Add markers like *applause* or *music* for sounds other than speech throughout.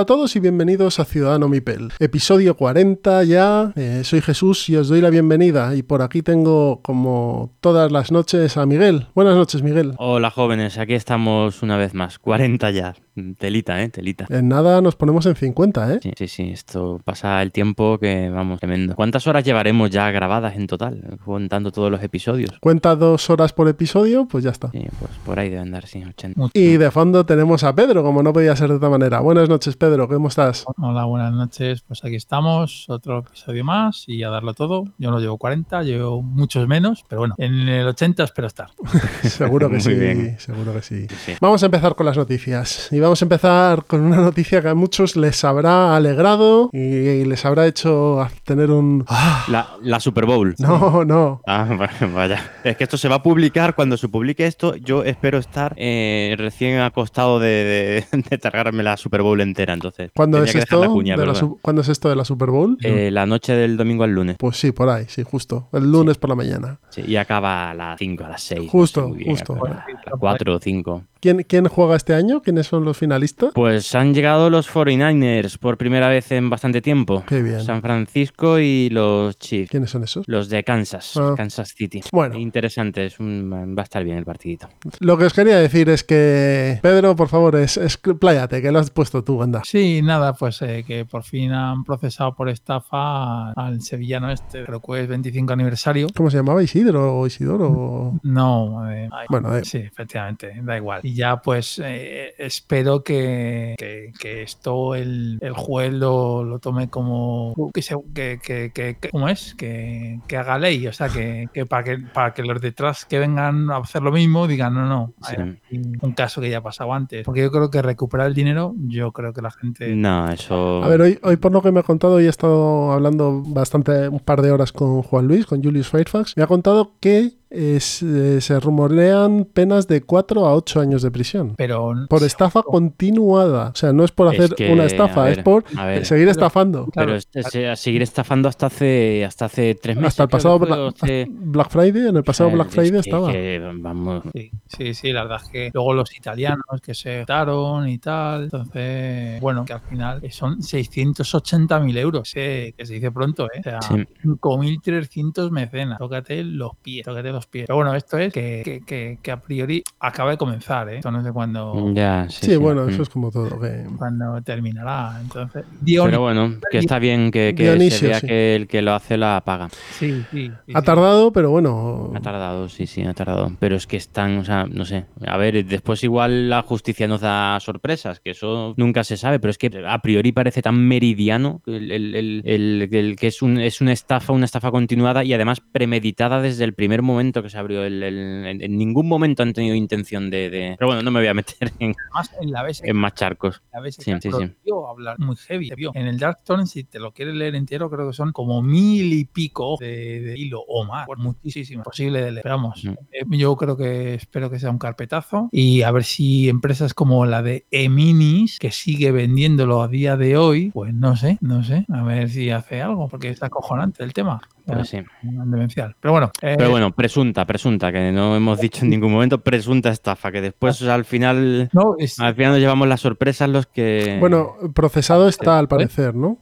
Hola a todos y bienvenidos a Ciudadano Mipel. Episodio 40 ya. Eh, soy Jesús y os doy la bienvenida. Y por aquí tengo, como todas las noches, a Miguel. Buenas noches, Miguel. Hola jóvenes, aquí estamos una vez más. 40 ya. Telita, ¿eh? Telita. En nada nos ponemos en 50, ¿eh? Sí, sí, sí. Esto pasa el tiempo que, vamos, tremendo. ¿Cuántas horas llevaremos ya grabadas en total? Contando todos los episodios. Cuenta dos horas por episodio, pues ya está. Sí, pues por ahí deben dar, sí, 80. Y de fondo tenemos a Pedro, como no podía ser de otra manera. Buenas noches, Pedro, ¿cómo estás? Hola, buenas noches. Pues aquí estamos, otro episodio más y a darlo todo. Yo no llevo 40, llevo muchos menos, pero bueno, en el 80 espero estar. *laughs* seguro que *laughs* sí, bien. seguro que sí. Sí. Vamos a empezar con las noticias. Y vamos a empezar con una noticia que a muchos les habrá alegrado y les habrá hecho tener un... ¡Ah! La, la Super Bowl. No, no. Ah, *laughs* vaya. Es que esto se va a publicar. Cuando se publique esto, yo espero estar eh, recién acostado de, de, de cargarme la Super Bowl entera. Entonces, ¿Cuándo es, esto la cuña, de la ¿Cuándo es esto de la Super Bowl? Eh, la noche del domingo al lunes. Pues sí, por ahí, sí, justo. El lunes por la mañana. Sí, y acaba a las 5, a las 6. Justo, justo. A las 4 o 5. ¿Quién, ¿Quién juega este año? ¿Quiénes son los finalistas? Pues han llegado los 49ers por primera vez en bastante tiempo. Qué bien. San Francisco y los Chiefs. ¿Quiénes son esos? Los de Kansas, Ah. Kansas City. Bueno. Interesante, es un- va a estar bien el partidito. Lo que os quería decir es que, Pedro, por favor, es, es pláyate, que lo has puesto tú, anda. Sí, nada, pues eh, que por fin han procesado por estafa al sevillano este, creo que es 25 aniversario. ¿Cómo se llamaba? ¿Isidro o Isidoro? No, eh, Bueno, eh. sí, efectivamente, da igual. Y ya pues eh, espero que, que- que esto el, el juez lo, lo tome como que, se, que, que, que- que- ¿cómo es? Que, que haga ley, o sea, que, que para que para que los detrás que vengan a hacer lo mismo digan no, no, Sí. hay un caso que ya ha pasado antes. Porque yo creo que recuperar el dinero, yo creo que la gente No, eso. A ver, hoy, hoy por lo que me ha contado, hoy he estado hablando bastante, un par de horas con Juan Luis, con Julius Fairfax. Me ha contado que es, eh, se rumorean penas de 4 a 8 años de prisión. pero Por estafa continuada. O sea, no es por Es hacer que, una estafa, ver, es por seguir estafando. Pero Claro. es- es- a seguir estafando hasta hace hasta hace tres meses. Hasta el pasado Bla- hace- *laughs* Black Friday, en el pasado Black es Friday que- estaba. que, vamos, Sí, sí, sí, la verdad es que luego los italianos que se votaron y tal, entonces, bueno, que al final son 680.000 euros, eh, que se dice pronto, ¿eh? O sea, Sí. 5.300 mecenas, tócate los pies, tócate los pies. Pero bueno, esto es que, que, que- que a priori acaba de comenzar, ¿eh? Esto no sé cuándo, ya, sí. Sí, sí. bueno, Mm. eso es como todo. que- cuándo terminará, entonces... Dion- Pero bueno, que está bien que, que Dionisio, se vea sí. que el que lo hace la paga. sí, sí, sí, Ha sí. tardado, pero bueno. Ha tardado, sí, sí, ha tardado. Pero es que están, o sea, no sé. A ver, después igual la justicia nos da sorpresas, que eso nunca se sabe, pero es que a priori parece tan meridiano el, el- el- el- el que es, un, es una estafa, una estafa continuada y además premeditada desde el primer momento que se abrió. El, el- en, ningún momento han tenido intención de, de- Pero bueno, no me voy a meter *laughs* en, Además, en la vez en más charcos. A veces Sí, sí, sí. hablar muy heavy. En el Darkstone, si te lo quieres leer entero, creo que son como mil y pico de, de hilo o más. Por muchísimo. Posible de leer. Pero Vamos, Mm. eh, yo creo que espero que sea un carpetazo. Y a ver si empresas como la de Eminis, que sigue vendiéndolo a día de hoy, pues no sé, no sé. A ver si hace algo, porque está acojonante el tema. Pues sí. Demencial. Pero bueno, eh, Pero bueno, presunta, presunta, que no hemos dicho en ningún momento presunta estafa, que después al final, no, es, al final nos llevamos las sorpresas los que... Bueno, procesado está al parecer, ¿no?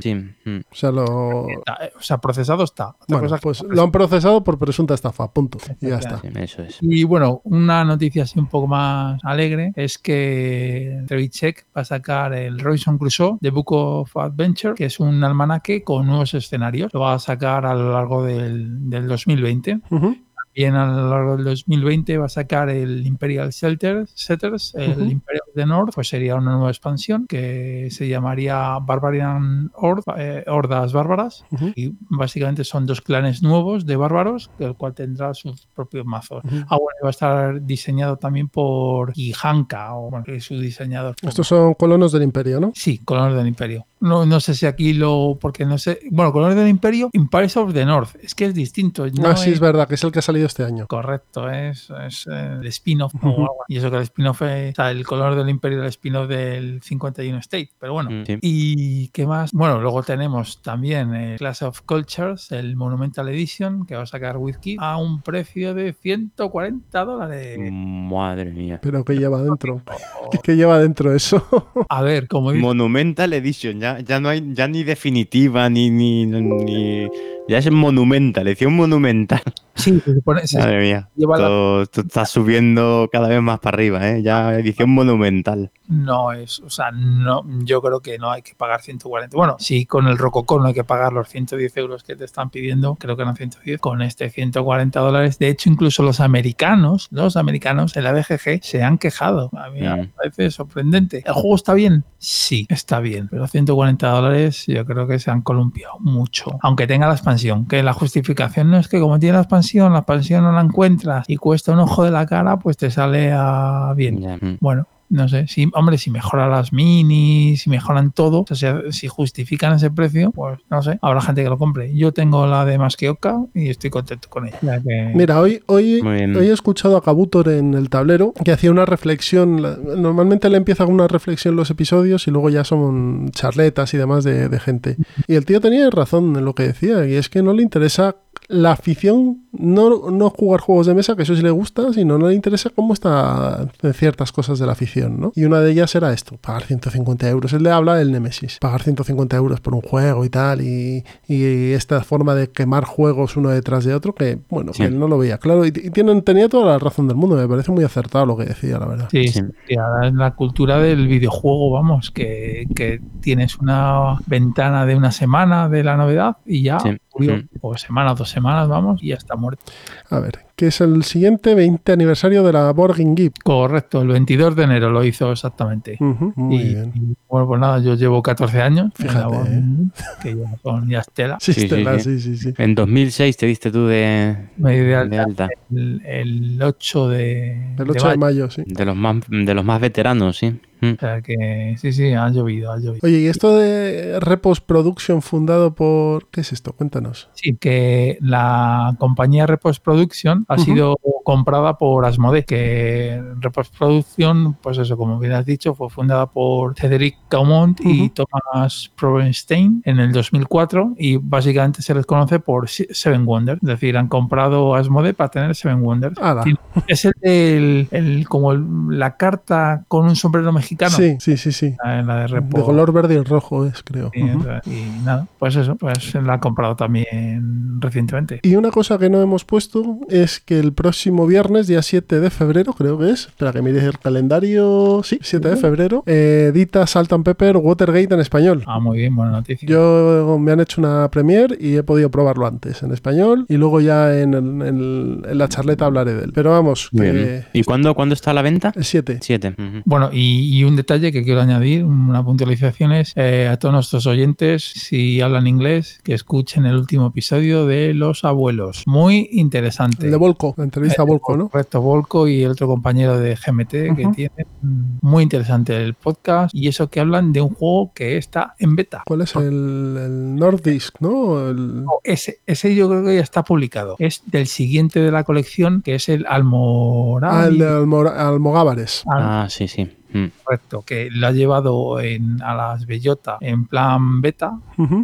Sí. mm. O sea, lo. eh, o sea, procesado está. Bueno, cosa es que pues lo han procesado por presunta estafa, punto. Y ya está. Sí, eso es. Y bueno, una noticia así un poco más alegre es que Trevichek va a sacar el Robinson Crusoe The Book of Adventure, que es un almanaque con nuevos escenarios. Lo va a sacar a lo largo del, del 2020. Ujú. Bien, a lo largo del 2020 va a sacar el Imperial Shelter, Setters, el. Imperial the North, pues sería una nueva expansión que se llamaría Barbarian Horde, eh, Hordas Bárbaras. Y básicamente son dos clanes nuevos de bárbaros, el cual tendrá sus propios mazos. Ah, bueno, y va a estar diseñado también por Gihanka, o bueno, que es su diseñador. Estos son colonos del Imperio, ¿no? Sí, Colores del Imperio. No, no sé si aquí lo. Porque no sé. Bueno, Colores del Imperio, Empires of the North. Es que es distinto. No ah, sí, es verdad, que es el que ha salido este año. Correcto, es, es, eh, el spin-off. o Ujú. algo. Y eso que el spin-off es. O sea, el color del Imperio era el spin-off del 51 State. Pero bueno. Mm, sí. ¿Y qué más? Bueno, luego tenemos también el Class of Cultures, el Monumental Edition, que va a sacar WizKid a un precio de 140 dólares. Madre mía. Pero ¿qué lleva dentro? ¿Qué, *laughs* qué lleva dentro eso? A ver, como *laughs* dice. Monumental Edition, ya, ya no hay ya ni definitiva ni, ni, ni- ya es monumental, edición monumental. Sí, se supone- Madre mía. lleva la- Esto, esto está subiendo cada vez más para arriba, ¿eh? Ya edición monumental. no es, o sea, no, yo creo que no hay que pagar 140. Bueno, si con el Rococó no hay que pagar los 110 euros que te están pidiendo, creo que eran 110, con este 140 dólares. De hecho, incluso los americanos, los americanos en la BGG se han quejado. A mí me Mm. parece sorprendente. ¿El juego está bien? Sí, está bien, pero 140 dólares yo creo que se han columpiado mucho. Aunque tenga la expansión, que la justificación no es que como tiene la expansión, la expansión no la encuentras y cuesta un ojo de la cara, pues te sale a bien. Bueno, no sé, si, hombre, si mejoran las minis, si mejoran todo, o sea, si justifican ese precio, pues no sé, habrá gente que lo compre. Yo tengo la de Masqueoka y estoy contento con ella. Ya que- Mira, hoy, hoy, hoy he escuchado a Kabutor en el tablero que hacía una reflexión. Normalmente le empieza con una reflexión los episodios y luego ya son charletas y demás de, de gente. Y el tío tenía razón en lo que decía, y es que no le interesa la afición, no, no jugar juegos de mesa, que eso sí le gusta, sino no le interesa cómo está en ciertas cosas de la afición, ¿no? Y una de ellas era esto, pagar 150 euros. Él le habla del Nemesis, pagar 150 euros por un juego y tal, y, y esta forma de quemar juegos uno detrás de otro, que bueno, Sí. que él no lo veía claro. Y, y tienen, tenía toda la razón del mundo, me parece muy acertado lo que decía, la verdad. Sí, Sí. la cultura del videojuego, vamos, que, que tienes una ventana de una semana de la novedad y ya Sí. O semana, dos semanas, vamos, y ya está A ver, que es el siguiente 20 aniversario de la Geek. Correcto, el 22 de enero lo hizo exactamente. Muy y, bien. y, bueno, pues nada, yo llevo 14 años. Fíjate, ¿eh? Que ya son ya estela. Sí, Sí, sí, Estela, sí. sí, sí, sí. En 2006 te diste tú de, Me de de alta alta. el, el 8 de, El de 8 de mayo. mayo, sí. De los más, de los más veteranos, sí. Mm. O sea que sí, sí, ha llovido, ha llovido. Oye, ¿y esto de Repos Production fundado por... ¿Qué es esto? Cuéntanos. Sí, que la compañía Repost Production ha sido comprada por Asmodee, que Repost Production, pues eso, como bien has dicho, fue fundada por Cedric Caumont y Ujú. Thomas Provenstein en el 2004 y básicamente se les conoce por Seven Wonders, es decir, han comprado Asmodee para tener Seven Wonders. Es el, el- como el- la carta con un sombrero mexicano. Sí, sí, sí, sí. La de color verde y rojo es, creo. Sí. Y nada, pues eso, pues la ha comprado también recientemente. Y una cosa que no hemos puesto es que el próximo viernes, día 7 de febrero, creo que es, espera que mire el calendario, sí, 7 de febrero, eh, edita Salt and Pepper Watergate en español. Ah, muy bien, buena noticia. Yo me han hecho una premiere y he podido probarlo antes en español y luego ya en, el- en- en la charleta hablaré de él. Pero vamos, que bien. ¿Y cuándo, cuándo está a la venta? el 7. Siete. Ujú. Bueno, y, y un detalle que quiero añadir, una puntualización es eh, a todos nuestros oyentes, si hablan inglés, que escuchen el último episodio de Los Abuelos. Muy interesante. Volco, la entrevista a Volco, ¿no? Correcto, Volco y el otro compañero de GMT que tiene. Muy interesante el podcast y eso que hablan de un juego que está en beta. ¿Cuál es el, el Nordisk, no? El- No, Ese, ese yo creo que ya está publicado. Es del siguiente de la colección, que es el Almoral. Ah, el de Almora- Almogávares. Ah, sí, sí. Mm. Correcto, que lo ha llevado en, a las Bellota en plan beta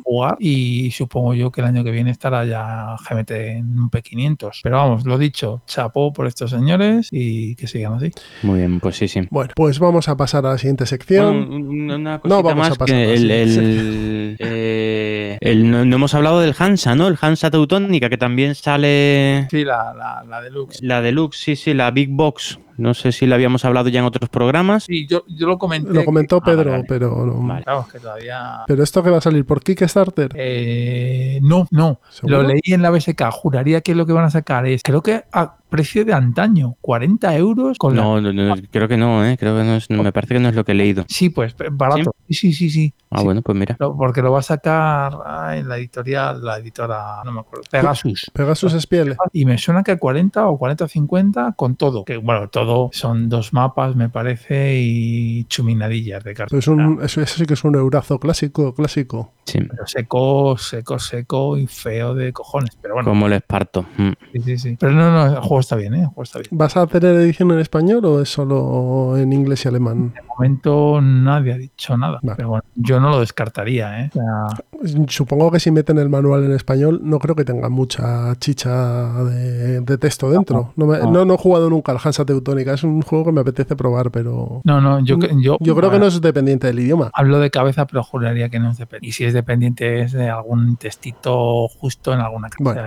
jugar y supongo yo que el año que viene estará ya GMT en un P500. Pero vamos, lo dicho, chapó por estos señores y que sigan así. Muy bien, pues sí, sí. Bueno, pues vamos a pasar a la siguiente sección. Bueno, No, vamos a pasar que a la el, *laughs* eh, el- no, no hemos hablado del Hansa, ¿no? El Hansa Teutónica, que también sale Sí, la, la, la deluxe. la deluxe, sí, sí, la Big Box, No sé si lo habíamos hablado ya en otros programas. Sí, yo, yo lo comenté. Lo comentó que- Pedro, vale. pero no. Vale. Claro, que todavía. Pero esto que va a salir por Kickstarter. Eh, no, no. ¿Seguro? Lo leí en la BSK. Juraría que lo que van a sacar es, creo que precio de antaño, 40 euros con la. No, no, no, creo que no, ¿eh? Creo que no es, no, me parece que no es lo que he leído. Sí, pues barato. Sí, sí, sí, sí. Ah, Sí. bueno, pues mira. Porque lo va a sacar ah, en la editorial, la editora, no me acuerdo, Pegasus. Pegasus Spiele. Y me suena que 40 o 40 o 50 con todo. Que bueno, todo son dos mapas, me parece, y chuminadillas de carta. Es un, eso, eso sí que es un eurazo clásico, clásico. Sí. Pero seco, seco, seco y feo de cojones. Pero bueno, Como el esparto. Mm. sí, sí, sí. Pero no, no, el juego está bien, ¿eh? El juego está bien. ¿Vas a tener edición en español o es solo en inglés y alemán? De momento nadie ha dicho nada. Vale. Pero bueno, yo no lo descartaría, ¿eh? O sea, Supongo que si meten el manual en español no creo que tenga mucha chicha de, de texto dentro. No, me- No. no, no he jugado nunca al Hansa Teutónica. Es un juego que me apetece probar, pero no, no, yo, yo, yo creo que no es dependiente del idioma. Hablo de cabeza, pero juraría que no es dependiente. Y si es dependiente es de algún textito justo en alguna. Bueno.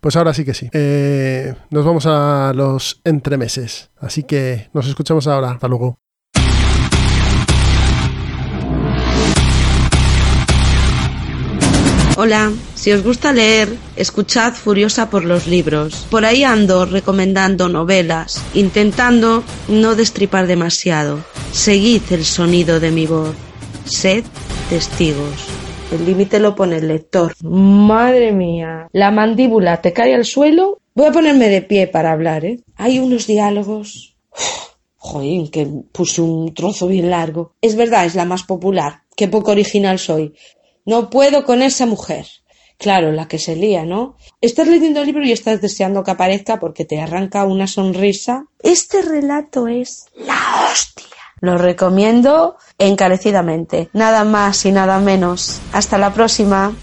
Pues ahora sí que sí. Eh, nos vamos a los entremeses. Así que nos escuchamos ahora. Hasta luego. Hola, si os gusta leer, escuchad Furiosa por los libros. Por ahí ando recomendando novelas, intentando no destripar demasiado. Seguid el sonido de mi voz. Sed testigos. El límite lo pone el lector. Madre mía, la mandíbula te cae al suelo. Voy a ponerme de pie para hablar, ¿eh? Hay unos diálogos. *sighs* Joder, que puse un trozo bien largo. Es verdad, es la más popular. Qué poco original soy. No puedo con esa mujer. Claro, la que se lía, ¿no? Estás leyendo el libro y estás deseando que aparezca porque te arranca una sonrisa. Este relato es la hostia. Lo recomiendo encarecidamente. Nada más y nada menos. Hasta la próxima.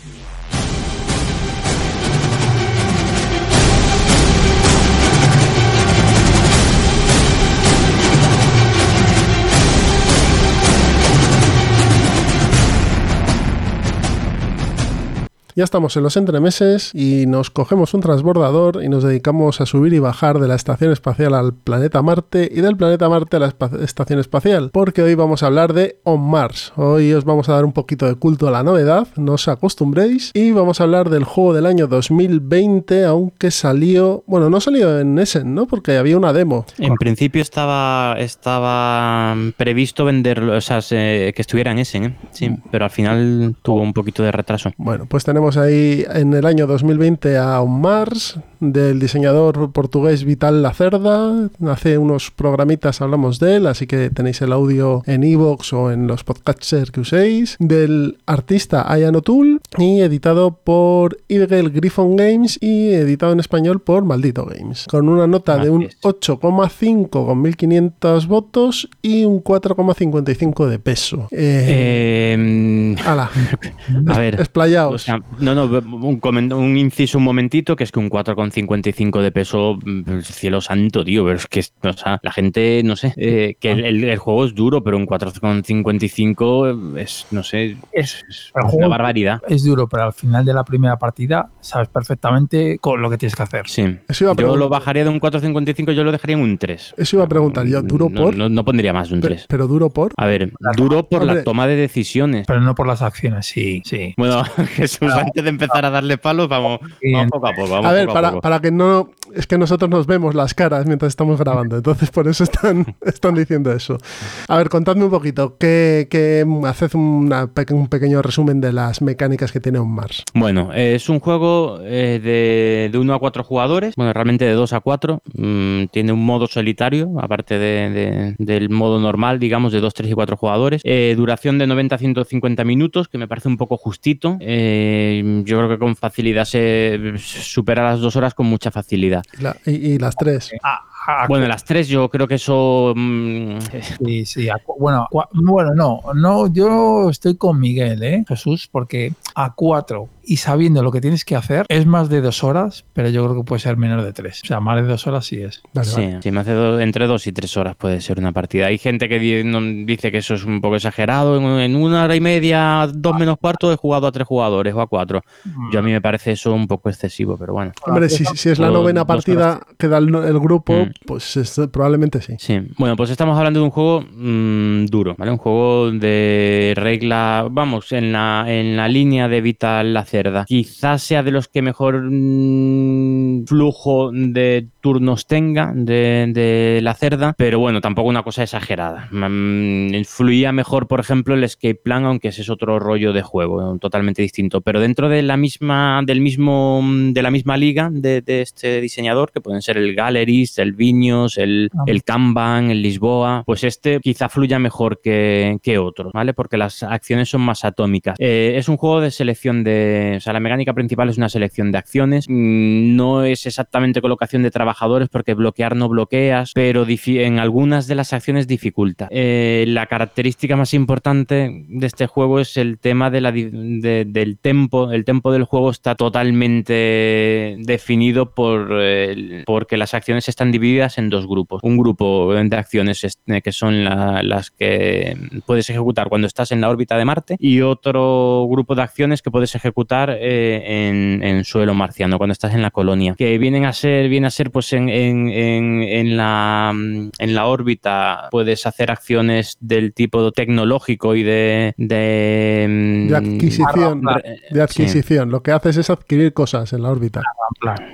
Ya estamos en los entremeses y nos cogemos un transbordador y nos dedicamos a subir y bajar de la estación espacial al planeta Marte y del planeta Marte a la estación espacial, porque hoy vamos a hablar de On Mars. Hoy os vamos a dar un poquito de culto a la novedad, no os acostumbréis, y vamos a hablar del juego del año 2020, aunque salió, bueno, no salió en Essen, ¿no? Porque había una demo. En principio estaba, estaba previsto venderlo, o sea, se- que estuviera en Essen, ¿eh? Sí, pero al final tuvo un poquito de retraso. Bueno, pues tenemos ahí en el año 2020 a On Mars, del diseñador portugués Vital Lacerda. Hace unos programitas hablamos de él, así que tenéis el audio en iVoox o en los podcasters que uséis. Del artista Ayan O'Toole y editado por Eagle Griffon Games y editado en español por Maldito Games. Con una nota de un Así es. 8,5 con 1500 votos y un 4,55 de peso. Eh, Eh, ala, a ver. explayaos. O sea, no, no, un, inciso un momentito, que es que un 4,55 de peso, mm, cielo santo, tío, pero es que, o sea, la gente, no sé, eh, que el, el- el juego es duro, pero un 4,55 es, no sé, Es, una juego barbaridad. es duro, pero al final de la primera partida sabes perfectamente con lo que tienes que hacer. Sí. Eso iba a Yo lo bajaría de un 4,55, yo lo dejaría en un 3. Eso iba a preguntar yo, ¿duro No- por? No, no pondría más de un Pe- 3. pero duro por. A ver, duro por Hombre. la toma de decisiones. Pero no por las acciones, sí, sí. Bueno, *laughs* Jesús, antes de empezar a darle palos, vamos, vamos poco a poco. Vamos A ver, poco para, poco. Para que no. Es que nosotros nos vemos las caras mientras estamos grabando, entonces por eso están, *laughs* están diciendo eso. A ver, contadme un poquito, ¿qué, qué haced una un pequeño resumen de las mecánicas que tiene On Mars? Bueno, eh, es un juego eh, de, de 1 a 4 jugadores, bueno, realmente de 2 a 4. Mm, tiene un modo solitario, aparte de- de- del modo normal, digamos, de 2, 3 y 4 jugadores. Eh, duración de 90 a 150 minutos, que me parece un poco justito. Eh, yo creo que con facilidad se supera las 2 horas con mucha facilidad. Y, la- y- y las tres. A- a- Bueno, las 3 yo creo que eso... mm, Sí, sí. a bueno, cua- bueno, no, no, yo estoy con Miguel, ¿eh, Jesús? Porque a cuatro y sabiendo lo que tienes que hacer, es más de dos horas, pero yo creo que puede ser menos de tres. O sea, más de dos horas sí es. Vale, sí, vale. sí, me hace do- entre dos y tres horas puede ser una partida. Hay gente que di- no- dice que eso es un poco exagerado. En, en una hora y media, dos menos cuarto, he jugado a tres jugadores o a cuatro. Yo a mí me parece eso un poco excesivo, pero bueno. Hombre, si, si es la novena partida que da el, el grupo, Mm. pues es- probablemente sí. Sí, bueno, pues estamos hablando de un juego mm, duro, ¿vale? Un juego de regla, vamos, en la, en la línea de Vital la cerda. Quizás sea de los que mejor mm, flujo de turnos tenga de, de la cerda, pero bueno, tampoco una cosa exagerada. Mm, fluía mejor, por ejemplo, el Escape Plan, aunque ese es otro rollo de juego, totalmente distinto. Pero dentro de la misma, del mismo, de la misma liga de, de este diseñador, que pueden ser el Galleries, el Viños, el, Ah. el Kanban, el Lisboa, pues este quizá fluya mejor que, que otros, ¿vale? Porque las acciones son más atómicas. Eh, es un juego de selección de. O sea, la mecánica principal es una selección de acciones. Mm, No es exactamente colocación de trabajadores, porque bloquear no bloqueas, pero en algunas de las acciones dificulta. Eh, la característica más importante de este juego es el tema del tempo. El tempo del juego está totalmente definido por el- porque las acciones están divididas en dos grupos. Un grupo de acciones es- eh, que son la- las que puedes ejecutar cuando estás en la órbita de Marte y otro grupo de acciones que puedes ejecutar eh, en, en suelo marciano cuando estás en la colonia. Que vienen a ser, viene a ser pues en, en- en- en la, en la órbita puedes hacer acciones del tipo tecnológico y de, de, mm, De adquisición. De adquisición. Lo que haces es adquirir cosas en la órbita.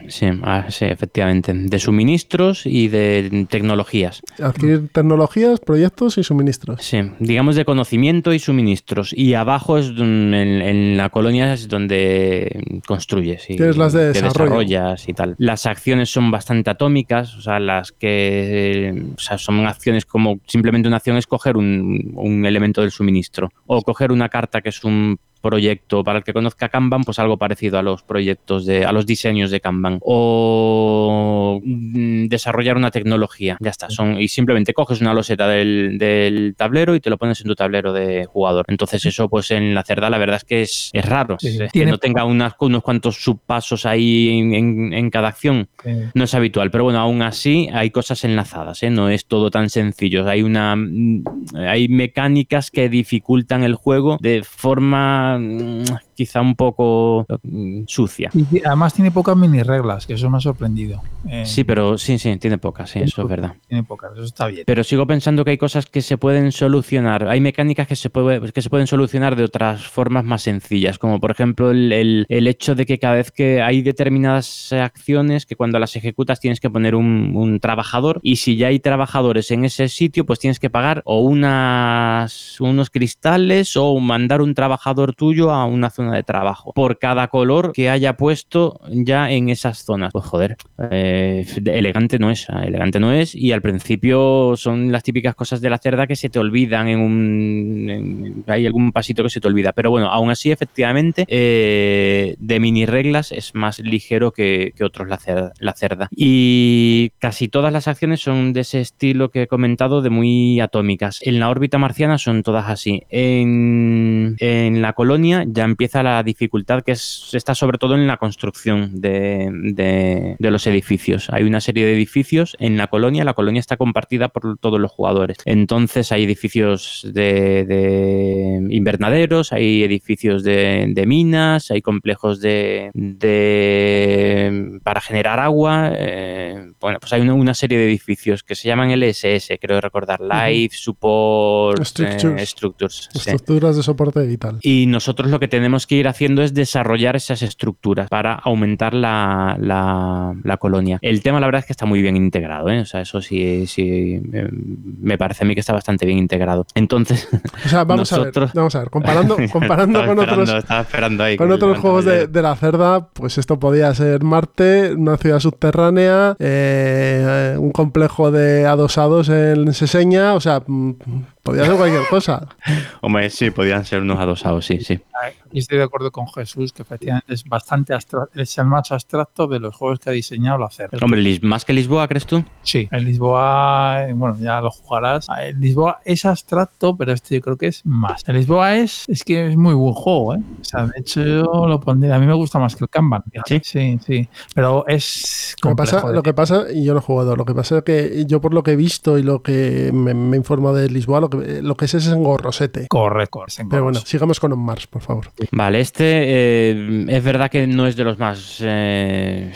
Sí, ah, sí, efectivamente. De suministros y de tecnologías. Adquirir tecnologías, proyectos y suministros. Sí, digamos de conocimiento y suministros. Y abajo es en, en la colonia es donde construyes y Tienes las de desarrollo. desarrollas y tal. Las acciones son bastante atómicas, o sea, las que o sea, son acciones como simplemente una acción es coger un elemento del suministro o coger una carta que es un proyecto para el que conozca Kanban, pues algo parecido a los proyectos de a los diseños de Kanban o mm, desarrollar una tecnología, ya está, son y simplemente coges una loseta del, del tablero y te lo pones en tu tablero de jugador. Entonces eso pues en la cerda la verdad es que es, es raro, Sí, es que no tenga unas, unos cuantos subpasos ahí en, en- en cada acción. No es habitual, pero bueno, aún así hay cosas enlazadas, ¿eh? no es todo tan sencillo. Hay una mm, hay mecánicas que dificultan el juego de forma mm, quizá un poco mm, sucia. y además tiene pocas mini reglas, que eso me ha sorprendido. Eh, Sí, pero sí, sí, tiene pocas, sí, eso es verdad. Tiene pocas, eso está bien. Pero sigo pensando que hay cosas que se pueden solucionar. Hay mecánicas que se, puede- que se pueden solucionar de otras formas más sencillas, como por ejemplo el, el- el hecho de que cada vez que hay determinadas acciones que cuando las ejecutas tienes que poner un, un trabajador y si ya hay trabajadores en ese sitio, pues tienes que pagar o unas, unos cristales o mandar un trabajador tuyo a una zona de trabajo. Por cada color que haya puesto ya en esas zonas. Pues joder, eh, elegante no es, ah, elegante no es y al principio son las típicas cosas de la cerda que se te olvidan en un hay algún pasito que se te olvida. Pero bueno aún así efectivamente eh, de mini reglas es más ligero que, que otros la cerda, la cerda. Y casi todas las acciones son de ese estilo que he comentado de muy atómicas. En la órbita marciana son todas así. En, en la colonia ya empieza la dificultad que es, está sobre todo en la construcción de, de- de los edificios. Hay una serie de edificios en la colonia, la colonia está compartida por todos los jugadores. Entonces hay edificios de, de invernaderos, hay edificios de, minas, hay complejos de, de- para generar agua. eh, bueno, pues hay una, una serie de edificios que se llaman LSS, creo recordar, Life Support eh, Structures. Sí. Estructuras de soporte vital. Y nosotros lo que tenemos que ir haciendo es desarrollar esas estructuras para aumentar la, la- la colonia. El tema, la verdad, es que está muy bien integrado, ¿eh? O sea, eso sí, sí eh, me parece a mí que está bastante bien integrado. Entonces, O sea, vamos Nosotros- a ver, vamos a ver, comparando, *laughs* comparando con otros, ahí con otros juegos de, la cerda, pues esto podía ser Marte, una ciudad subterránea, eh, un complejo de adosados en Seseña, o sea, mm, podía ser cualquier cosa. *laughs* Hombre, sí, podían ser unos adosados, sí, sí. Y estoy de acuerdo con Jesús que efectivamente es bastante abstracto, es el más abstracto de los juegos que ha diseñado la hacer. Hombre, más que Lisboa, ¿crees tú? Sí, el Lisboa, eh, bueno, ya lo jugarás. El Lisboa es abstracto, pero este yo creo que es más. El Lisboa es, es que es muy buen juego, ¿eh? O sea, de hecho yo lo pondría, a mí me gusta más que el Kanban. ¿Sí? Sí, sí. Pero es Lo que, complejo pasa, lo que pasa, y yo no he jugado, lo que pasa es que yo por lo que he visto y lo que me, me he informado de Lisboa, lo que, lo que es es engorrosete. Corre, corre, es Pero bueno, sigamos con On Mars, por favor. Vale, este eh, es verdad que no es de los más... eh,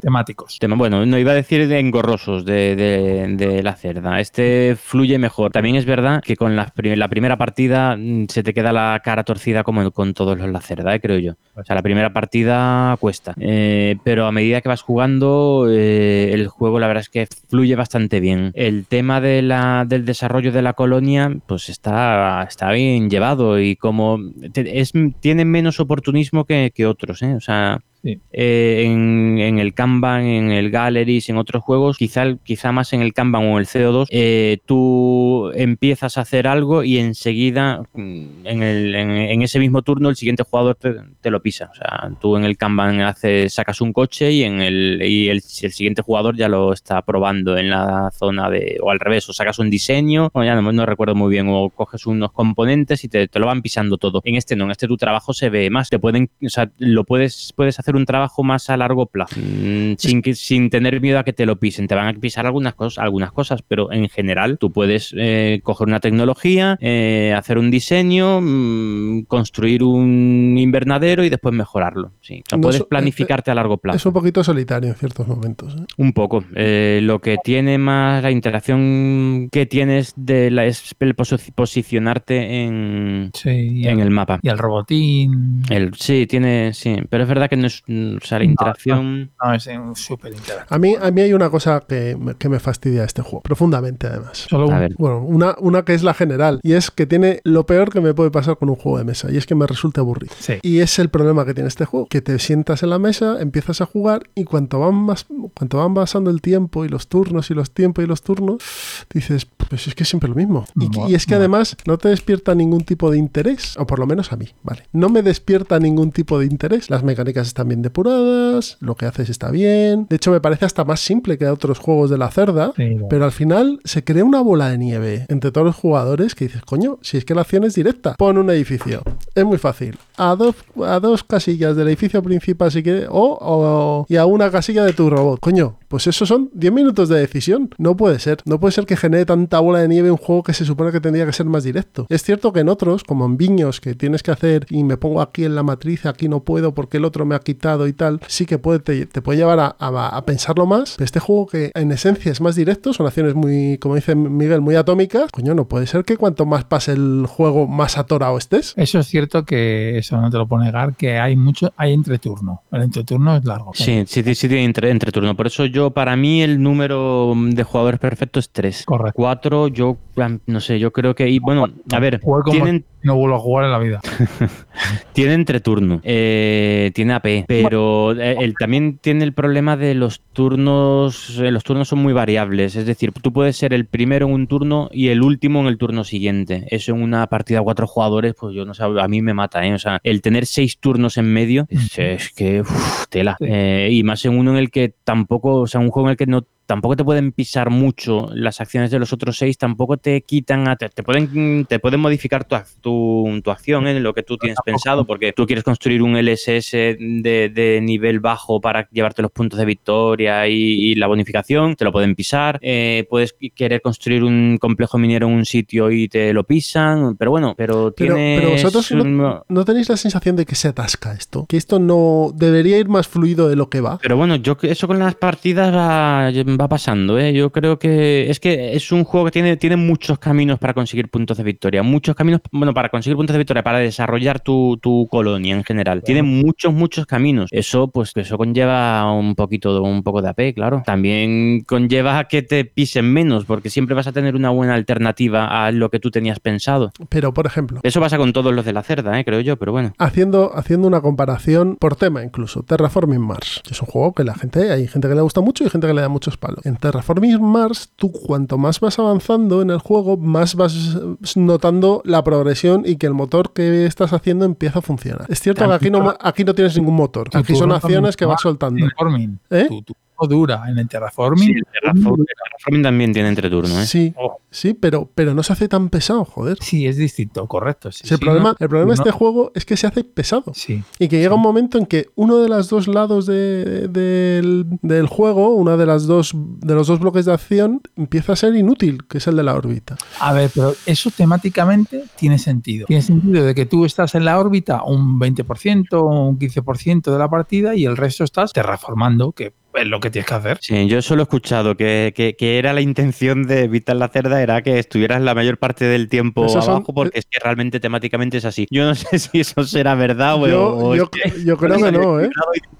temáticos. tema- bueno, no iba a decir de engorrosos de, de- de la cerda. Este fluye mejor. También es verdad que con la, pri- la primera partida mm, se te queda la cara torcida como con todos los la cerda, eh, creo yo. O sea, la primera partida cuesta. Eh, pero a medida que vas jugando, eh, el juego la verdad es que fluye bastante bien. El tema de la, del desarrollo de la colonia, pues está, está bien llevado y como es, tiene menos oportunismo que, que otros, ¿eh? O sea, Eh, en, en el Kanban, en el Galleries, en otros juegos, quizá, quizá más en el Kanban o el CO2, eh, tú empiezas a hacer algo y enseguida, mm, en, el- en- en ese mismo turno, el siguiente jugador te, lo pisa. O sea, tú en el Kanban haces, sacas un coche y, en el, y el siguiente jugador ya lo está probando en la zona de, o al revés, o sacas un diseño, o ya no, no recuerdo muy bien, o coges unos componentes y te, te lo van pisando todo. En este no, en este tu trabajo se ve más, te pueden, o sea, lo puedes, puedes hacer un trabajo más a largo plazo, mm, sin, que, sin tener miedo a que te lo pisen. Te van a pisar algunas cosas, algunas cosas pero en general tú puedes eh, coger una tecnología, eh, hacer un diseño, mm, construir un invernadero y después mejorarlo. Sí. O sea, No puedes so- planificarte a largo plazo. Es un poquito solitario en ciertos momentos. ¿eh? Un poco. Eh, lo que tiene más la interacción que tienes de la, es el posicionarte en, Sí, en el, el mapa. y el robotín. El, sí, tiene, sí, pero es verdad que no es, o sea, la interacción. No, es súper interactivo. A mí, a mí hay una cosa que, me- que me fastidia este juego, profundamente además. Solo A un- ver. Bueno, una, una que es la general, y es que tiene lo peor que me puede pasar con un juego de mesa, y es que me resulta aburrido. Sí. Y es el problema que tiene este juego, que te sientas en la mesa, empiezas a jugar y cuanto van más, cuanto van pasando el tiempo y los turnos y los tiempos y los turnos, dices, pues es que es siempre lo mismo. Y, es que además no te despierta ningún tipo de interés, o por lo menos a mí, ¿vale? No me despierta ningún tipo de interés. Las mecánicas están bien depuradas, lo que haces está bien. De hecho, me parece hasta más simple que otros juegos de la cerda. Sí. Pero al final se crea una bola de nieve entre todos los jugadores que dices, coño, si es que la acción es directa, pon un edificio. Es muy fácil. A dos, a dos casillas del edificio principal si quieres, o, o- y a una casilla de tu robot. Coño, pues eso son 10 minutos de decisión. No puede ser. No puede ser que genere tanta bola de nieve un juego que se supone que tendría que ser más directo. Es cierto que en otros, como en Viños, que tienes que hacer y me pongo aquí en la matriz, aquí no puedo porque el otro me ha quitado y tal, sí que puede, te, te puede llevar a, a- a pensarlo más. Pero este juego que en esencia es más directo, son acciones muy, como dice Miguel, muy atómicas. Coño, no puede ser que cuanto más pase el juego, más atorado estés. Eso es cierto que eso no te lo puedo negar, que hay mucho, hay entreturno. El entreturno es largo. Sí, sí, sí, sí tiene entre, entre turno. Por eso yo, para mí, el número de jugadores perfecto es 3. Correcto. 4, yo, no sé, yo creo que... Y bueno, a ver, tienen, no vuelvo a jugar en la vida. *laughs* tiene entreturno, eh, tiene AP, pero eh, él también tiene el problema de los turnos, eh, los turnos son muy variables, es decir, tú puedes ser el primero en un turno y el último en el turno siguiente. Eso en una partida a cuatro jugadores, pues yo no sé, a mí me mata, ¿eh? O sea, el tener seis turnos en medio, es, es que, uf, tela. Eh, y más en uno en el que tampoco, o sea, un juego en el que no tampoco te pueden pisar mucho las acciones de los otros seis, tampoco te quitan, a- te, te pueden, te pueden modificar tu, tu, tu acción en lo que tú tienes pensado, porque tú quieres construir un LSS de, de nivel bajo para llevarte los puntos de victoria y, y la bonificación, te lo pueden pisar, eh, puedes querer construir un complejo minero en un sitio y te lo pisan, pero bueno, pero Pero, tienes pero vosotros un- no, ¿no tenéis la sensación de que se atasca esto, que esto no debería ir más fluido de lo que va. Pero bueno, yo eso con las partidas va, va pasando, ¿eh? Yo creo que es que es un juego que tiene, tiene muchos caminos para conseguir puntos de victoria. Muchos caminos, bueno, para conseguir puntos de victoria, para desarrollar tu, tu colonia en general. Tiene muchos, muchos caminos. Eso, pues, eso conlleva un poquito, un poco de AP, claro. También conlleva a que te pisen menos, porque siempre vas a tener una buena alternativa a lo que tú tenías pensado. Pero, por ejemplo, Eso pasa con todos los de la cerda, ¿eh? creo yo, pero bueno. haciendo, haciendo una comparación por tema incluso, Terraforming Mars, que es un juego que la gente, hay gente que le gusta mucho y gente que le da muchos palo. En Terraforming Mars, tú cuanto más vas avanzando en el juego, más vas notando la progresión y que el motor que estás haciendo empieza a funcionar. Es cierto que aquí no, aquí no tienes ningún motor. Aquí son acciones que vas soltando. ¿Eh? Dura en el Terraforming. Sí, el Terraform- el Terraforming también tiene entreturno, ¿eh? Sí, Oh, sí, pero, pero no se hace tan pesado, joder. sí, es distinto, correcto. Sí, Sí, el sí, problema, no- el problema de este juego es que se hace pesado. Sí. Y que llega un momento en que uno de los dos lados de- del, del juego, una de las dos de los dos bloques de acción, empieza a ser inútil, que es el de la órbita. A ver, pero eso temáticamente tiene sentido. Tiene sentido de que tú estás en la órbita un 20% o un 15% de la partida y el resto estás terraformando, que es lo que tienes que hacer. Sí, yo solo he escuchado que, que- que era la intención de Vital la Cerda, era que estuvieras la mayor parte del tiempo Esos son- abajo, porque es que realmente temáticamente es así. Yo no *laughs* sé si eso será verdad o, Yo, o yo, es que- yo creo *laughs* que no, ¿eh?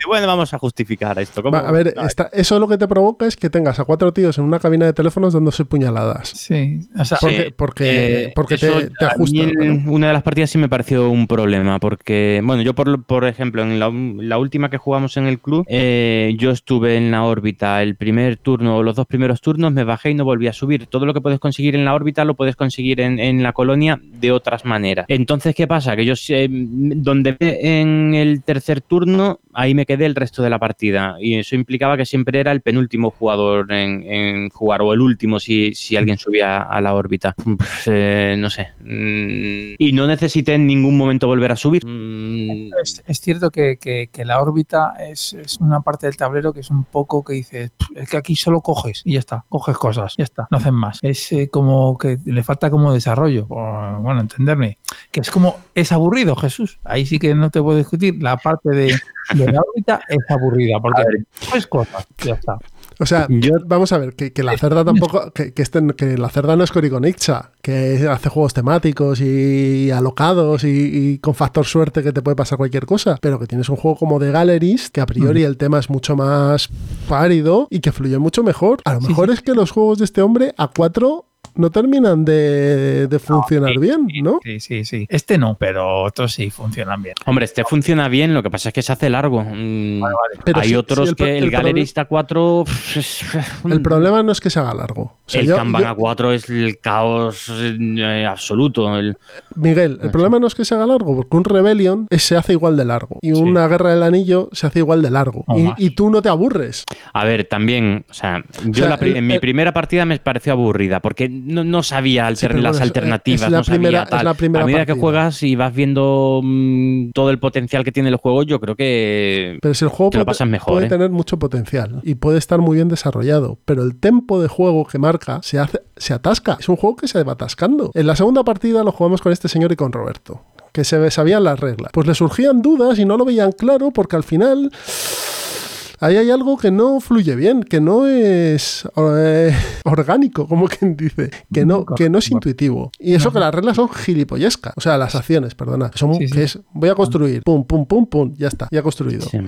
Bueno, vamos a justificar esto. ¿cómo? Va, a ver, eso lo que te provoca es que tengas a cuatro tíos en una cabina de teléfonos dándose puñaladas. Sí, o sea, Porque, Sí, porque, eh, porque te, te a ajusta. mí en ¿no? Una de las partidas sí me pareció un problema, porque, bueno, yo por, por ejemplo, en la, la última que jugamos en el club, eh, yo estuve en la órbita el primer turno o los dos primeros turnos, me bajé y no volví a subir. Todo lo que puedes conseguir en la órbita lo puedes conseguir en, en la colonia de otras maneras. Entonces, ¿qué pasa? Que yo sé, donde en el tercer turno, ahí me quedé el resto de la partida. Y eso implicaba que siempre era el penúltimo jugador en, en jugar, o el último si, si alguien subía a la órbita. Pff, eh, no sé. Mm, Y no necesité en ningún momento volver a subir. Mm, es, es cierto que, que- que la órbita es, es una parte del tablero que es un poco que dices, "Pff, es que aquí solo coges y ya está, coges cosas, ya está, no hacen más. Es eh, como que le falta como desarrollo, bueno, entenderme, que es como, es aburrido, Jesús. Ahí sí que no te puedo discutir, la parte de, de la órbita es aburrida, porque *laughs* coges cosas, ya está. O sea, Yo- vamos a ver, que, que la cerda tampoco, que, que, este- que la cerda no es Coriconixa, que hace juegos temáticos y alocados y, y con factor suerte que te puede pasar cualquier cosa, pero que tienes un juego como de Galleries, que a priori el tema es mucho más pálido y que fluye mucho mejor. A lo Sí, mejor es que los juegos de este hombre a cuatro no terminan de, de funcionar sí, bien, ¿no? Sí, sí, sí. Este no, pero otros sí funcionan bien. Hombre, este funciona bien, lo que pasa es que se hace largo. Mm, Pero Hay sí- otros el que el, el Galerista 4. pff, es- El problema no es que se haga largo. O sea, el yo- Kanban yo- A4 es el caos eh, absoluto. El- Miguel, el problema no es que se haga largo, porque un Rebellion es- se hace igual de largo. Y una Guerra del Anillo se hace igual de largo. O Y, tú no te aburres. A ver, también, o sea, yo sea, la pri- el- en mi el- primera partida me pareció aburrida porque no, no sabía Sí, las bueno, es- alternativas, es la no sabía primera- es tal. la primera a medida que juegas y vas viendo mm, todo el potencial que tiene el juego, yo creo que Pero si el juego Te lo puede, pasas mejor, puede ¿eh? tener mucho potencial y puede estar muy bien desarrollado, pero el tempo de juego que marca se hace, se atasca. Es un juego que se va atascando. En la segunda partida lo jugamos con este señor y con Roberto, que se sabían las reglas. Pues le surgían dudas y no lo veían claro porque al final ahí hay algo que no fluye bien, que no es eh, *laughs* orgánico, como quien dice, que no, que no es intuitivo. Y eso que las reglas son gilipollescas, o sea, las acciones, perdona, son Sí, sí. que es voy a construir, pum, pum, pum, pum, ya está, ya construido. Sí.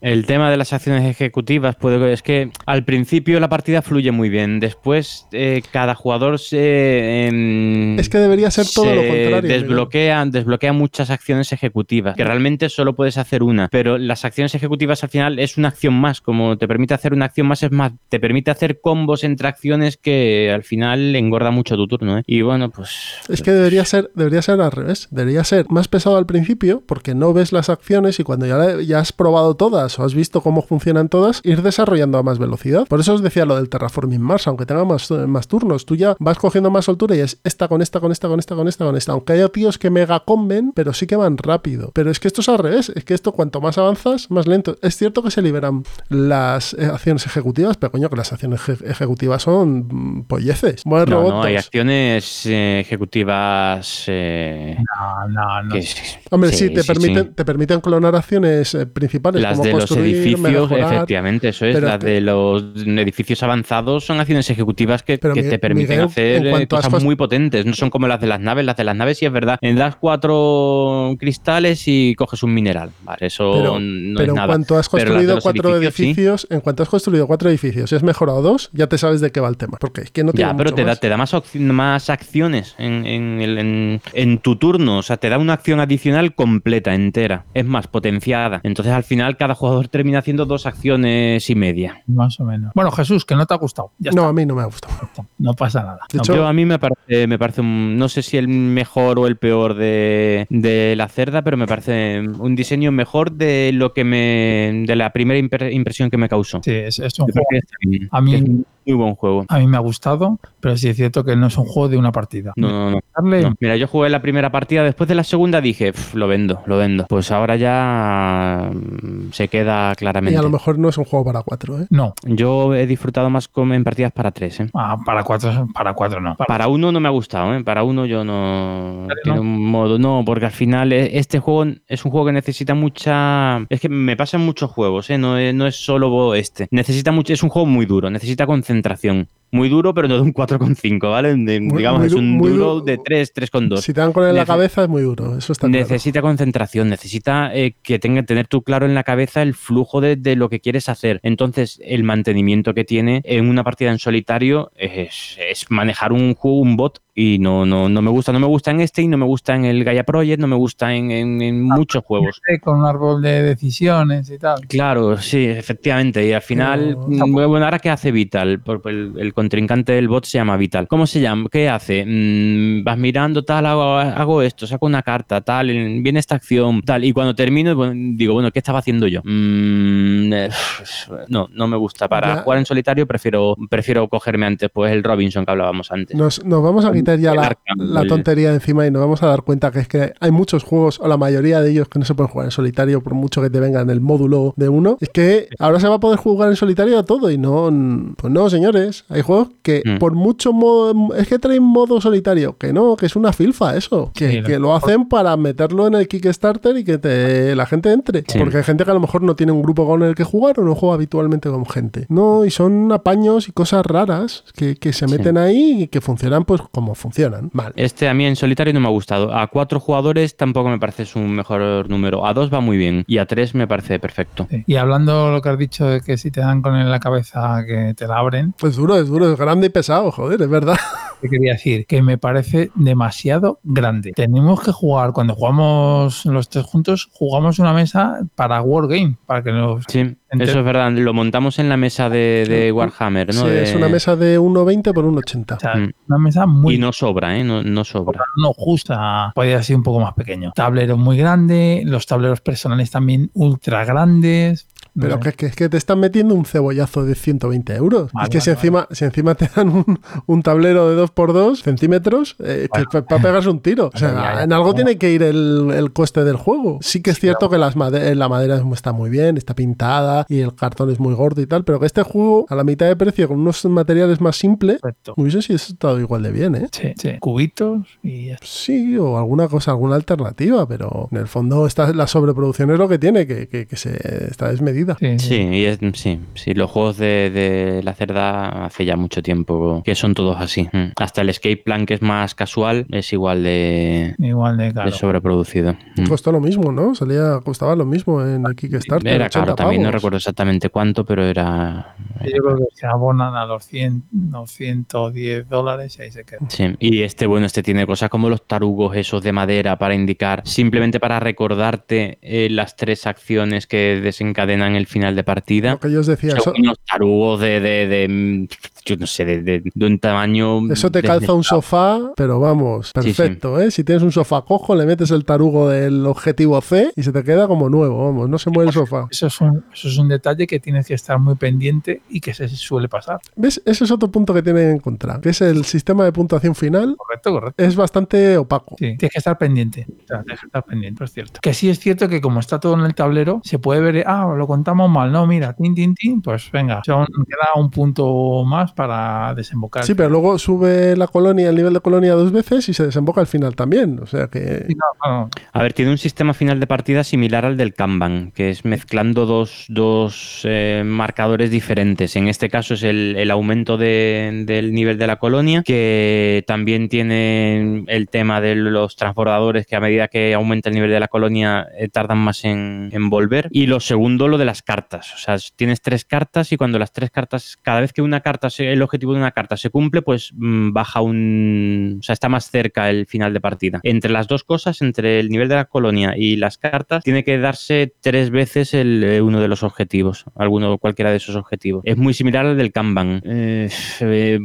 El tema de las acciones ejecutivas, puede, es que al principio la partida fluye muy bien, después eh, cada jugador se... em, Es que debería ser todo se lo contrario. Desbloquea, desbloquea muchas acciones ejecutivas, que realmente solo puedes hacer una, pero las acciones ejecutivas al final es una acción más, como te permite hacer una acción más, es más, te permite hacer combos entre acciones que al final engorda mucho tu turno. ¿eh? Y bueno, pues... Es que debería ser, debería ser al revés. Debería ser más pesado al principio, porque no ves las acciones y cuando ya, ya has probado todas o has visto cómo funcionan todas, ir desarrollando a más velocidad. Por eso os decía lo del Terraforming Mars, aunque tenga más, más turnos, tú ya vas cogiendo más soltura y es esta con esta, con esta, con esta, con esta, con esta. Aunque haya tíos que mega comben, pero sí que van rápido. Pero es que esto es al revés, es que esto cuanto más avanzas, más lento. Es cierto que se liberan las eh, acciones ejecutivas, pero coño, que las acciones eje- ejecutivas son mm, polleces. Buen No, no, hay acciones eh, ejecutivas... eh, No, no, no. que- Hombre, sí, te, sí, permiten, sí. te permiten clonar acciones eh, principales Las como de los edificios, mejorar. efectivamente, eso es. Las que- de los edificios avanzados son acciones ejecutivas que, Pero que Mi- te permiten Miguel, hacer en cosas muy potentes. No son como las de las naves. Las de las naves sí es verdad. En das cuatro cristales y coges un mineral. Vale, eso Pero, no pero es en nada. cuanto has construido cuatro cuatro edificios, sí. en cuanto has construido cuatro edificios y has mejorado dos, ya te sabes de qué va el tema. Porque es que no tiene Ya, pero mucho te da, más. te da más, más acciones en, en el- en- en tu turno. O sea, te da una acción adicional completa, entera. Es más, potenciada. Entonces, al final, cada jugador termina haciendo dos acciones y media. Más o menos. Bueno, Jesús, que no te ha gustado. Ya No, a mí no me ha gustado. No pasa nada. De No, hecho- Yo a mí me parece, me parece un- no sé si el mejor o el peor de, de la cerda, pero me parece un diseño mejor de lo que me, de la primera impre- impresión que me causó. sí, es, es un juego. parece que está bien, A mí- es un muy buen juego. A mí me ha gustado, pero sí es cierto que no es un juego de una partida. No, no, no. Darle- No, Mira, yo jugué la primera partida, después de la segunda dije, "Pf, lo vendo, lo vendo. Pues ahora ya mm, se queda Y claramente. a lo mejor no es un juego para cuatro, ¿eh? No, Yo he disfrutado más con, en partidas para tres. ¿eh? ah, para cuatro, para cuatro no. Para- Para uno no me ha gustado, ¿eh? Para uno yo no... Tiene ¿no? un modo... No, porque al final eh, este juego es un juego que necesita mucha... Es que me pasan muchos juegos, ¿eh? No es, no es solo este. Necesita mucho... Es un juego muy duro, necesita concentración. Muy duro, pero no de un 4,5, ¿vale? De- Muy- digamos, muy es un duro du- de 3, 3,2. Si te dan con él en la cabeza es muy duro, eso está claro. Necesita concentración, necesita eh, que tenga, tener tú claro en la cabeza el flujo de, de lo que quieres hacer. Entonces, el mantenimiento que tiene en una partida en solitario es, es manejar un juego, un bot, y no, no, no me gusta. No me gusta en este y no me gusta en el Gaia Project, no me gusta en, en- en muchos juegos. Con un árbol de decisiones y tal. Claro, sí, efectivamente. Y al final, Pero- mm, bueno, ahora qué hace Vital, Porque el, el contrincante del bot se llama Vital. ¿Cómo se llama? ¿Qué hace? Mm, vas mirando, tal, hago, hago esto, saco una carta, tal, viene esta acción, tal. Y cuando termino, bueno, digo, bueno, ¿qué estaba haciendo yo? Mm, eh, *sighs* no, no me gusta. Para Ya. jugar en solitario prefiero, prefiero cogerme antes, pues el Robinson que hablábamos antes. Nos, nos vamos a quitar ya la, Arkham, la el- tontería de encima y nos vamos a dar cuenta que es que hay muchos juegos, o la mayoría de ellos, que no se pueden jugar en solitario por mucho que te vengan el módulo de uno. Es que ahora se va a poder jugar en solitario a todo y no, pues no, señores. Hay juegos que Mm. por mucho modo, es que traen modo solitario, que no, que es una filfa eso, que, Sí, que lo hacen para meterlo en el Kickstarter y que te, la gente entre. Sí. Porque hay gente que a lo mejor no tiene un grupo con el que jugar o no juega habitualmente con gente. No, y son apaños y cosas raras que, que se Sí. meten ahí y que funcionan pues como funcionan. Mal. Este a mí en solitario no me ha gustado. A cuatro jugadores tampoco me parece su mejor número. A dos va muy bien. Y a tres me parece perfecto. Sí. Y hablando lo que has dicho de que si te dan con en la cabeza que te la abren, Es duro, es duro, es grande y pesado, joder, es verdad. *laughs* ¿qué quería decir? Que me parece demasiado grande. Tenemos que jugar, cuando jugamos los tres juntos, jugamos una mesa para Wargame, para que nos... Sí, eso es verdad. Lo montamos en la mesa de, de Warhammer, ¿no? Sí, De- Es una mesa de 1,20 por 1,80. O sea, Mm. una mesa muy Y no sobra, ¿eh? No, no sobra. no justa, podría ser un poco más pequeño. Tablero muy grande, los tableros personales también ultra grandes. Pero que, que es que te están metiendo un cebollazo de 120 euros. Vale, es que si, vale, encima, si encima te dan un, un tablero de 2x2 centímetros, eh, que para pegarse un tiro. O sea, Ya, ya, ya. en algo tiene que ir el, el coste del juego. Sí que es cierto que las made- la madera está muy bien, está pintada y el cartón es muy gordo y tal, pero que este juego a la mitad de precio con unos materiales más simples, hubiese sido estado igual de bien, ¿eh? Sí, sí. Cubitos y ya está. Sí, o alguna cosa, alguna alternativa, pero en el fondo esta, la sobreproducción es lo que tiene, que, que- que se está desmedida. Sí, sí. Sí, y es- sí, sí, los juegos de, de la cerda hace ya mucho tiempo que son todos así. Mm. Hasta el escape plan, que es más casual, es igual de, Igual de de caro. sobreproducido. Mm. Costó lo mismo, ¿no? Salía, costaba lo mismo en el Kickstarter. Era 80 caro también, no recuerdo exactamente cuánto, pero era... Yo creo que se abonan a los 100, los 110 dólares y ahí se queda. Sí, y este, bueno, este tiene cosas como los tarugos esos de madera para indicar, simplemente para recordarte eh, las tres acciones que desencadenan el final de partida. Lo que yo os decía, Son eso, unos tarugos de, de, de, yo no sé, de, de- de un tamaño... eso te calza un sofá, pero vamos, Sí, sí. perfecto, ¿eh? Si tienes un sofá cojo, le metes el tarugo del objetivo C y se te queda como nuevo, vamos, no se mueve el sofá. Eso es, un, eso es un detalle que tienes que estar muy pendiente y que se suele pasar. ¿Ves? Ese es otro punto que tiene en contra, que es el sistema de puntuación final. Correcto, correcto. Es bastante opaco. Sí, tienes que estar pendiente. O sea, tienes que estar pendiente, es cierto. Que sí es cierto que como está todo en el tablero, se puede ver, ah, lo contamos mal, no, mira, tin, tin, tin, pues venga, son, queda un punto más para desembocar. Sí, pero luego sube la colonia, el nivel de colonia dos veces y se desemboca al final también. O sea que. Sí, no, no. A ver, tiene un sistema final de partida similar al del Kanban, que es mezclando dos, dos, eh, marcadores diferentes. En este caso es el, el aumento de- del nivel de la colonia, que también tiene el tema de los transbordadores, que a medida que aumenta el nivel de la colonia eh, tardan más en, en volver. Y lo segundo, lo de las cartas. O sea, tienes tres cartas y cuando las tres cartas, cada vez que una carta, se- el objetivo de una carta se cumple, pues mm, baja un... O sea, está más cerca el final de partida. Entre las dos cosas, entre el nivel de la colonia y las cartas, tiene que darse tres veces el, eh, uno de los objetivos, alguno cualquiera de esos objetivos. Es muy similar al del Kanban. Eh,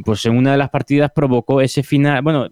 pues en una de las partidas provocó ese final, bueno,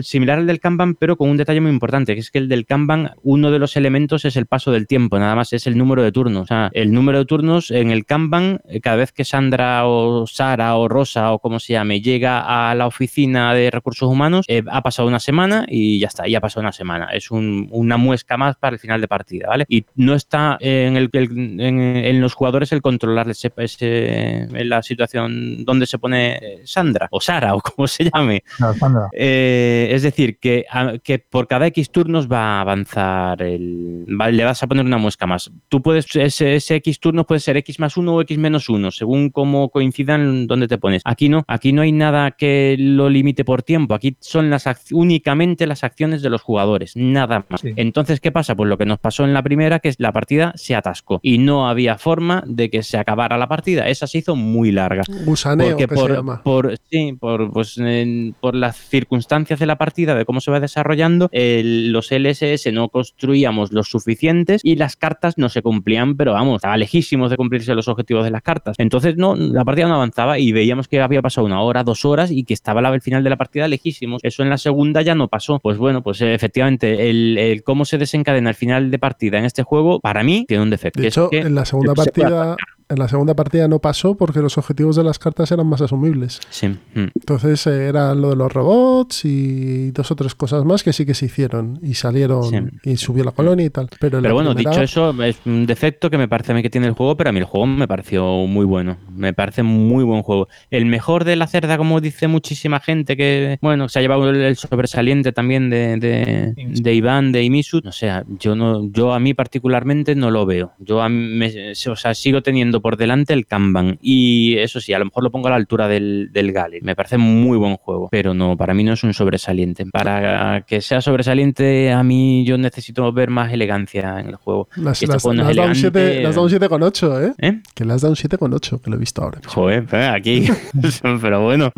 similar al del Kanban, pero con un detalle muy importante, que es que el del Kanban, uno de los elementos es el paso del tiempo, nada más es el número de turnos. O sea, el número de turnos en el Kanban, eh, cada vez que Sandra o Sara o Rosa o como se llame llega a la oficina de recursos humanos, eh, ha pasado una semana y ya está, ya ha pasado una semana. Es un- una muesca más para el final de partida, ¿vale? Y no está en, el, el- en, en los jugadores el controlar ese, ese- la situación donde se pone eh, Sandra o Sara o como se llame. No, Sandra. Eh, es decir, que, a- que por cada X turnos va a avanzar el. va- le vas a poner una muesca más. Tú puedes, ese, ese X turnos puede ser X más 1 o X menos 1, según cómo coincidan donde te pones. Aquí no, aquí no hay nada que lo limite por tiempo. Aquí son las únicamente las acciones de los jugadores, nada más. Sí. Entonces, ¿qué pasa? Pues lo que nos pasó en la primera, que la partida se atascó y no había forma de que se acabara la partida. Esa se hizo muy larga Gusaneo, porque que se por, llama. por- sí, por, pues, en- por las circunstancias de la partida, de cómo se va desarrollando, el- los LSS no construíamos los suficientes y las cartas no se cumplían, pero vamos, estaba lejísimos de cumplirse los objetivos de las cartas. Entonces, no, la partida no avanzaba y veíamos que había pasado una hora, dos horas y que estaba la- el final de la partida lejísimos. Eso en la segunda ya no pasó. Pues bueno, pues eh, efectivamente, el, el cómo se desencadena el final de partida en este juego, para mí, tiene un defecto. De es hecho, que en la segunda se partida. En la segunda partida no pasó porque los objetivos de las cartas eran más asumibles. Sí. mm. Entonces eh, era lo de los robots y dos o tres cosas más que sí que se hicieron y salieron Sí. y subió la colonia y tal. Pero, bueno, primera- dicho eso, es un defecto que me parece a mí que tiene el juego, pero a mí el juego me pareció muy bueno. Me parece muy buen juego. El mejor de la cerda, como dice muchísima gente, que bueno, se ha llevado el, sobresaliente también de, de, de Iván, de Imisu. No sé, yo no, yo a mí particularmente no lo veo. Yo a mí me- o sea, sigo teniendo por delante el Kanban. Y eso sí, a lo mejor lo pongo a la altura del, del Gali. Me parece muy buen juego, pero no, para mí no es un sobresaliente. Para que sea sobresaliente, a mí yo necesito ver más elegancia en el juego. Las, este las- juego no las da elegante. 7 las da un 7,8, ¿eh? ¿Eh? Que le has dado un 7,8, que lo he visto ahora. mismo. Joder, pero aquí. *laughs* pero bueno,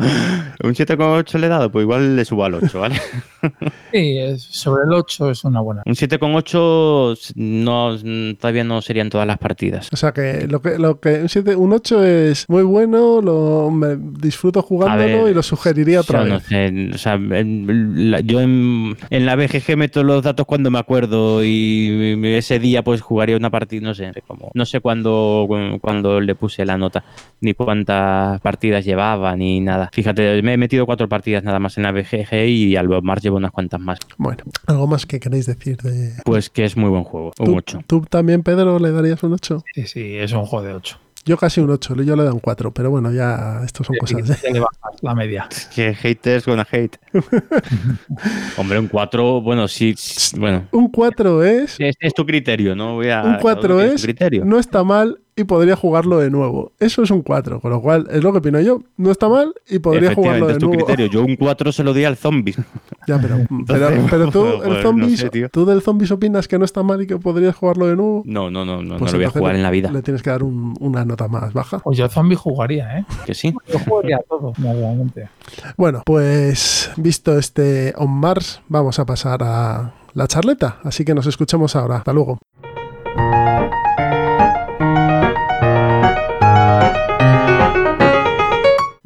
un 7,8 le he dado, pues igual le subo al 8, ¿vale? *laughs* Sí, sobre el 8 es una buena. Un 7,8 no, todavía no serían todas las partidas. O sea que lo que, lo que un, 7, un 8 es muy bueno, lo me disfruto jugándolo ver, y lo sugeriría otra no vez. sé, o sea, en- la- yo en, en la BGG meto los datos cuando me acuerdo y ese día pues jugaría una partida, no sé, como, no sé cuándo, cuándo le puse la nota, ni cuántas partidas llevaba, ni nada. Fíjate, me he metido cuatro partidas nada más en la BGG y al más llevo unas cuantas más. Bueno, algo más que queréis decir de... Pues que es muy buen juego, un ¿Tú, 8. tú también, Pedro, le darías un 8? Sí, sí, es un juego de 8. Yo casi un 8, yo le doy un 4, pero bueno, ya estos son cosas de... Ya le bajas la media. Que haters gonna hate. *laughs* Hombre, un 4, bueno, sí, sí, bueno. Un 4 es... Es, es tu criterio, ¿no? Voy a, Un 4 cada uno tiene es... criterio. No está mal y podría jugarlo de nuevo. Eso es un 4, con lo cual es lo que opino yo. No está mal y podría jugarlo Efectivamente, de es tu nuevo. criterio. Yo un 4 se lo di al zombie. *laughs* Ya, pero, pero, pero tú, el no zombies, sé, tío. ¿tú del zombies opinas que no está mal y que podrías jugarlo de nuevo? No, no, no, no, Pues no lo voy a jugar en la vida. Le tienes que dar un- una nota más baja. Pues yo zombie jugaría, ¿eh? Que sí. Yo jugaría todo, realmente. Bueno, pues visto este On Mars, vamos a pasar a la charleta. Así que nos escuchamos ahora. Hasta luego.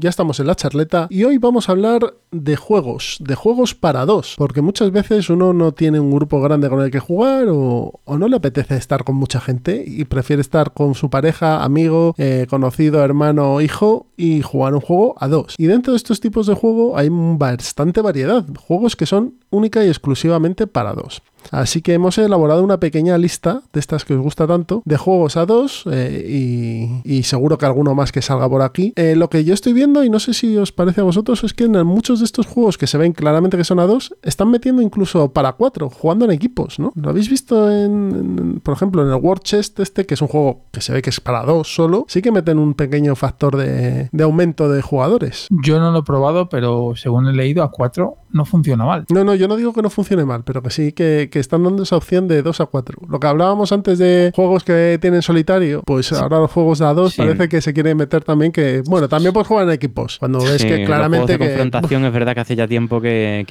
Ya estamos en la charleta y hoy vamos a hablar de juegos, de juegos para dos, porque muchas veces uno no tiene un grupo grande con el que jugar o, no le apetece estar con mucha gente y prefiere estar con su pareja, amigo, eh, conocido, hermano o hijo y jugar un juego a dos. Y dentro de estos tipos de juego hay bastante variedad, juegos que son única y exclusivamente para dos. Así que hemos elaborado una pequeña lista de estas que os gusta tanto, de juegos a dos eh, y, y seguro que alguno más que salga por aquí. Eh, lo que yo estoy viendo, y no sé si os parece a vosotros, es que en muchos de estos juegos que se ven claramente que son a dos, están metiendo incluso para cuatro, jugando en equipos, ¿no? ¿Lo habéis visto en, en- por ejemplo, en el War Chest este, que es un juego que se ve que es para dos solo? Sí que meten un pequeño factor de, de aumento de jugadores. Yo no lo he probado, pero según he leído, a 4 no funciona mal. No, no, yo no digo que no funcione mal, pero que sí que, que están dando esa opción de 2 a 4. Lo que hablábamos antes de juegos que tienen solitario, pues ahora los juegos de a 2 Sí. parece que se quieren meter también que, bueno, también puedes jugar en equipos. Cuando ves Sí, que los claramente juegos de que... confrontación es verdad que hace ya tiempo que,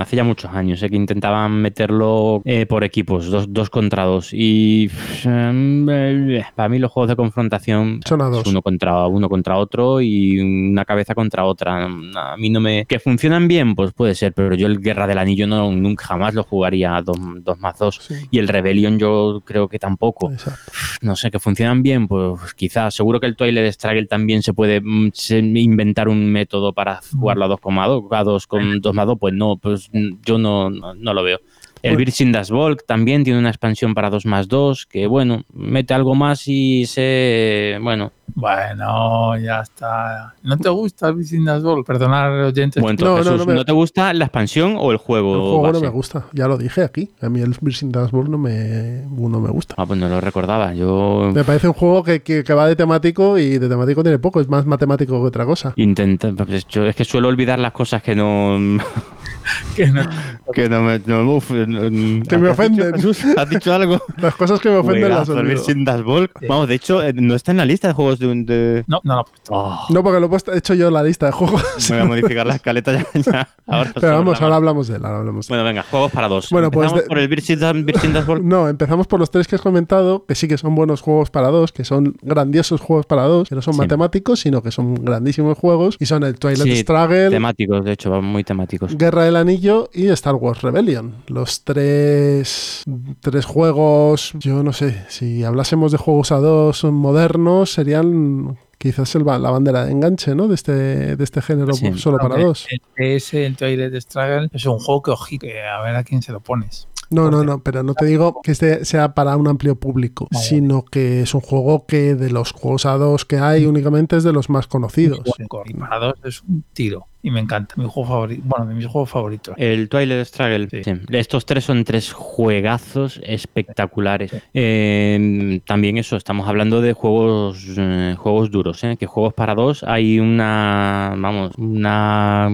hace ya muchos años eh, que intentaban meterlo eh, por equipos, dos, dos contra dos. Y pff, eh, para mí los juegos de confrontación Son a dos. uno contra uno contra otro y una cabeza contra otra. A mí no me que funcionan bien, pues puede ser, pero yo el Guerra del Anillo no nunca jamás lo jugaría a dos, dos más dos. Sí. Y el Rebellion yo creo que tampoco Exacto. no sé, que funcionan bien, pues quizás. Seguro que el Twilight Struggle también se puede mm, se- inventar un método para jugarlo a 2,2, a 2 con 2 más 2, pues no, pues mm, yo no, no, no lo veo. El. Virgin Das Volk también tiene una expansión para 2 más 2, que bueno, mete algo más y se, bueno, Bueno, ya está. ¿No te gusta el Business Ball? Perdonar oyentes. bueno, No, entonces, no, Jesús, no te gusta la expansión o el juego? El juego no me gusta, ya lo dije aquí. A mí el Virgin Dashboard no me, no me gusta. Ah, pues no lo recordaba, yo Me parece un juego que, que- que va de temático y de temático tiene poco, es más matemático que otra cosa. intento, pues, yo es que suelo olvidar las cosas que no... *laughs* *laughs* que no- Que no me... no, uf, no- Que me ¿Has dicho, ofenden. ¿Has dicho algo? *laughs* Las cosas que me ofenden las Volk. Sí. Vamos, de hecho, eh, no está en la lista de juegos de un. De... no, no lo he puesto. Oh, No, porque lo he puesto- he hecho yo en la lista de juegos. voy a modificar la escaleta ya. *laughs* ya. Ahora Pero vamos, la ahora hablamos de él, ahora hablamos de él. Bueno, venga, juegos para dos. Bueno, pues Empezamos de- por el Virgin, Das- Virgin Das Volk. No, empezamos por los tres que has comentado, que sí que son buenos juegos para dos, que son grandiosos juegos para dos, que no son Sí. matemáticos, sino que son grandísimos juegos, y son el Twilight Sí, Struggle, Temáticos, de hecho, muy temáticos. Guerra del Anillo y Star Wars Rebellion. Los tres, tres juegos, yo no sé, si hablásemos de juegos a dos modernos, serían quizás el la bandera de enganche, ¿no? De este, de este género Sí. solo para dos. El PS, el Toilet Struggle, es un juego que ojito, a ver a quién se lo pones. No, no, Porque- no, pero no te digo que este sea para un amplio público, Vale. sino que es un juego que de los juegos a dos que hay únicamente es de los más conocidos. Y para dos es un tiro. Y me encanta. Mi juego favorito. Bueno, de mis juegos favoritos. El Twilight Struggle. Sí. sí. Estos tres son tres juegazos espectaculares. Eh, también eso, estamos hablando de juegos eh, juegos duros, ¿eh? que juegos para dos hay una, vamos, una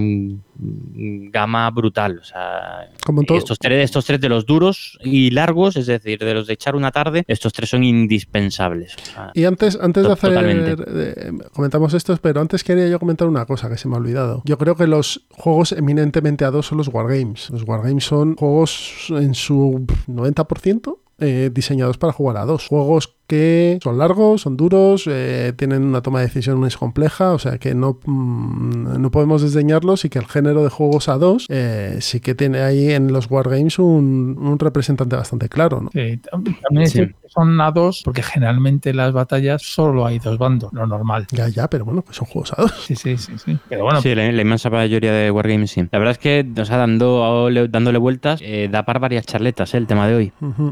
gama brutal. O sea, Como estos, tres, estos tres de los duros y largos, es decir, de los de echar una tarde, estos tres son indispensables. O sea, Y antes, antes de hacer, eh, comentamos estos, pero antes quería yo comentar una cosa que se me ha olvidado. Yo creo que los juegos eminentemente a dos son los Wargames. Los Wargames son juegos en su 90% eh, diseñados para jugar a dos. Juegos que son largos, son duros, eh, tienen una toma de decisiones compleja, o sea que no, mm, no podemos desdeñarlos y que el género de juegos a dos eh, sí que tiene ahí en los Wargames un, un representante bastante claro, ¿no? Sí, tam- también es Sí. cierto que son a dos, porque generalmente en las batallas solo hay dos bandos, lo normal. Ya, ya, pero bueno, que son juegos a dos. Sí, sí, sí, sí. Pero bueno, Sí, la, la inmensa mayoría de Wargames sí. La verdad es que, o sea, dando, dándole vueltas, eh, da para varias charletas eh, el tema de hoy.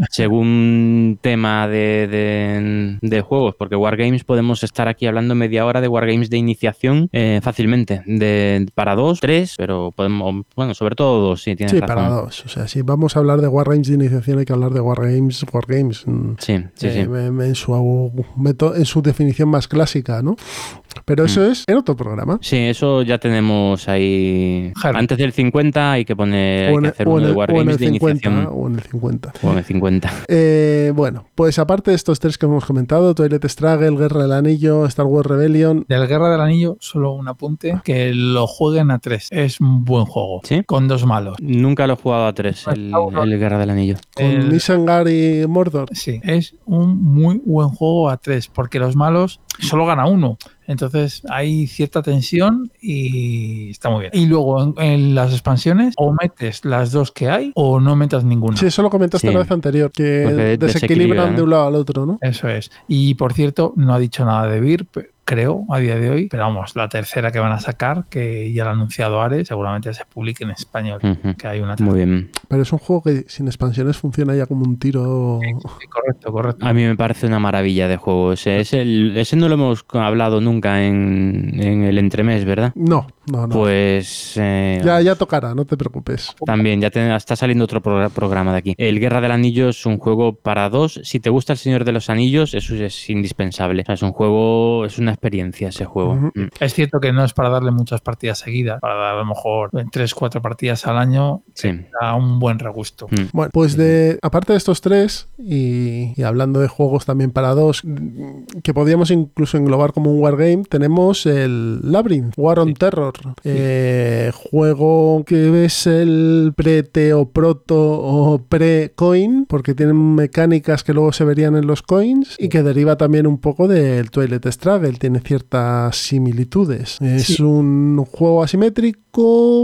Según tema de, de- de juegos, porque Wargames podemos estar aquí hablando media hora de Wargames de iniciación eh, fácilmente. De, para dos, tres, pero podemos, bueno, sobre todo dos, sí, tienes Sí, razón. para dos. O sea, si vamos a hablar de Wargames de iniciación, hay que hablar de Wargames, Wargames mm, Sí, sí, eh, sí. En, su, en su definición más clásica, ¿no? Pero eso Mm. es en otro programa. Sí, eso ya tenemos ahí. Antes del 50 hay que poner, hay que el- hacer uno de Wargames de 50. iniciación. O en el 50. O en el 50. Eh, bueno, pues aparte de estos tres que hemos comentado, Toilet Struggle, Guerra del Anillo, Star Wars Rebellion, del Guerra del Anillo, solo un apunte, que lo jueguen a tres. Es un buen juego. ¿Sí? Con dos malos. Nunca lo he jugado a tres, el, el Guerra del Anillo. con El- Nisangar y Mordor. Sí, es un muy buen juego a tres, porque los malos solo gana uno. Entonces hay cierta tensión y está muy bien. Y luego en, en las expansiones, o metes las dos que hay o no metas ninguna. Sí, eso lo comentaste Sí. la vez anterior, que Porque desequilibran desequilibra, de un lado al otro, ¿no? Eso es. Y por cierto, no ha dicho nada de Vir, creo, a día de hoy. Pero vamos, la tercera que van a sacar, que ya lo ha anunciado Ares, seguramente se publique en español. Que hay una Muy bien. Pero es un juego que sin expansiones funciona ya como un tiro. Sí, correcto, correcto. A mí me parece una maravilla de juego. Ese, es el, ese no lo hemos hablado nunca en, en el entremés, ¿verdad? No, no, no. Pues eh, ya, ya tocará, no te preocupes. también, ya te- está saliendo otro progr- programa de aquí. El Guerra del Anillo es un juego para dos. Si te gusta el Señor de los Anillos, eso es indispensable. O sea, es un juego, es una experiencia ese juego. Mm. Es cierto que no es para darle muchas partidas seguidas, para dar a lo mejor 3, 4 partidas al año, Sí. da un buen regusto. Mm. Bueno, pues de aparte de estos tres, y, y hablando de juegos también para dos, mm, que podríamos incluso englobar como un wargame, tenemos el Labyrinth, War on Terror. Eh, juego que es el pre-te o proto o pre-coin, porque tienen mecánicas que luego se verían en los coins, y que deriva también un poco del Toilet Struggle, tiene ciertas similitudes. Es Sí. un juego asimétrico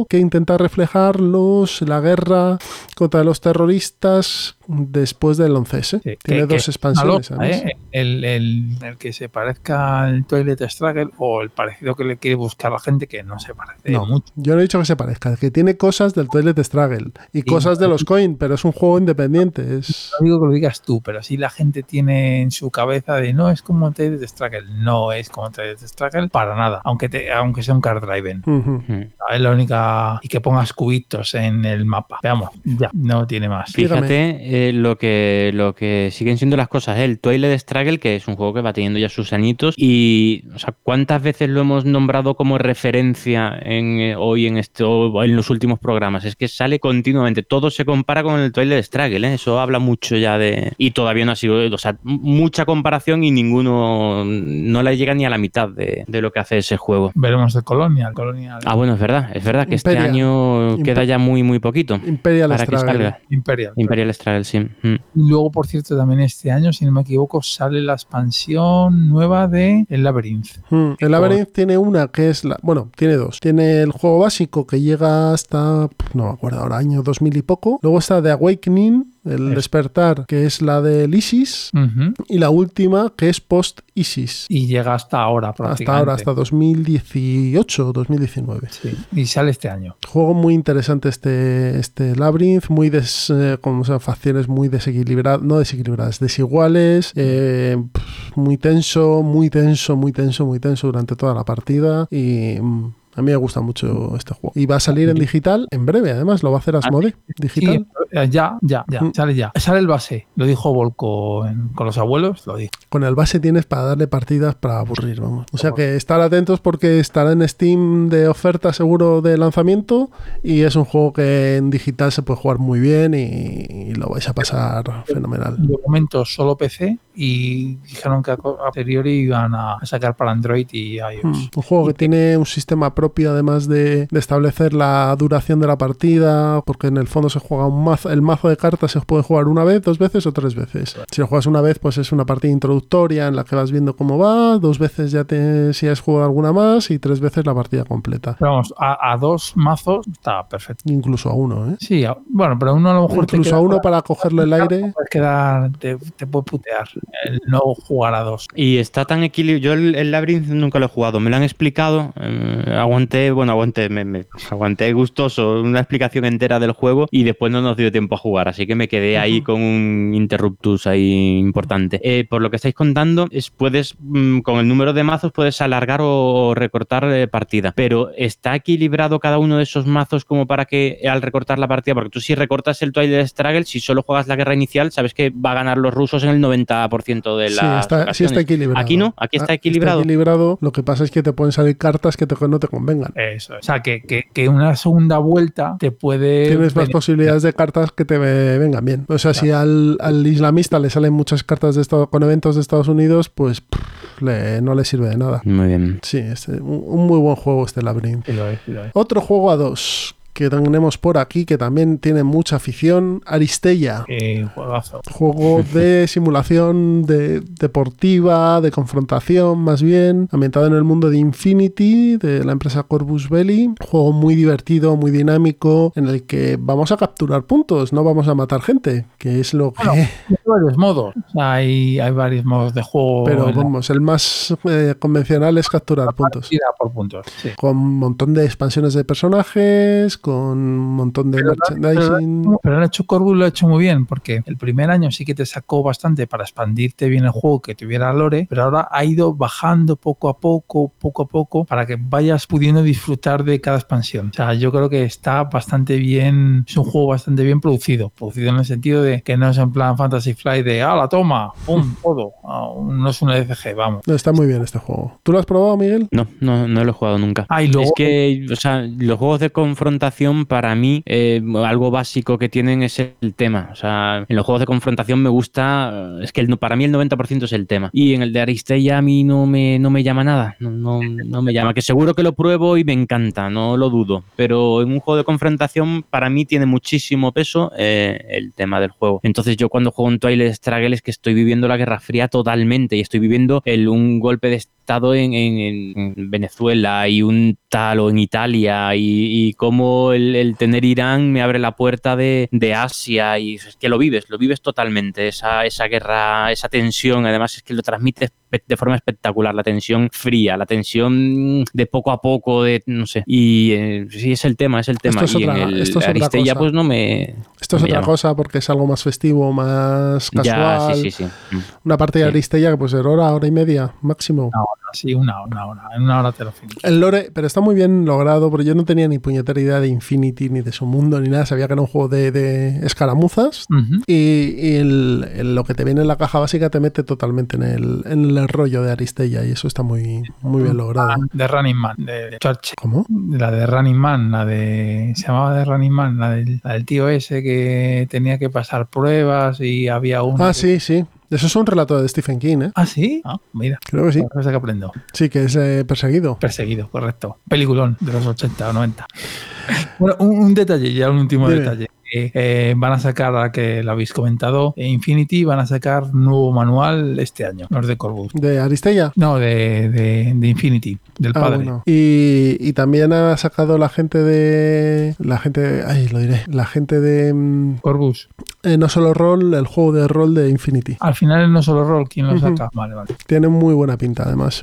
que intenta reflejar los, la guerra contra los terroristas después del 11S. Sí, Tiene que- dos que expansiones. loca. ¿eh? el, el- el que se parezca al Toilet Struggle o el parecido que le quiere buscar la gente que no se parece No, mucho. yo no he dicho que se parezca, que tiene cosas del Toilet Struggle y cosas de los coin, pero es un juego independiente. Es... No digo que lo digas tú, pero si la gente tiene en su cabeza de no es como Toilet Struggle, no es como Toilet Struggle para nada, aunque te, aunque sea un card driven. Mm. Es la única y que pongas cubitos en el mapa. Veamos, ya no tiene más. Fíjate eh, lo que lo que siguen siendo las cosas. ¿eh? El Twilight Struggle, que es un juego que va teniendo ya sus añitos. Y, o sea, ¿cuántas veces lo hemos nombrado como referencia en, eh, hoy en esto o en los últimos programas? Es que sale continuamente. Todo se compara con el Twilight Struggle. ¿eh? Eso habla mucho ya de. Y todavía no ha sido. O sea, mucha comparación y ninguno. No le llega ni a la mitad de, de lo que hace ese juego. Veremos el Colonial. Colonial Ah, bueno, es verdad. Es verdad que este año queda ya muy, muy poquito. Imperial Para que salga. Imperial. Imperial Struggle, sí. Mm. Y luego, por cierto, también este año, si no me equivoco, sale la expansión nueva de El Labyrinth. Mm, El Labyrinth tiene una que es la. Bueno, tiene dos. Tiene el juego básico que llega hasta. No me acuerdo ahora, año 2000 y poco. Luego está The Awakening, el Es- despertar, que es la del ISIS. Y la última, que es post-ISIS. Y llega hasta ahora, Hasta prácticamente. ahora, hasta 2018 o 2019. Sí, y sale este año. Juego muy interesante este, este Labyrinth, muy des, eh, con facciones muy desequilibradas, no desequilibradas, desiguales, eh, muy tenso, muy tenso, muy tenso, muy tenso durante toda la partida y mm, a mí me gusta mucho este juego. Y va a salir en digital en breve, además, lo va a hacer Asmode, digital. Sí, eh, ya, ya, ya, Mm. sale ya. Sale el base, lo dijo Volco en- con los abuelos, lo dijo. Con el base tienes para darle partidas para aburrir, vamos. O sea que estar atentos porque estará en Steam de oferta seguro de lanzamiento y es un juego que en digital se puede jugar muy bien y, y lo vais a pasar fenomenal. De momento solo PC y dijeron que a posteriori iban a a sacar para Android y iOS. Mm, Un juego que tiene un sistema propio además de, de establecer la duración de la partida, porque en el fondo se juega un mazo, el mazo de cartas se puede jugar una vez, dos veces o tres veces. Si lo juegas una vez, pues es una partida introductoria en la que vas viendo cómo va, dos veces ya te, si has jugado alguna más y tres veces la partida completa. Pero vamos, a, a dos mazos está perfecto. Incluso a uno, ¿eh? Sí, a- bueno, pero uno a lo mejor te Incluso a uno fuera. para cogerle el aire. Puedes quedar, te, te puede putear el no jugar a dos. Y está tan equilibrado. Yo el, el Labyrinth nunca lo he jugado. Me lo han explicado. eh, aguanté, bueno, aguanté, me, me- aguanté gustoso una explicación entera del juego y después no nos dio tiempo a jugar. Así que me quedé ahí con un interruptus ahí importante. Eh, por lo que estáis contando, es, puedes, mm, con el número de mazos, puedes alargar o, o recortar eh, partida. Pero está equilibrado cada uno de esos mazos como para que al recortar la partida, porque tú si recortas el Twilight Struggle, si solo juegas la guerra inicial, sabes que va a ganar los rusos en el 90% de Sí, está, sí está equilibrado. Aquí no, aquí está Ah, equilibrado. equilibrado. Lo que pasa es que te pueden salir cartas que te- no te convengan. Eso. O sea, que, que, que una segunda vuelta te puede. Tienes más posibilidades de cartas que te ve- vengan bien. O sea, si al, al islamista le salen muchas cartas de Estado- con eventos de Estados Unidos, pues pff, le- no le sirve de nada. Muy bien. Sí, es un, un muy buen juego este Labyrinth. Sí lo es, sí lo es. Otro juego a dos que tenemos por aquí que también tiene mucha afición, Aristella. Eh, juegazo. Juego de *laughs* simulación de, deportiva, de confrontación más bien, ambientado en el mundo de Infinity, de la empresa Corvus Belli. Juego muy divertido, muy dinámico, en el que vamos a capturar puntos, no vamos a matar gente, que es lo que... Bueno, varios modos. Hay, hay varios modos de juego. Pero vamos, el más eh, convencional es capturar puntos. por puntos. Sí. Con un montón de expansiones de personajes, con un montón de Pero merchandising. Pero han hecho Corvus lo ha hecho muy bien, porque el primer año sí que te sacó bastante para expandirte bien el juego, que tuviera lore, pero ahora ha ido bajando poco a poco, poco a poco, para que vayas pudiendo disfrutar de cada expansión. O sea, yo creo que está bastante bien, es un juego bastante bien producido, producido en el sentido de que no es en plan Fantasy Flight de, ah, la toma, pum, todo. Ah, no es un ECG, vamos. No, está muy bien este juego. ¿Tú lo has probado, Miguel? No, no, no lo he jugado nunca. Ah, luego- Es que, o sea, los juegos de confrontación, para mí, eh, algo básico que tienen es el tema. O sea, en los juegos de confrontación me gusta, eh, es que el- para mí el 90% es el tema. Y en el de Aristella a mí no me, no me llama nada, no, no, no me llama. Que seguro que lo pruebo y me encanta, no lo dudo. Pero en un juego de confrontación, para mí tiene muchísimo peso eh, el tema del juego. Entonces yo cuando juego en Twilight Struggle es que estoy viviendo la Guerra Fría totalmente y estoy viviendo el, un golpe de estado en, en- en Venezuela y un tal o en Italia y, y cómo el, el tener Irán me abre la puerta de, de Asia y es que lo vives, lo vives totalmente, esa, esa guerra, esa tensión, además es que lo transmites de forma espectacular, la tensión fría, la tensión de poco a poco, de no sé, y eh, sí es el tema, es el tema. Esto es y otra- en el esto es otra Aristella cosa. pues no me... Esto es no me otra llama. cosa porque es algo más festivo, más casual. Ya, sí, sí, sí. Una partida de. Aristella que puede ser hora, hora y media máximo. Una hora, sí, una hora, una hora. En una hora te lo finis. El lore, pero está muy bien logrado, porque yo no tenía ni puñetera idea de Infinity, ni de su mundo, ni nada. Sabía que era un juego de, de escaramuzas. Y, y el- el- lo que te viene en la caja básica te mete totalmente en el, en el rollo de Aristella, y eso está muy, muy bien logrado. De Running Man, de Churchill. ¿Cómo? La de Running Man, la de. Se llamaba de Running Man, la del, la del tío ese que tenía que pasar pruebas y había uno. Ah, que- sí, sí. Eso es un relato de Stephen King, ¿eh? Ah, sí. Ah, mira. Creo que sí. Cosa que aprendo. Sí, que es eh, perseguido. Perseguido, correcto. Peliculón de los 80 o 90. Bueno, un, un detalle, ya un último Dime. detalle. Eh, van a sacar, ahora que lo habéis comentado, Infinity van a sacar nuevo manual este año, los de Corbus. De Aristella. No, de, de, de Infinity, del Ah, padre. bueno. Y, y también ha sacado la gente de. La gente. de- Ay, lo diré. La gente de. mm, Corbus. eh, no solo rol, el juego de rol de Infinity. Al final no solo rol, ¿quién lo saca? Vale, vale. Tiene muy buena pinta, además.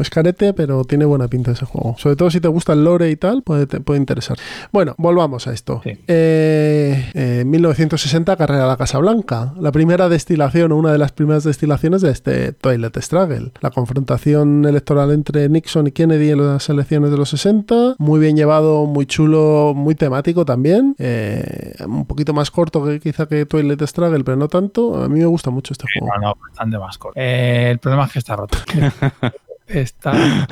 es carete, pero tiene buena pinta ese juego. Sobre todo si te gusta el lore y tal, puede, te puede interesar. Bueno, volvamos a esto. Sí. Eh, eh, 1960, Carrera a la Casa Blanca. La primera destilación, o una de las primeras destilaciones de este Toilet Struggle. La confrontación electoral entre Nixon y Kennedy en las elecciones de los 60. Muy bien llevado, muy chulo, muy temático también. Eh, un poquito más corto que quizá que Toilet Struggle, pero no tanto. A mí me gusta mucho este juego. No, no, bastante más corto. Eh, el problema es que está roto. *laughs* está. *laughs*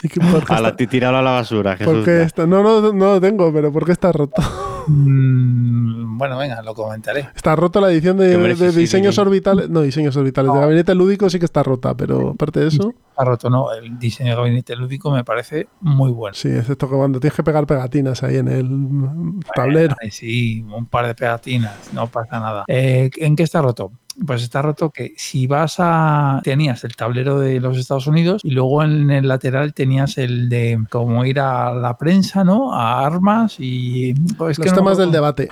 Sí que- ¿por qué A la está- ti tirarlo a la basura, Jesús. ¿Por qué ya. está- No, no, no lo tengo, pero ¿por qué está roto? Mm, bueno, venga, lo comentaré. Está roto la edición de, diseños sí. orbitales. No, diseños orbitales. De gabinete lúdico sí que está rota, pero aparte de eso, Está roto, no. El diseño de gabinete lúdico me parece muy bueno. sí, es esto que cuando tienes que pegar pegatinas ahí en el mm, tablero. Ay, sí, un par de pegatinas, no pasa nada. Eh, ¿En qué está roto? Pues está roto que si vas a. Tenías el tablero de los Estados Unidos y luego en el lateral tenías el de cómo ir a la prensa, ¿no? A armas y. pues, es que Los no temas del debate.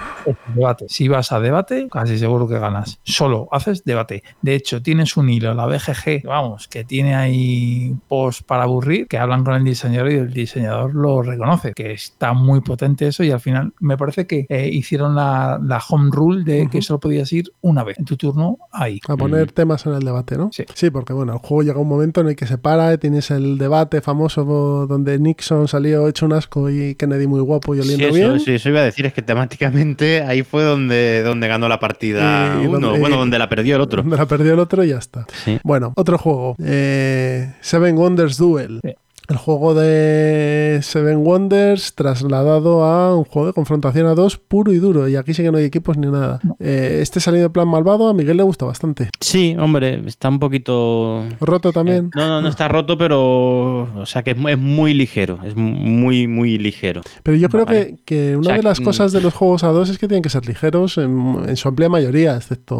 Debate. Si vas a debate, casi seguro que ganas. Solo haces debate. De hecho, tienes un hilo, la BGG, vamos, que tiene ahí post para aburrir, que hablan con el diseñador y el diseñador lo reconoce, que está muy potente eso y al final me parece que eh, hicieron la, la home rule de que solo podías ir una vez en tu turno ahí. A poner temas en el debate, ¿no? Sí. porque bueno, el juego llega un momento en el que se para, tienes el debate famoso donde Nixon salió hecho un asco y Kennedy muy guapo y Sí, oliendo eso, bien. sí, eso iba a decir, es que temáticamente ahí fue donde, donde ganó la partida Y uno, donde- bueno, donde la perdió el otro. Donde la perdió el otro y ya está. Sí. Bueno, otro juego. Eh, Seven Wonders Duel. El juego de Seven Wonders trasladado a un juego de confrontación a dos puro y duro. Y aquí sí que no hay equipos ni nada. Eh, este salido en plan malvado a Miguel le gusta bastante. Sí, hombre, está un poquito... Roto también. No, no, no está roto, pero... O sea, que es, es muy ligero, es muy, muy ligero. Pero yo creo Vale. que, que una O sea, de las mm. cosas de los juegos a dos es que tienen que ser ligeros en, en su amplia mayoría, excepto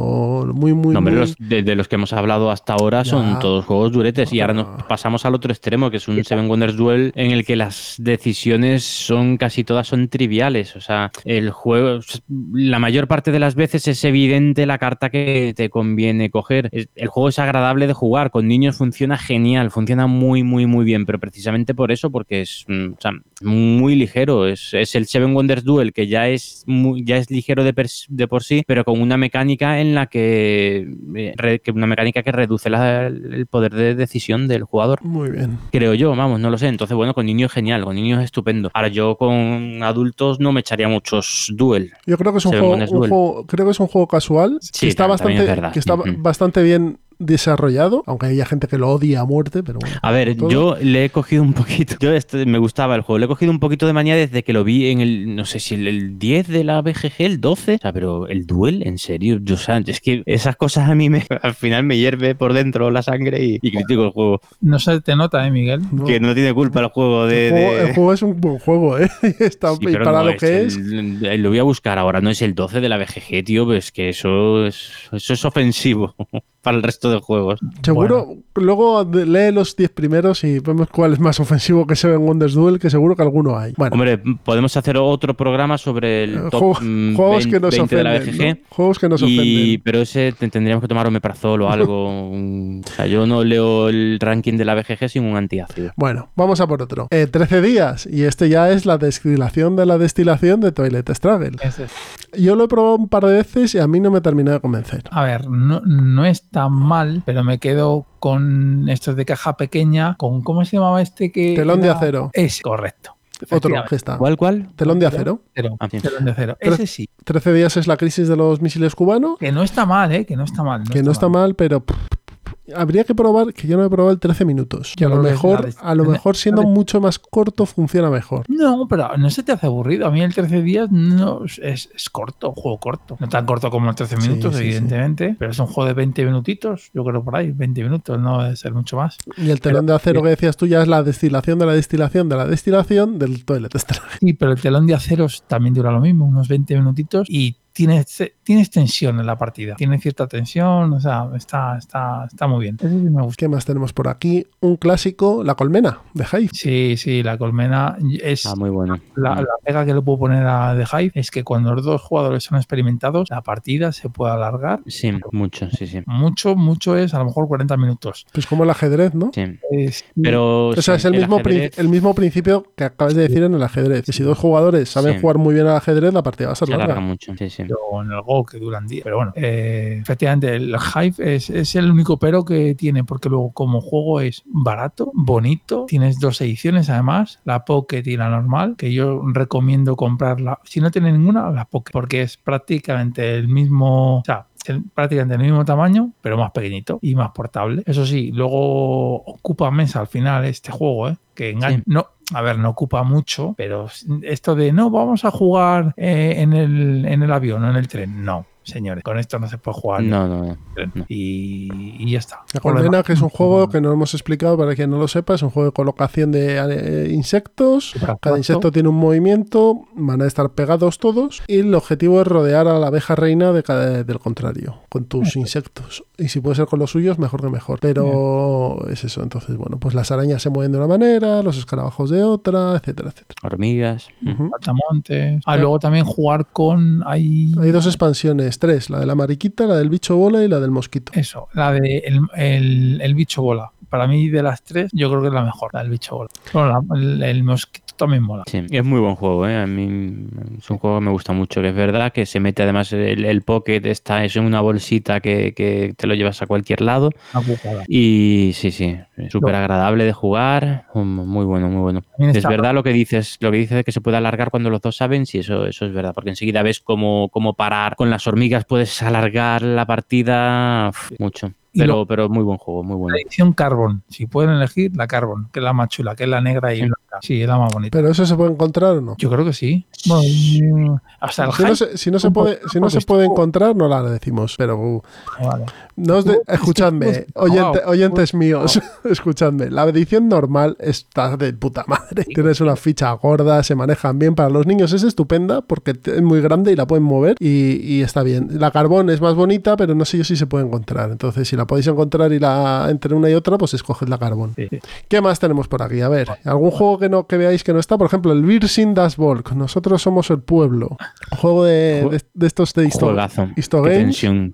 muy, muy, No, hombre, muy- los, de, de los que hemos hablado hasta ahora Ya. son todos juegos duretes y ahora nos Ah. pasamos al otro extremo, que es un Seven Wonders Duel en el que las decisiones son casi todas son triviales. O sea, el juego, la mayor parte de las veces es evidente la carta que te conviene coger. El juego es agradable de jugar, con niños funciona genial, funciona muy, muy, muy bien, pero precisamente por eso, porque es mm, o sea, muy ligero. Es, es, el Seven Wonders Duel que ya es, muy, ya es ligero de, de, por sí, pero con una mecánica en la que, eh, que una mecánica que reduce la, el poder de decisión del jugador. Muy bien. Creo yo, vamos, no lo sé. Entonces, bueno, con niños genial, con niños estupendo. Ahora yo con adultos no me echaría muchos duel. Yo creo que es un, juego, un juego, creo que es un juego casual Sí, que está bastante, es que está Ujú. bastante bien desarrollado, aunque haya gente que lo odia a muerte, pero bueno. A ver, todo. yo le he cogido un poquito. Yo este, me gustaba el juego. Le he cogido un poquito de manía desde que lo vi en el. No sé si el, el 10 de la BGG, el 12. O sea, pero el duel, en serio. Yo, o sea, es que esas cosas a mí me, *laughs* al final me hierve por dentro la sangre y, y critico el juego. No se te nota, ¿eh, Miguel? No. Que no tiene culpa el juego de. el, juego, de- el juego es un buen juego, ¿eh? *laughs* Está- Sí, para no lo que es. el- el- lo voy a buscar ahora, no es el 12 de la BGG, tío, pero es que eso es, eso es ofensivo *laughs* para el resto de juegos. Seguro, luego lee los 10 primeros y vemos cuál es más ofensivo que Seven Wonders Duel, que seguro que alguno hay. Bueno, Hombre, podemos hacer otro programa sobre el eh, top juego- mm, juegos 20, que nos 20 de la ofenden. BGG. ¿no? Juegos que nos Y, ofenden. pero ese te- tendríamos que tomar omeprazol o algo. *laughs* o sea, yo no leo el ranking de la BGG sin un antiácido. Bueno, vamos a por otro. Eh, 13 días, y este ya es la destilación de la destilación de Toilet Struggle. Ese. Yo lo he probado un par de veces y a mí no me terminó de convencer. A ver, no, no es tan mal, pero me quedo con estos de caja pequeña, con ¿cómo se llamaba este que Telón de acero. Es correcto. Otro que está. ¿Cuál, cuál? Telón de acero. Cero, Ah, telón de acero. Ese sí, 13 días es la crisis de los misiles cubanos, que no está mal, ¿eh? Que no está mal. que no está mal, pero pff, habría que probar, que yo no he probado el 13 minutos. Yo a lo mejor, a lo mejor siendo mucho más corto funciona mejor. No, pero no se te hace aburrido. A mí el 13 días no es, es- corto, un juego corto. No tan corto como los 13 Sí, minutos, sí, sí. evidentemente, pero es un juego de 20 minutitos, yo creo por ahí, 20 minutos, no debe ser mucho más. Y el telón de acero que decías tú ya es la destilación de la destilación de la destilación del Toilet Struggle. *laughs* Sí, pero el telón de aceros también dura lo mismo, unos 20 minutitos y tienes, tienes tensión en la partida. Tiene cierta tensión, o sea, está, está, está muy bien. Sí me gusta. ¿Qué más tenemos por aquí? Un clásico, La Colmena, de Hive. Sí, sí, la colmena es Ah, muy bueno. la, la pega que le puedo poner a The Hive es que cuando los dos jugadores son experimentados, la partida se puede alargar Sí, mucho, sí, sí. mucho, mucho es a lo mejor 40 minutos. Pues como el ajedrez, ¿no? sí. Es- Pero. O sea, sí, es el mismo, prin- ajedrez el mismo principio que acabas de decir en el ajedrez. Que si dos jugadores saben Sí. jugar muy bien al ajedrez, la partida va a ser se alarga larga. mucho, sí, sí. O en el Go que duran días. Pero bueno, eh, efectivamente, el Hive es, es el único pero que tiene, porque luego como juego es barato, bonito, tienes dos ediciones además, la Pocket y la normal, que yo recomiendo comprarla. Si no tiene ninguna, la Pocket, porque es prácticamente el mismo, o sea, prácticamente el mismo tamaño, pero más pequeñito y más portable. Eso sí, luego ocupa mesa al final este juego, ¿eh? que engaña. Sí. No, a ver, no ocupa mucho, pero esto de no, vamos a jugar eh, en, el, en el avión o en el tren. No, señores, con esto no se puede jugar No, no, no. Y, y ya está. La demás, que es un *laughs* juego que no hemos explicado para quien no lo sepa, es un juego de colocación de eh, insectos. Cada insecto tiene un movimiento, van a estar pegados todos y el objetivo es rodear a la abeja reina de cada- del contrario, con tus insectos. Y si puede ser con los suyos, mejor que mejor. Pero es eso, entonces, bueno, pues las arañas se mueven de una manera, los escarabajos de otra, etcétera, etcétera. Hormigas. Ujú. Saltamontes. Ah, luego también jugar con. Hay, Hay dos expansiones, tres, la de la mariquita, la del bicho bola y la del mosquito. Eso, la de el, el- el bicho bola. Para mí, de las tres, yo creo que es la mejor, la del bicho bola. Bueno, la- el, el mosquito también mola. Sí, es muy buen juego, ¿eh? A mí es un juego que me gusta mucho, que es verdad que se mete además el, el pocket, está es en una bolsita que, que te lo llevas a cualquier lado y sí, sí, súper agradable de jugar, muy bueno, muy bueno. También Es verdad lo que dices, lo que dices de que se puede alargar cuando los dos saben, sí, eso, eso es verdad, porque enseguida ves cómo, cómo parar con las hormigas, puedes *laughs* alargar la partida uf, mucho. Pero, lo- pero muy buen juego, muy bueno. La edición Carbon, si pueden elegir, la Carbon, que es la más chula, que es la negra y Sí. blanca. Bonita. Sí, es la más bonita. Pero eso se puede encontrar o no. Yo creo que sí. Bueno, hasta el Si no se, si no se un puede, poco si no se puede estuvo- encontrar, no la decimos. Pero uh, Vale. no os de- escuchadme, oyente- oyentes míos, *laughs* escuchadme. La edición normal está de puta madre. Tienes una ficha gorda, se manejan bien. Para los niños es estupenda porque es muy grande y la pueden mover y, y está bien. La carbón es más bonita, pero no sé yo si se puede encontrar. Entonces, si la podéis encontrar y la entre una y otra, pues escoged la carbón. Sí, sí. ¿Qué más tenemos por aquí? A ver, algún juego que no que veáis que no está, por ejemplo, el Virsin Das Volk. Nosotros somos el pueblo. Juego de, de- de estos de Histo, Juegazo. Histo Qué Games. tensión,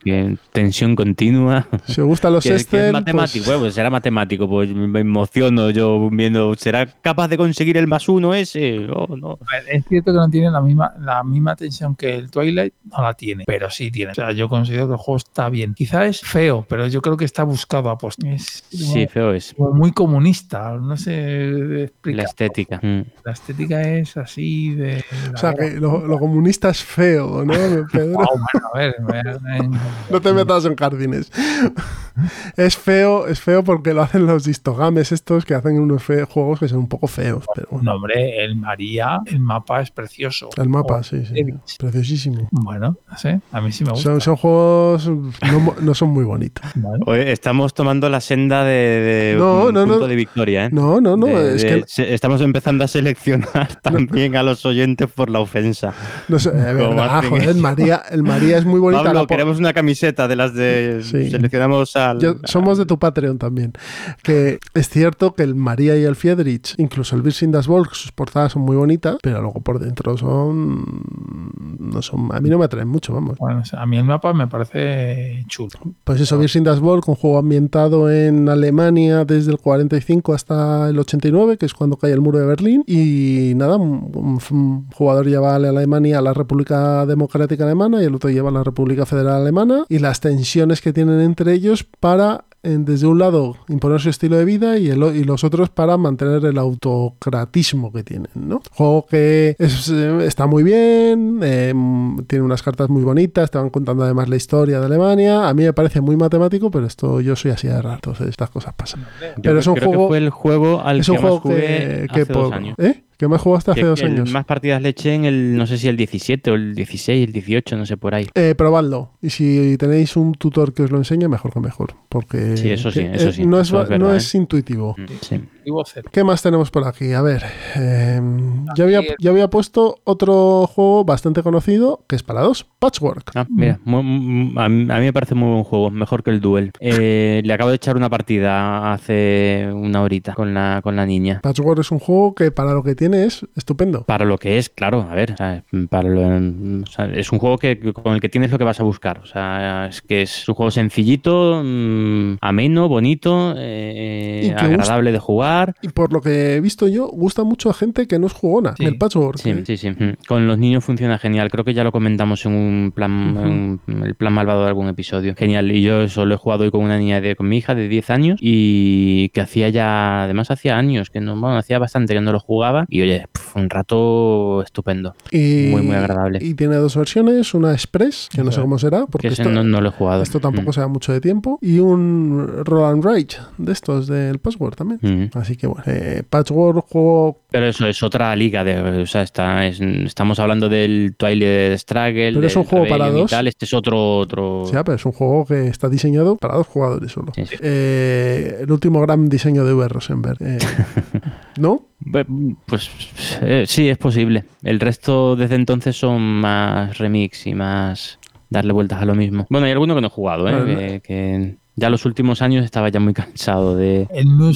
tensión continua. Si os gustan los Que, que es Excel, matemático, pues, bueno, será matemático, pues me emociono yo viendo, ¿será capaz de conseguir el más uno ese? Oh, no. Es cierto que no tiene la misma, la misma tensión que el Twilight, no la tiene, pero sí tiene. O sea, yo considero que el juego está bien. Quizá es feo, pero yo creo que está buscado a post. Es Sí, feo es. muy comunista, no sé explicar. Estética. Mm. La estética es así de. o sea, que lo, lo comunista es feo, ¿no, *laughs* Pedro? Wow, bueno, a ver, me- me- No te metas en jardines. Es feo, es feo porque lo hacen los distogames estos que hacen unos fe- juegos que son un poco feos, pero bueno. No, hombre, el María, el mapa es precioso. El mapa, Oh, sí, sí. Preciosísimo. Bueno, a mí sí me gusta. Son, son juegos no, mo- no son muy bonitos. Estamos tomando la senda de, de No, un no, no. punto de victoria, ¿eh? No, no, no, De- es de- que estamos empezando a seleccionar también a los oyentes por la ofensa. no sé, eh, Como verdad, hacen joder, eso. María, el María es muy bonita. Pablo, queremos una camiseta de las de Sí. seleccionamos al Yo- somos de tu Patreon también. Que es cierto que el María y el Fiedrich, incluso el Virsin das Volk, sus portadas son muy bonitas, pero luego por dentro son. No son a mí no me atraen mucho, vamos. bueno, a mí el mapa me parece chulo. Pues eso, Virsin das Volk, un juego ambientado en Alemania desde el 45 hasta el 89, que es cuando cae el muro de Berlín. Y nada, un, un- jugador lleva a Alemania a la República Democrática Alemana y el otro lleva a la República Federal Alemana. Y las tensiones que tienen entre ellos para en- desde un lado imponer su estilo de vida y, el y los otros para mantener el autocratismo que tienen, ¿no? Juego que es, eh, está muy bien, eh, tiene unas cartas muy bonitas, te van contando además la historia de Alemania. A mí me parece muy matemático, pero esto yo soy así de raro, entonces estas cosas pasan. Yo pero es un creo juego- que fue el juego al es que un más juego jugué que, que hace dos por- años. ¿Eh? ¿Qué más jugaste hace Que- dos años? Más partidas le eché en el, no sé si el 17 o el 16, el 18, no sé por ahí. Eh, probadlo. Y si tenéis un tutor que os lo enseñe, mejor que mejor. Porque Sí, eso sí, eh, eso sí, no, es, eso es no verdad, es intuitivo. Mm, Sí. ¿Qué más tenemos por aquí? A ver, eh, yo, había, yo había puesto otro juego bastante conocido que es para dos, Patchwork. Ah, mira, mu- mu- a, mí, me parece muy buen juego, mejor que el Duel. *laughs* Eh, le acabo de echar una partida hace una horita con la, con la niña. Patchwork es un juego que para lo que tiene es estupendo. Para lo que es, claro, a ver, o sea, para lo- o sea, es un juego que, con el que tienes lo que vas a buscar. O sea, es que es un juego sencillito, mm, ameno, bonito, eh, agradable de jugar. Y por lo que he visto yo, gusta mucho a gente que no es jugona Sí. del Patchwork. Sí, ¿eh? sí, sí. Con los niños funciona genial. Creo que ya lo comentamos en un plan, en el plan malvado de algún episodio. Genial. Y yo eso lo he jugado hoy con una niña de, con mi hija de 10 años y que hacía ya, además hacía años que no, bueno, hacía bastante que no lo jugaba. Y oye, un rato estupendo. Y, Muy, muy agradable. Y tiene dos versiones, una Express, que no sé cómo será, porque esto, no, no lo he jugado. esto tampoco Mm. se da mucho de tiempo, y un Roll and Rage de estos del Patchwork también. Mm. Así que bueno, eh, Patchwork, juego Pero eso es otra liga de, o sea, está, es- estamos hablando del Twilight Struggle, Pero es un del juego para dos. tal, este es otro otro Sí, pero es un juego que está diseñado para dos jugadores solo. Sí, sí. Eh, el último gran diseño de V. Rosenberg. Eh, *laughs* ¿No? Pues eh, sí, es posible. El resto desde entonces son más remix y más darle vueltas a lo mismo. Bueno, hay alguno que no he jugado, ¿eh? Que, que ya los últimos años estaba ya muy cansado de,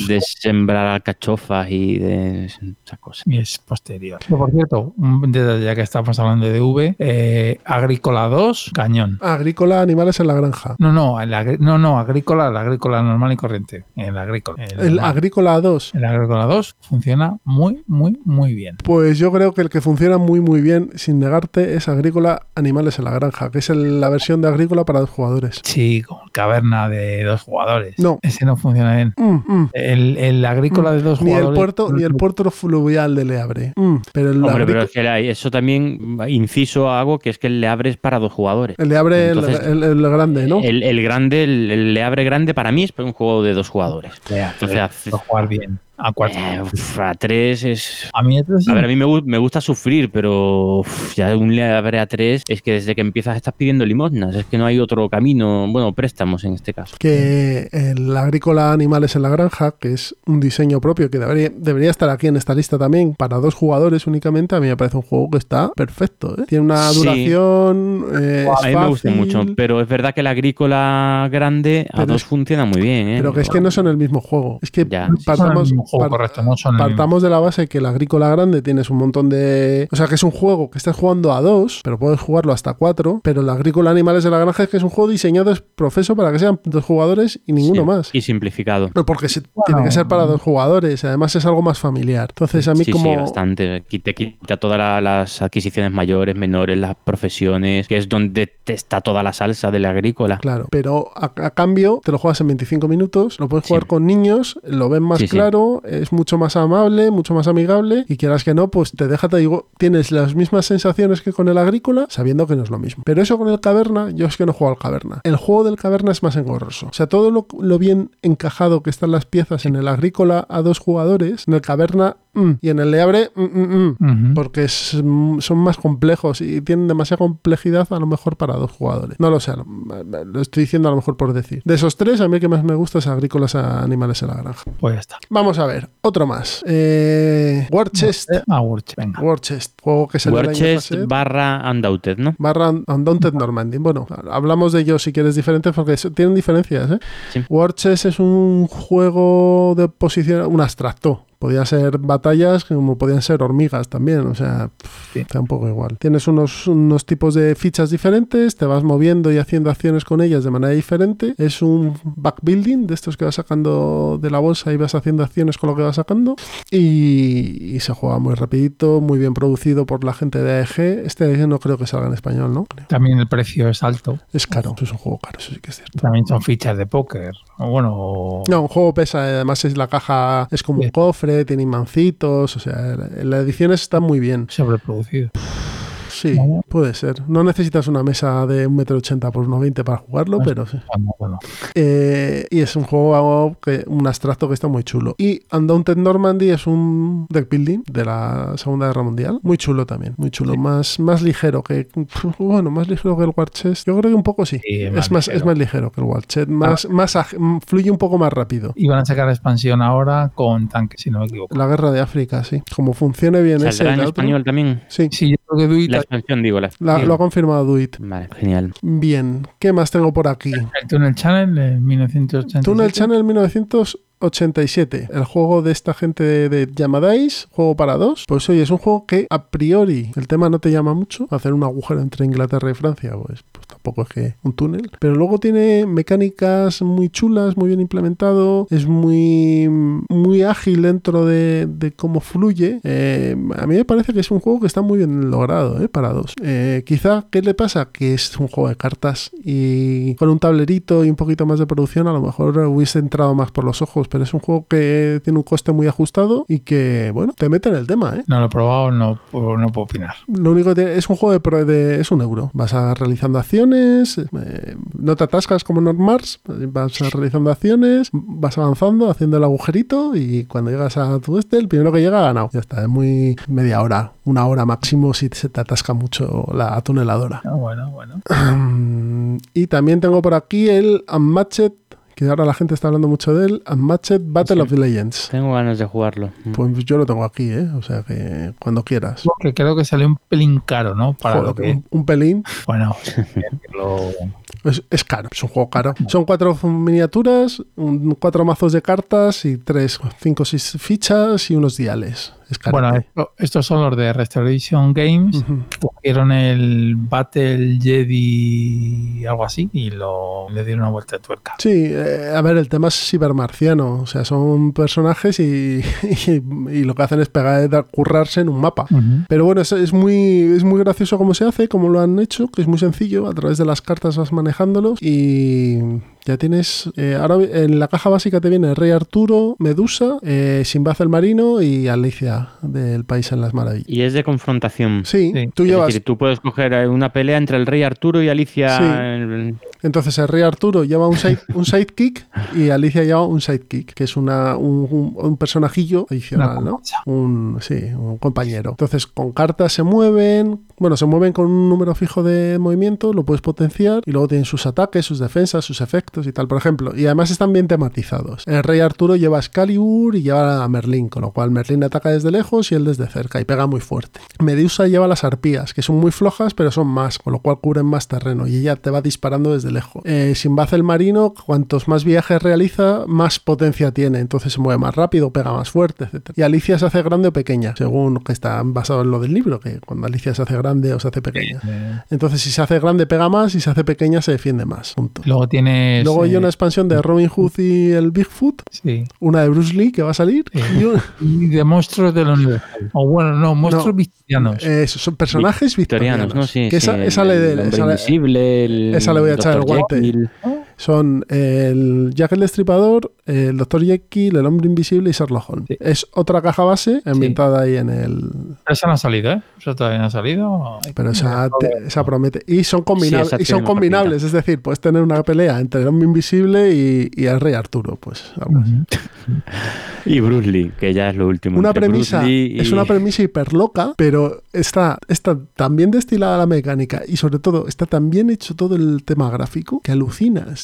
de sembrar alcachofas y de esas cosas. y es posterior. Que, por cierto, ya que estamos hablando de V, eh, Agrícola 2, cañón. Agrícola, animales en la granja. No, no, el agri- no, no, Agrícola, la Agrícola normal y corriente. El Agrícola. El. Agrícola 2. El Agrícola 2 funciona muy, muy, muy bien. Pues yo creo que el que funciona muy muy bien, sin negarte, es Agrícola Animales en la Granja, que es el- la versión de Agrícola para dos jugadores. Sí, con caverna de dos jugadores. No. Ese no funciona bien. Mm, mm. El, el Agrícola de dos Ni el jugadores. puerto, ni el puerto fluvial de Leabre. Mm, Pero el, Hombre, pero es que eso también inciso hago que es que el le abres para dos jugadores. el Leabre, el, Entonces, el- el grande, ¿no? El, el grande, el, el le abre grande para mí es un juego de dos jugadores. Ya, O sea, pero jugar bien. A 4. Eh, a 3 es. a mí sí. A ver, a mí me, me gusta sufrir, pero uf, ya un liebre a 3 es que desde que empiezas estás pidiendo limosnas. Es que no hay otro camino. Bueno, préstamos en este caso. que el agrícola animales en la granja, que es un diseño propio que debería, debería estar aquí en esta lista también para dos jugadores únicamente, a mí me parece un juego que está perfecto. ¿eh? Tiene una Sí. duración. eh, es A mí me gusta fácil, mucho, pero es verdad que la agrícola grande a Pero dos es- funciona muy bien. ¿eh? Pero que es que no son el mismo juego. Es que Ya. El partamos, mismo juego, correcto, no son partamos de la base que el agrícola grande tienes un montón de. O sea, que es un juego que estás jugando a dos, pero puedes jugarlo hasta cuatro. Pero el agrícola animales de la granja es que es un juego diseñado es profeso para que sean dos jugadores y ninguno Sí, más. Y simplificado. No, Porque se- tiene que ser para dos jugadores, además es algo más familiar. Entonces a mí sí, como... sí, bastante. Aquí Te quita todas la- las adquisiciones mayores, menores, las profesiones, que es donde te está toda la salsa de la agrícola. Claro, pero a, a cambio te lo juegas en 25 minutos, lo puedes jugar Sí. con niños, lo ven más Sí, es mucho más amable, mucho más amigable y quieras que no, pues te deja, te digo, tienes las mismas sensaciones que con el agrícola, sabiendo que no es lo mismo. Pero eso con el caverna, yo es que no juego al caverna. El juego del caverna es más engorroso. O sea, todo lo, lo bien encajado que están las piezas en el agrícola a dos jugadores, en el caverna, y en el leabre, mm, mm, mm. Porque es- mm, son más complejos y tienen demasiada complejidad a lo mejor para dos jugadores. No lo sé, lo, lo estoy diciendo a lo mejor por decir. De esos tres, a mí el que más me gusta es Agrícolas a Animales en la Granja. Pues ya está. Vamos a ver, otro más. Eh, War Chest. Ah, Urch, venga. War Chest, juego que salió el año Warchest pasado. barra Undoubted, ¿no? Barra Undaunted Normandy. Bueno, hablamos de ellos si quieres diferentes porque tienen diferencias. ¿eh? Sí. War es un juego de posición, un abstracto. Podía ser batallas como podían ser hormigas también, o sea, pff, Sí. está un poco igual. Tienes unos, unos tipos de fichas diferentes, te vas moviendo y haciendo acciones con ellas de manera diferente. Es un backbuilding de estos que vas sacando de la bolsa y vas haciendo acciones con lo que vas sacando. Y, y se juega muy rapidito, muy bien producido por la gente de AEG. Este no creo que salga en español, ¿no? También el precio es alto. Es caro, es un juego caro, eso sí que es cierto. También son fichas de póker. O Bueno, o- No, un juego pesa, además es la caja, es como un cofre, tiene imancitos, o sea, la- las ediciones están muy bien. sobreproducido. Sí, Vale. puede ser. No necesitas una mesa de 1,80m por 1,20 para jugarlo, pero sí. Bueno. Eh, y es un juego, que, un abstracto que está muy chulo. Y Undaunted Normandy es un deck building de la Segunda Guerra Mundial. Muy chulo también, muy chulo. Sí. Más, más ligero que. *laughs* Bueno, más ligero que el War Chest. Yo creo que un poco sí. Sí, es, más más, ligero. es más ligero que el War Chest. Más, más mm, fluye un poco más rápido. Iban a sacar expansión ahora con tanques, si no me equivoco. La guerra de África, sí. Como funcione bien ese. ¿Saldrá y en español también? Sí, que Duit La expansión, digo. La, la- lo ha confirmado Duit. Vale, genial. Bien, ¿qué más tengo por aquí? el Tunnel Channel de 1987. Tunnel Channel 1987, el juego de esta gente de, de juego para dos. Pues oye, es un juego que a priori el tema no te llama mucho. Hacer un agujero entre Inglaterra y Francia, pues, pues tampoco es que un túnel. Pero luego tiene mecánicas muy chulas, muy bien implementado, es muy, muy ágil dentro de, de cómo fluye. Eh, a mí me parece que es un juego que está muy bien logrado, ¿eh? para dos. Eh, quizá, ¿qué le pasa? Que es un juego de cartas y con un tablerito y un poquito más de producción, a lo mejor hubiese entrado más por los ojos, pero es un juego que tiene un coste muy ajustado y que, bueno, te mete en el tema, ¿eh? No lo he probado, no, puedo- no puedo opinar. Lo único que tiene- es un juego de, de- es un euro. Vas a realizando acciones, eh, no te atascas como en Mars, vas a realizando acciones, vas avanzando, haciendo el agujerito y cuando llegas a tu este, el primero que llega ha ganado. Ya está, es muy media hora, una hora máximo si se te atasca mucho la tuneladora. Ah, bueno, bueno. *clears throat* y también tengo por aquí el Unmatched, que ahora la gente está hablando mucho de él, Unmatched Battle Sí. of Legends. Tengo ganas de jugarlo. Pues yo lo tengo aquí, ¿eh? O sea que cuando quieras. Que creo que salió un pelín caro, ¿no? Para Joder, lo que. un, un pelín. Bueno, *laughs* *laughs* lo- Es, es caro, es un juego caro. Son cuatro miniaturas, un- cuatro mazos de cartas y tres, cinco o seis fichas y unos diales. Es caro. bueno, esto- estos son los de Restoration Games. Cogieron el Battle Jedi, algo así, y lo, le dieron una vuelta de tuerca. Sí, eh, a ver, el tema es cibermarciano. O sea, son personajes y, *laughs* y- y lo que hacen es pegar, currarse en un mapa. Pero bueno, es, es muy, es muy gracioso cómo se hace, cómo lo han hecho, que es muy sencillo. A través de las cartas vas manejándolos y ya tienes. eh, ahora en la caja básica te viene Rey Arturo, Medusa, eh, Sinbad el Marino y Alicia del País en las Maravillas. Y es de confrontación. Sí, Sí. tú es llevas. decir, tú puedes coger eh, una pelea entre el rey Arturo y Alicia. Sí. en- Entonces el rey Arturo lleva un, side- un sidekick y Alicia lleva un sidekick, que es una, un, un- un personajillo adicional, ¿no? Un, sí, un compañero. Entonces con cartas se mueven, bueno, se mueven con un número fijo de movimiento, lo puedes potenciar y luego tienen sus ataques, sus defensas, sus efectos y tal, por ejemplo. Y además están bien tematizados. El rey Arturo lleva Excalibur y lleva a Merlín, con lo cual Merlín ataca desde lejos y él desde cerca y pega muy fuerte. Medusa lleva las arpías, que son muy flojas pero son más, con lo cual cubren más terreno y ella te va disparando desde lejos. Eh, Sinbad el marino, cuantos más viajes realiza, más potencia tiene, entonces se mueve más rápido, pega más fuerte, etc. Y Alicia se hace grande o pequeña, según que está basado en lo del libro, que cuando Alicia se hace grande o se hace pequeña. Entonces si se hace grande pega más y si se hace pequeña se defiende más. Punto. luego tienes. Luego hay eh, una expansión de Robin Hood y el Bigfoot, Sí. una de Bruce Lee que va a salir. Sí. y de monstruos de la Universal. O bueno, no, monstruos No. victorianos. eh, son personajes victorianos. Victorianos, ¿no? Sí, que sí, esa, el- esa le, el esa le- invisible, el esa le voy a echar el Dr. Son el Jack el Destripador, el Dr. Jekyll, el Hombre Invisible y Sherlock Holmes. Sí. Es otra caja base ambientada ahí en el... Esa no ha salido, ¿eh? Eso todavía no ha salido. Pero esa, te- esa promete. Y son, combinables esa y son combinables, es decir, puedes tener una pelea entre el Hombre Invisible y, y el Rey Arturo. Pues algo así. Y Bruce Lee, que ya es lo último. Una premisa, y- es una premisa hiper loca, pero está, está tan bien destilada la mecánica y sobre todo está tan bien hecho todo el tema gráfico que alucinas.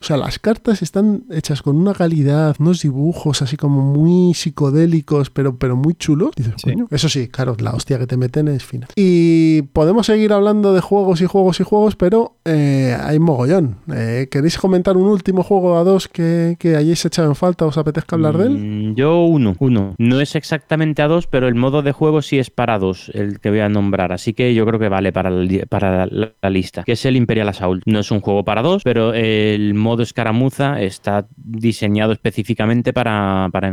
O sea, las cartas están hechas con una calidad, unos dibujos así como muy psicodélicos, pero, pero muy chulos. Dices, Sí. coño, eso sí, claro, la hostia que te meten es fina. Y podemos seguir hablando de juegos y juegos y juegos, pero eh, hay mogollón. Eh, ¿Queréis comentar un último juego a dos que, que hayáis echado en falta? ¿Os apetezca hablar de él? Mm, Yo uno, uno. No es exactamente a dos, pero el modo de juego sí es para dos, el que voy a nombrar. Así que yo creo que vale para para la, la lista, que es el Imperial Assault. No es un juego para dos, pero el modo escaramuza está diseñado específicamente para, para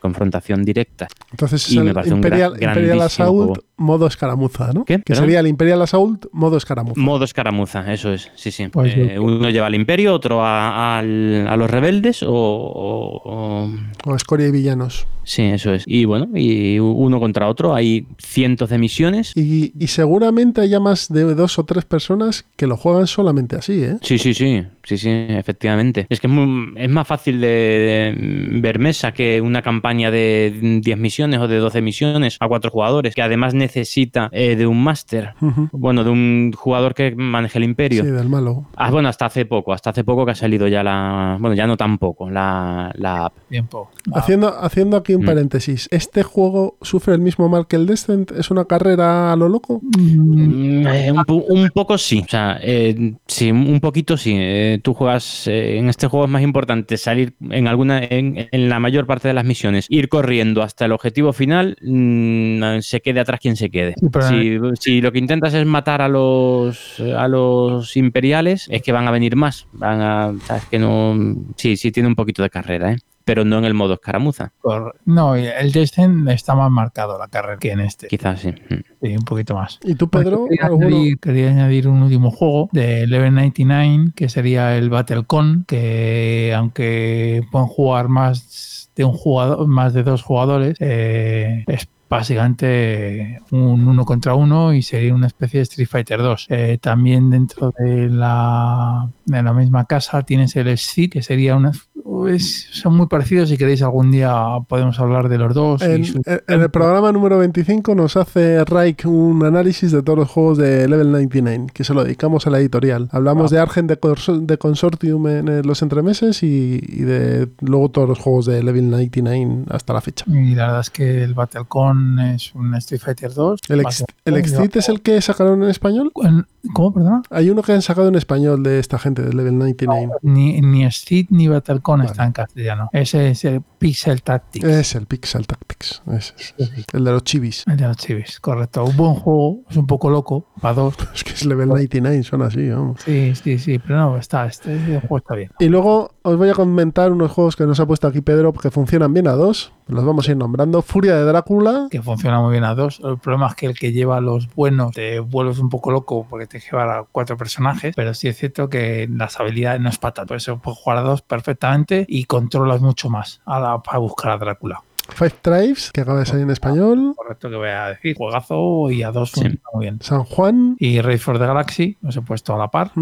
confrontación directa. Entonces es Y el me parece un Imperial, gra- Imperial grandísimo Assault. Modo escaramuza, ¿no? ¿Qué? Que ¿Perdón? sería el Imperial Assault modo escaramuza. Modo escaramuza, eso es, sí, sí. Pues Eh, uno lleva al imperio, otro a, los rebeldes o, o- o- o escoria y villanos. Sí, eso es. Y bueno, y uno contra otro, hay cientos de misiones. Y, y seguramente haya más de dos o tres personas que lo juegan solamente así, ¿eh? Sí, sí, sí, sí, sí, efectivamente. Es que es, muy- es más fácil de, de ver mesa que una campaña de 10 misiones o de 12 misiones a cuatro jugadores, que además necesita eh, de un máster, bueno, de un jugador que maneje el imperio. Sí, del malo. Ah, bueno, hasta hace poco, hasta hace poco que ha salido ya la, bueno, ya no tan poco, la, la app. Tiempo. Ah, Haciendo, haciendo aquí un Mm. paréntesis, ¿este juego sufre el mismo mal que el Descent? ¿Es una carrera a lo loco? mm, eh, un, poco sí, o sea, eh, sí, un poquito sí. Eh, tú juegas, eh, en este juego es más importante salir en alguna, en, en la mayor parte de las misiones, ir corriendo hasta el objetivo final, mm, se quede atrás quien se quede. Sí, Si, si lo que intentas es matar a los, a los imperiales, es que van a venir más. Van a, sabes que no, sí, sí tiene un poquito de carrera, ¿eh? pero no en el modo escaramuza, No, el Descent está más marcado la carrera que en este. quizás sí. Sí, un poquito más. ¿Y tú, Pedro? Quería añadir, quería añadir un último juego de Level 99, que sería el BattleCon, que aunque pueden jugar más de un jugador, más de dos jugadores, eh, es básicamente un uno contra uno y sería una especie de Street Fighter 2. Eh, también dentro de la, de la misma casa tienes el Seed, que sería una... son muy parecidos, si queréis algún día podemos hablar de los dos. y En, su- en- el programa número 25 nos hace Raik un análisis de todos los juegos de Level 99, que se lo dedicamos a la editorial. Hablamos Ah. de Argent de, de Consortium en eh, los entremeses y, y de luego todos los juegos de Level 99 hasta la fecha. Y la verdad es que el BattleCon es un Street Fighter 2. ¿El, ex, el Exit es el que sacaron en español? En- ¿Cómo, perdona? Hay uno que han sacado en español de esta gente de Level 99. Ni, ni Street ni BattleCon Vale. está en castellano. Ese es el Pixel Tactics. Es el Pixel Tactics. ese es, el de los chivis. El de los chivis, correcto. Un buen juego, es un poco loco, para dos. *laughs* Es que es Level 99, son así, vamos. Sí, sí, sí, pero no, está, este juego está bien. Y luego os voy a comentar unos juegos que nos ha puesto aquí Pedro que funcionan bien a dos. Los vamos a ir nombrando. Furia de Drácula. Que funciona muy bien a dos. El problema es que el que lleva los buenos te vuelves un poco loco porque te llevar a cuatro personajes, pero sí es cierto que las habilidades no es patata. Por eso puedes jugar a dos perfectamente y controlas mucho más a para buscar a Drácula. Five Tribes, que acaba de salir en español. Correcto que voy a decir. Juegazo y a dos Sí. muy bien. San Juan. Y Raid for the Galaxy, los he puesto a la par.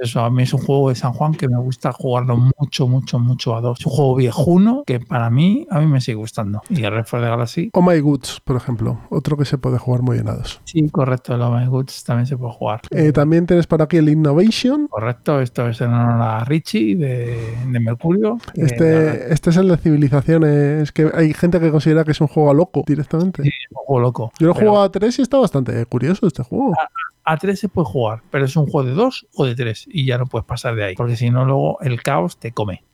Eso a mí es un juego de San Juan que me gusta jugarlo mucho, mucho, mucho a dos. Es un juego viejuno que para mí, a mí me sigue gustando. Y el Red for the Galaxy, Oh My Goods, por ejemplo. Otro que se puede jugar muy bien a dos. sí, correcto, el Oh My Goods también se puede jugar. Eh, también tienes por aquí el Innovation. Correcto, esto es en honor a Richie de, de Mercurio. Este, este es el de civilizaciones. Que hay gente que considera que es un juego a loco directamente. Sí, es un juego loco. Yo lo he Pero jugado a 3 y está bastante curioso este juego. A 3 se puede jugar, pero es un juego de 2 o de 3 y ya no puedes pasar de ahí. Porque si no, luego el caos te come.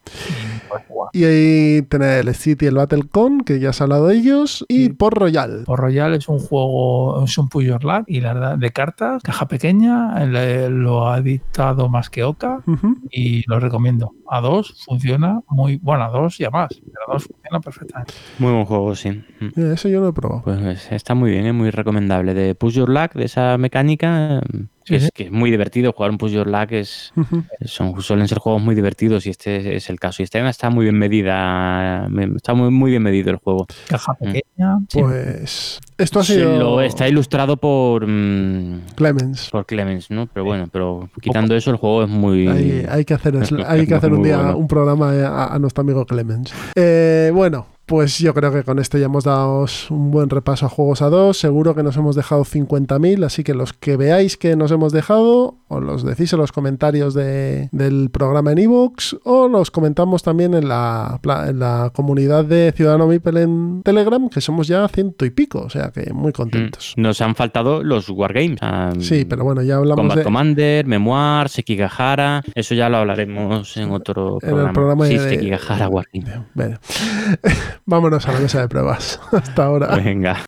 Y no ahí tenés el City y el Battlecon, que ya has hablado de ellos. Y Sí. Port Royal. Por Royal es un juego, es un push your luck y la verdad, de cartas, caja pequeña, le- lo ha dictado más que Oca y lo recomiendo. A 2 funciona muy, bueno, a 2 y a más, pero a 2 funciona perfectamente. Muy buen juego, sí. Mira, Ese yo lo he probado. Pues está muy bien, es muy recomendable. De Push Your Luck, de esa mecánica, Sí, es sí. que es muy divertido. Jugar un Push Your Luck es, son, suelen ser juegos muy divertidos y este es el caso. Y este está muy bien medida, me- está muy, muy bien medido el juego. Caja pequeña, sí. Pues esto ha sido lo- está ilustrado por, mm, Clemens. por Clemens, ¿no? Pero bueno, pero quitando eso, el juego es muy. Hay, hay que hacer, es- hay que hacer un día bueno. un programa a, a nuestro amigo Clemens. Eh, bueno, pues yo creo que con esto ya hemos dado un buen repaso a juegos a dos. Seguro que nos hemos dejado 50.000, así que los que veáis que nos hemos dejado, os los decís en los comentarios de- del programa en iVoox o los comentamos también en la, pla- en la comunidad de Ciudadano Mipel en Telegram, que somos ya ciento y pico, o sea que muy contentos. Mm. Nos han faltado los Wargames. ah, Sí, pero bueno, ya hablamos Combat de... Commander, Memoir, Sekigahara. Eso ya lo hablaremos en otro En el programa. programa sí, de- Sekigahara Wargame. Bueno, *laughs* vámonos a la mesa de pruebas. *laughs* Hasta ahora. Venga.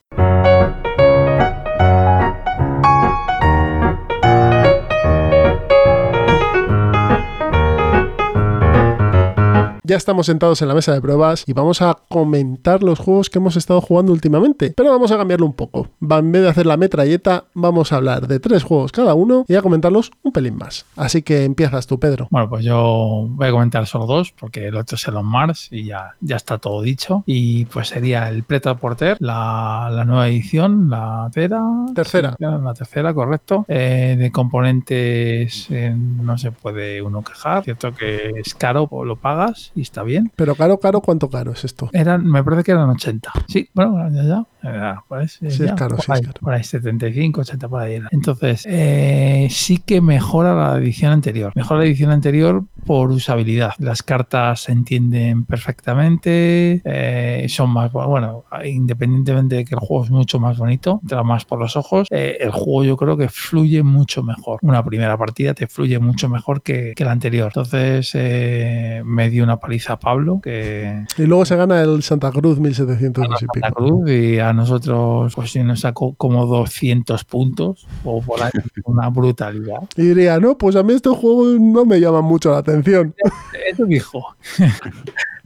Ya estamos sentados en la mesa de pruebas y vamos a comentar los juegos que hemos estado jugando últimamente. Pero vamos a cambiarlo un poco. En vez de hacer la metralleta, vamos a hablar de tres juegos cada uno y a comentarlos un pelín más. Así que empiezas tú, Pedro. Bueno, pues yo voy a comentar solo dos, porque el otro es el On Mars y ya, ya está todo dicho. Y pues sería el Preta Porter, la, la nueva edición, la tercera. Tercera. La tercera, correcto. Eh, de componentes eh, no se puede uno quejar. Cierto que es caro, pues lo pagas y está bien. Pero caro, caro, ¿cuánto caro es esto? Eran, me parece que eran 80. Sí, bueno, ya, ya. ya, pues, Sí, es caro, por sí, es caro. Por ahí, 75, 80 por ahí. era. Entonces, eh, sí que mejora la edición anterior. Mejora la edición anterior por usabilidad. Las cartas se entienden perfectamente, eh, son más, bueno, independientemente de que el juego es mucho más bonito, entra más por los ojos, eh, el juego yo creo que fluye mucho mejor. Una primera partida te fluye mucho mejor que, que la anterior. Entonces, eh, me dio una paliza a Pablo que Y luego se gana el Santa Cruz 1700 y pico. Cruz y a nosotros pues sí nos sacó como 200 puntos o por ahí, *laughs* una brutalidad. Y diría, no, pues a mí este juego no me llama mucho la atención. *laughs* Eso dijo. *laughs*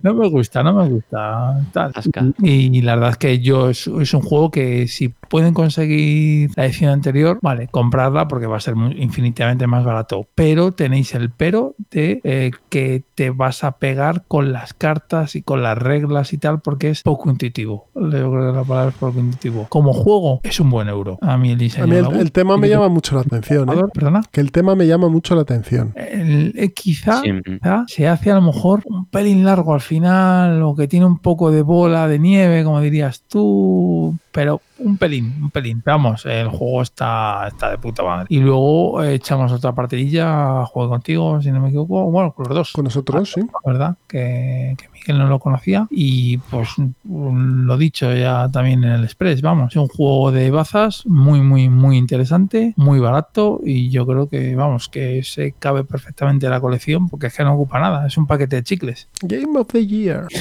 No me gusta, no me gusta. tal. Y la verdad es que yo es, es un juego que si pueden conseguir la edición anterior, vale, comprarla porque va a ser infinitamente más barato. Pero tenéis el pero de eh, que te vas a pegar con las cartas y con las reglas y tal porque es poco intuitivo. Yo creo que la palabra es poco intuitivo. Como juego es un buen euro. A mí el diseño A mí el, tema me llama mucho la atención. ¿eh? Perdona. Que el tema me llama mucho la atención. El- eh, quizá Sí. quizá se hace a lo mejor un pelín largo al final o que tiene un poco de bola de nieve, como dirías tú, pero un pelín, un pelín. Vamos, el juego está, está de puta madre. Y luego eh, echamos otra partidilla, juego contigo, si no me equivoco, bueno, con los dos. Con nosotros, sí. ¿verdad? Que, que Miguel no lo conocía. Y pues mm, lo dicho ya también en el Express, vamos, es un juego de bazas muy, muy, muy interesante, muy barato y yo creo que, vamos, que se cabe perfectamente en la colección porque es que no ocupa nada, es un paquete de chicles. Game of the Year. *laughs*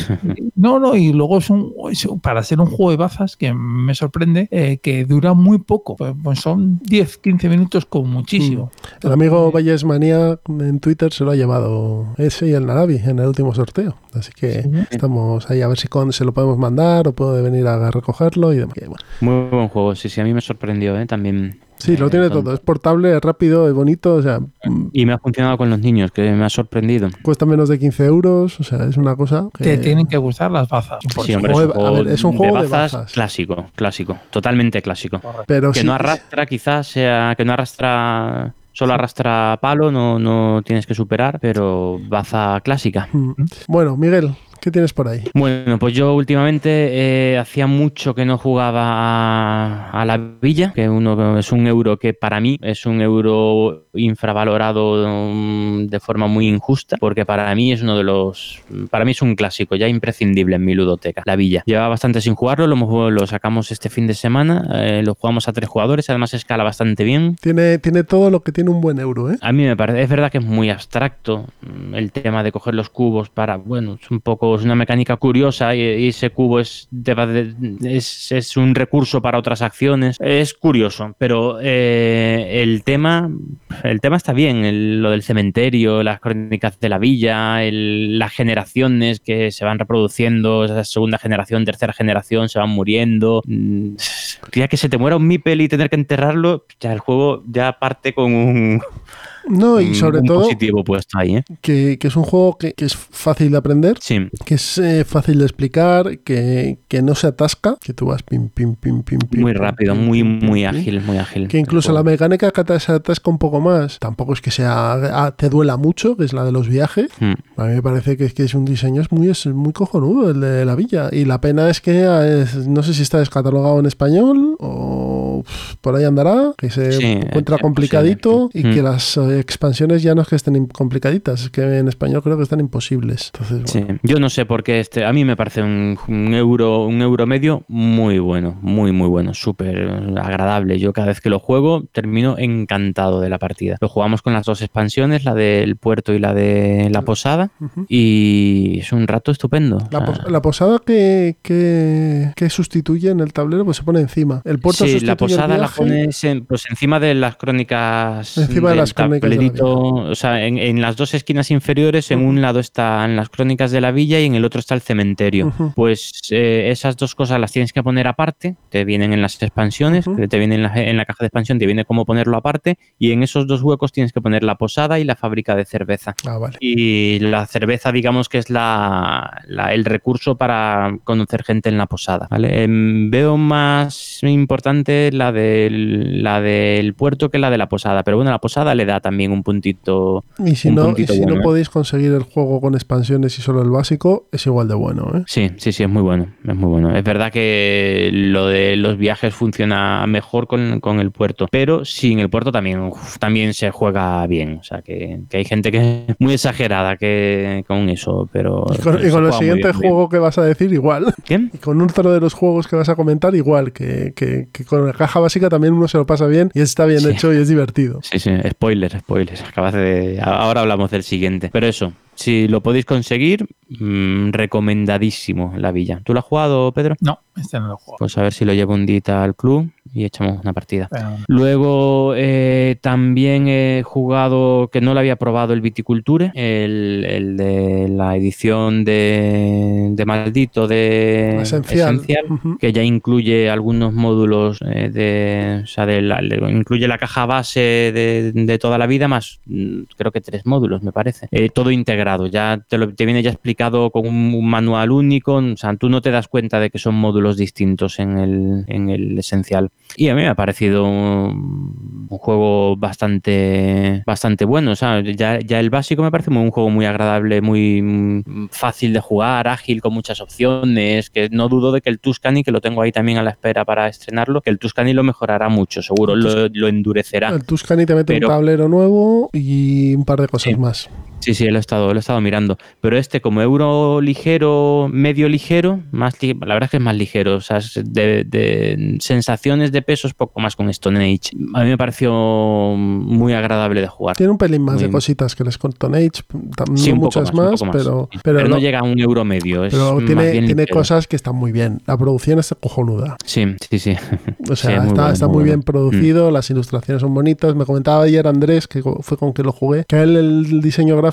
No, no, y luego es un, es- para ser un juego de bazas que me sorprende eh, que dura muy poco, pues, pues son 10, 15 minutos con muchísimo. El amigo Valles Manía en Twitter se lo ha llevado ese y el Narabi en el último sorteo. Así que que estamos ahí a ver si con, se lo podemos mandar o puede venir a recogerlo y demás. Y bueno. Muy buen juego, sí, sí, a mí me sorprendió, ¿eh? También. Sí, lo eh, tiene todo. Es portable, es rápido, es bonito. O sea, mm, Y me ha funcionado con los niños, que me ha sorprendido. cuesta menos de 15 euros. O sea, es una cosa que... Te tienen que gustar las bazas. Sí, hombre, es un a juego, ver, es un de juego de bazas, bazas. clásico, clásico, totalmente clásico. Pero que sí- no arrastra, quizás sea que no arrastra, solo arrastra palo, no, no tienes que superar, pero baza clásica. Mm. Bueno, Miguel, ¿qué tienes por ahí? Bueno, pues yo últimamente eh, hacía mucho que no jugaba a, a la villa, que uno es un euro que para mí es un euro infravalorado mm, de forma muy injusta, porque para mí es uno de los, para mí es un clásico ya imprescindible en mi ludoteca, la villa. Lleva bastante sin jugarlo, lo, sacamos este fin de semana, eh, lo jugamos a tres jugadores, además escala bastante bien. Tiene, tiene todo lo que tiene un buen euro, ¿eh? A mí me parece, es verdad que es muy abstracto mm, el tema de coger los cubos para, bueno, es un poco, es una mecánica curiosa y, y ese cubo es, de- es, es un recurso para otras acciones. Es curioso, pero eh, el tema, el tema está bien, lo del cementerio, las crónicas de la villa, el- las generaciones que se van reproduciendo, esa segunda generación, tercera generación, se van muriendo. Mm, Ya que se te muera un Mipel y tener que enterrarlo, ya el juego ya parte con un, No, y un- sobre un todo positivo puesto ahí, ¿eh? que, que es un juego que, que es fácil de aprender, Sí. que es eh, fácil de explicar, que, que no se atasca, que tú vas pim, pim, pim, pim, pim. Muy pim, rápido, pim, muy, muy ágil, muy ágil. Que incluso la mecánica que se atasca un poco más, tampoco es que sea ah, te duela mucho, que es la de los viajes. Mm. A mí me parece que es, que es un diseño es muy, es muy cojonudo el de la villa. Y la pena es que ah, es- no sé si está descatalogado en español o por ahí andará, que se Sí, encuentra complicadito y que Mm. las eh, expansiones ya no es que estén complicaditas, es que en español creo que están imposibles. Entonces, bueno. yo no sé por qué este, a mí me parece un, un euro, un euro medio muy bueno, muy muy bueno, súper agradable. Yo cada vez que lo juego termino encantado de la partida. Lo jugamos con las dos expansiones, la del puerto y la de la posada, y es un rato estupendo. La, posada que, que, que sustituye en el tablero, pues se pone encima. El puerto sí, sustituye la posada la pones en- pues encima de las crónicas. Encima de las crónicas de la tablerito, o sea, en, en las dos esquinas inferiores, en un lado están las crónicas de la villa y en el otro está el cementerio. Pues eh, esas dos cosas las tienes que poner aparte, te vienen en las expansiones, te vienen en la, en la caja de expansión, te viene cómo ponerlo aparte, y en esos dos huecos tienes que poner la posada y la fábrica de cerveza. Ah, vale. Y la cerveza, digamos que es la, la- el recurso para conocer gente en la posada. ¿vale? Em, veo más importante la del, la del puerto que la de la posada, pero bueno, la posada le da también un puntito. Y si no, y si no bueno, ¿eh? podéis conseguir el juego con expansiones y solo el básico, es igual de bueno, ¿eh? Sí, sí, sí, es muy bueno. Es muy bueno. Es verdad que lo de los viajes funciona mejor con, con el puerto, pero sin el puerto también, uf, también se juega bien. O sea, que, que hay gente que es muy exagerada que con eso, pero. Y con, y con el siguiente bien, juego que vas a decir, igual. ¿Qué? Y con otro de los juegos que vas a comentar, igual. Que, que- que con la caja básica también uno se lo pasa bien y está bien Sí. hecho y es divertido. Sí, sí, spoiler, spoiler. Acabas de. Ahora hablamos del siguiente. Pero eso, si lo podéis conseguir, mm, recomendadísimo la villa. ¿Tú lo has jugado, Pedro? No, este no lo juego. Pues a ver si lo llevo un día al club y echamos una partida. Luego eh, también he jugado, que no lo había probado, el Viticulture, el, el de la edición de, de Maldito de Esencial. Que ya incluye algunos módulos eh, de, o sea, de la- incluye la caja base de, de toda la vida más mm, creo que tres módulos me parece Eh, todo integrado ya te, lo, te viene ya explicado con un, un manual único o sea tú no te das cuenta de que son módulos distintos en el, en el esencial y a mí me ha parecido un, un juego bastante bastante bueno o sea ya, ya el básico me parece muy- un juego muy agradable muy mm, fácil de jugar ágil con muchas opciones que no dudo de que el Tuscany que lo tengo ahí también a la espera para estrenarlo que el Tuscany lo mejorará mucho seguro lo, lo endurecerá El Tuscany te mete Pero- un tablero nuevo y un par de cosas Sí. más. Sí, sí, lo he estado, lo he estado mirando. Pero este, como euro ligero, medio ligero, más li- la verdad es que es más ligero. O sea, de, de sensaciones de pesos, poco más con Stone Age. A mí me pareció muy agradable de jugar. Tiene un pelín más Muy de cositas que el Stone Age, tam- Sí, muchas más, pero, pero, no llega a un euro medio. Es pero tiene, cosas que están muy bien. La producción es cojonuda. Sí, sí, sí. O Sí, sea, muy está, bueno, está muy muy bueno. bien producido, las ilustraciones son bonitas. Me comentaba ayer Andrés, que fue con que lo jugué, que él el diseño gráfico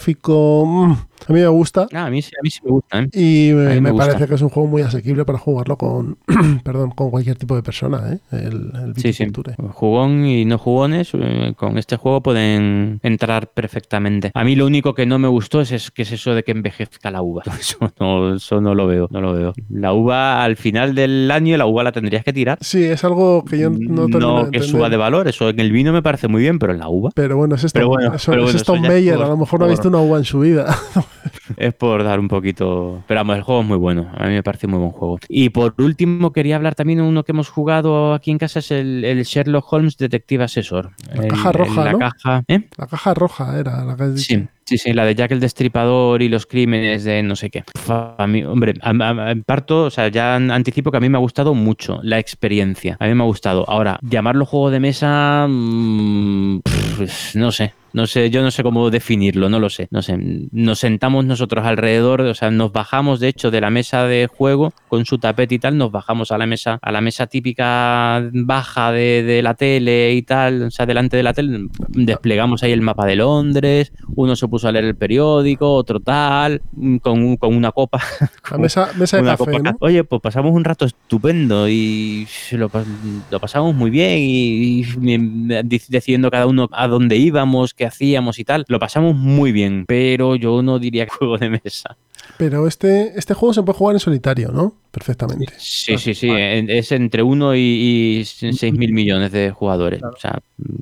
mm, A mí me gusta. Ah, a, mí, sí- a mí sí me gusta, ¿eh? Y me, me me gusta. parece que es un juego muy asequible para jugarlo con, *clears throat* perdón, con cualquier tipo de persona, ¿eh? El, el Sí, sí. Jugón y no jugones eh, con este juego pueden entrar perfectamente. A mí lo único que no me gustó es, es que es eso de que envejezca la uva. *laughs* Eso no, eso no lo veo, no lo veo. La uva al final del año la uva la tendrías que tirar. Sí, es algo que yo no de que suba de valor. Eso en el vino me parece muy bien, pero en la uva Pero bueno, es Stone, Pero bueno, eso, pero es bueno, eso es Meyer, por- a lo mejor no ha visto una uva en su vida. *laughs* *laughs* es por dar un poquito. Pero vamos, el juego es muy bueno. A mí me parece muy buen juego. Y por último, quería hablar también de uno que hemos jugado aquí en casa: es el, el Sherlock Holmes Detective Asesor. La El- caja el- roja, La ¿no? caja. ¿eh? La caja roja era la que has dicho. Sí, sí, sí, la de Jack el Destripador y los crímenes de no sé qué. A mí, hombre, a- parto, o sea, ya an- anticipo que a mí me ha gustado mucho la experiencia. A mí me ha gustado. Ahora, llamarlo juego de mesa, mm, no sé. No sé, yo no sé cómo definirlo, no lo sé. No sé. Nos sentamos nosotros alrededor, o sea, nos bajamos de hecho de la mesa de juego con su tapete y tal, nos bajamos a la mesa, a la mesa típica baja de, de la tele y tal, o sea, delante de la tele, desplegamos ahí el mapa de Londres, uno se puso a leer el periódico, otro tal, mm, con, con una copa. *laughs* La mesa, mesa de café, copa ¿no? Oye, pues pasamos un rato estupendo y lo, pas- lo pasamos muy bien y, y decidiendo cada uno a dónde íbamos, qué hacíamos y tal. Lo pasamos muy bien, pero yo no diría que *laughs* juego de mesa. Pero este, este juego se puede jugar en solitario, ¿no? Perfectamente. Sí, sí, sí. Es entre uno y, y 6 mil millones de jugadores. O sea,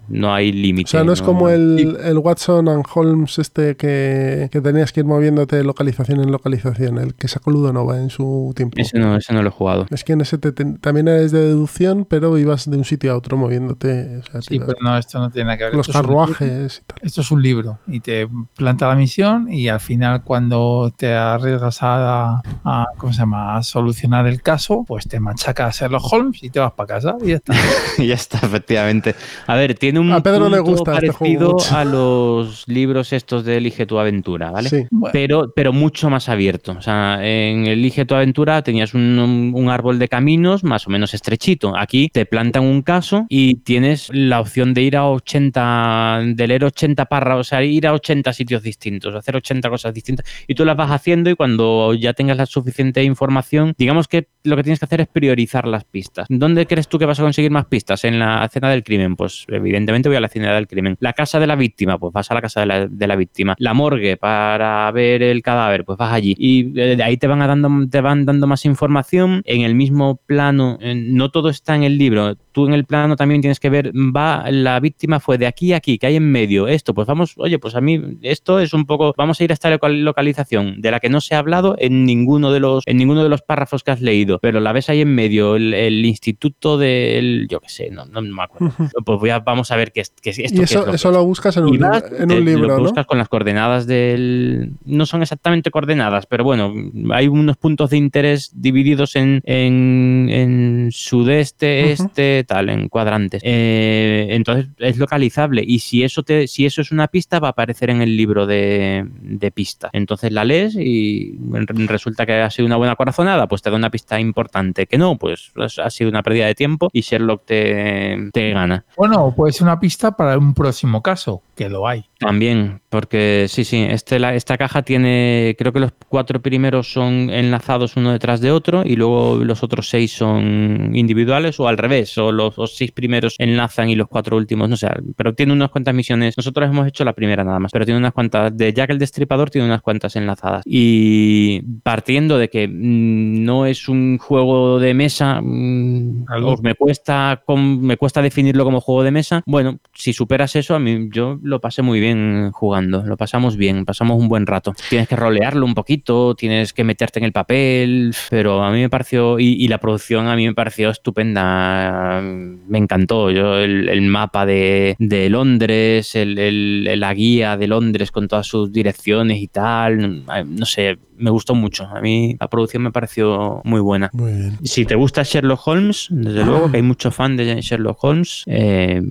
no hay límite. O sea, no es como el, el Watson and Holmes este que, que tenías que ir moviéndote de localización en localización, el que sacó Ludonova en su tiempo. Ese no, ese no lo he jugado. Es que en ese te- te- también eres de deducción, pero ibas de un sitio a otro moviéndote. o sea, Sí, pero no, esto no tiene nada que ver. los carruajes y tal. Esto es un libro y te planta la misión y al final cuando te arriesgas a, a- ¿cómo se llama? a solucionar el caso, pues te machaca a Sherlock Holmes y te vas para casa y ya está. *laughs* ya está, efectivamente. A ver, tiene un A Pedro le gusta este parecido juego mucho. a los libros estos de Elige tu aventura, ¿vale? Sí. Bueno, Pero, pero mucho más abierto. O sea, en Elige tu aventura tenías un, un- un árbol de caminos más o menos estrechito. Aquí te plantan un caso y tienes la opción de ir a 80, de leer 80 párrafos, o sea, ir a 80 sitios distintos, hacer 80 cosas distintas. Y tú las vas haciendo y cuando ya tengas la suficiente información, digamos que lo que tienes que hacer es priorizar las pistas. ¿Dónde crees tú que vas a conseguir más pistas? ¿En la escena del crimen? Pues evidentemente voy a la escena del crimen. ¿La casa de la víctima? Pues vas a la casa de la, víctima. ¿La morgue para ver el cadáver? Pues vas allí. Y eh, de ahí te van, a dando, te van dando más información en el mismo plano. No todo está en el libro. Tú en el plano también tienes que ver, va, la víctima fue de aquí a aquí, que hay en medio. Esto, pues vamos, oye, pues a mí esto es un poco, vamos a ir a esta local- localización de la que no se ha hablado en ninguno de los, en ninguno de los párrafos que has leído, pero la ves ahí en medio, el, el instituto del, yo qué sé, no, no me acuerdo. Pues voy a, vamos a ver qué es, qué es esto. Y qué es eso, lo eso que lo buscas en un, vas, libro, en un libro, lo ¿no? buscas con las coordenadas del... No son exactamente coordenadas, pero bueno, hay unos puntos de interés divididos en, en, en sudeste, Ujú. este, tal, en cuadrantes. Eh, entonces es localizable y si eso, te, si eso es una pista va a aparecer en el libro de, de pistas. Entonces la lees y re- resulta que ha sido una buena corazonada, pues te da una pista importante. Que no, pues ha sido una pérdida de tiempo y Sherlock te, te gana. bueno, puede ser una pista para un próximo caso, que lo hay. También, porque sí, sí, este, la- esta caja tiene, creo que los cuatro primeros son enlazados uno detrás de otro y luego los otros seis son individuales o al revés, o los, los seis primeros enlazan y los cuatro últimos, no sé, pero tiene unas cuantas misiones. Nosotros hemos hecho la primera nada más, pero tiene unas cuantas, de Jack el Destripador tiene unas cuantas enlazadas. Y partiendo de que mm, no es un juego de mesa, mm, Algo. me cuesta, me cuesta definirlo como juego de mesa, bueno, si superas eso, a mí yo lo pasé muy bien jugando, lo pasamos bien, pasamos un buen rato. Tienes que rolearlo un poquito, tienes que meterte en el papel, pero a mí me pareció, y, la producción a mí me pareció estupenda, me encantó. Yo el, mapa de, Londres, el- la guía de Londres con todas sus direcciones y tal, no sé, me gustó mucho. A mí la producción me pareció muy buena. Muy bien. Si te gusta Sherlock Holmes, desde luego que hay mucho fan de Sherlock Holmes, eh,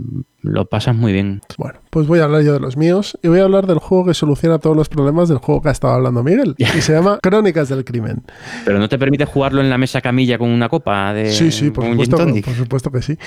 lo pasas muy bien. Bueno, pues voy a hablar yo de los míos y voy a hablar del juego que soluciona todos los problemas del juego que ha estado hablando Miguel. Y se llama Crónicas del Crimen. Pero no te permite jugarlo en la mesa camilla con una copa de Sí, sí, por supuesto, por, que sí.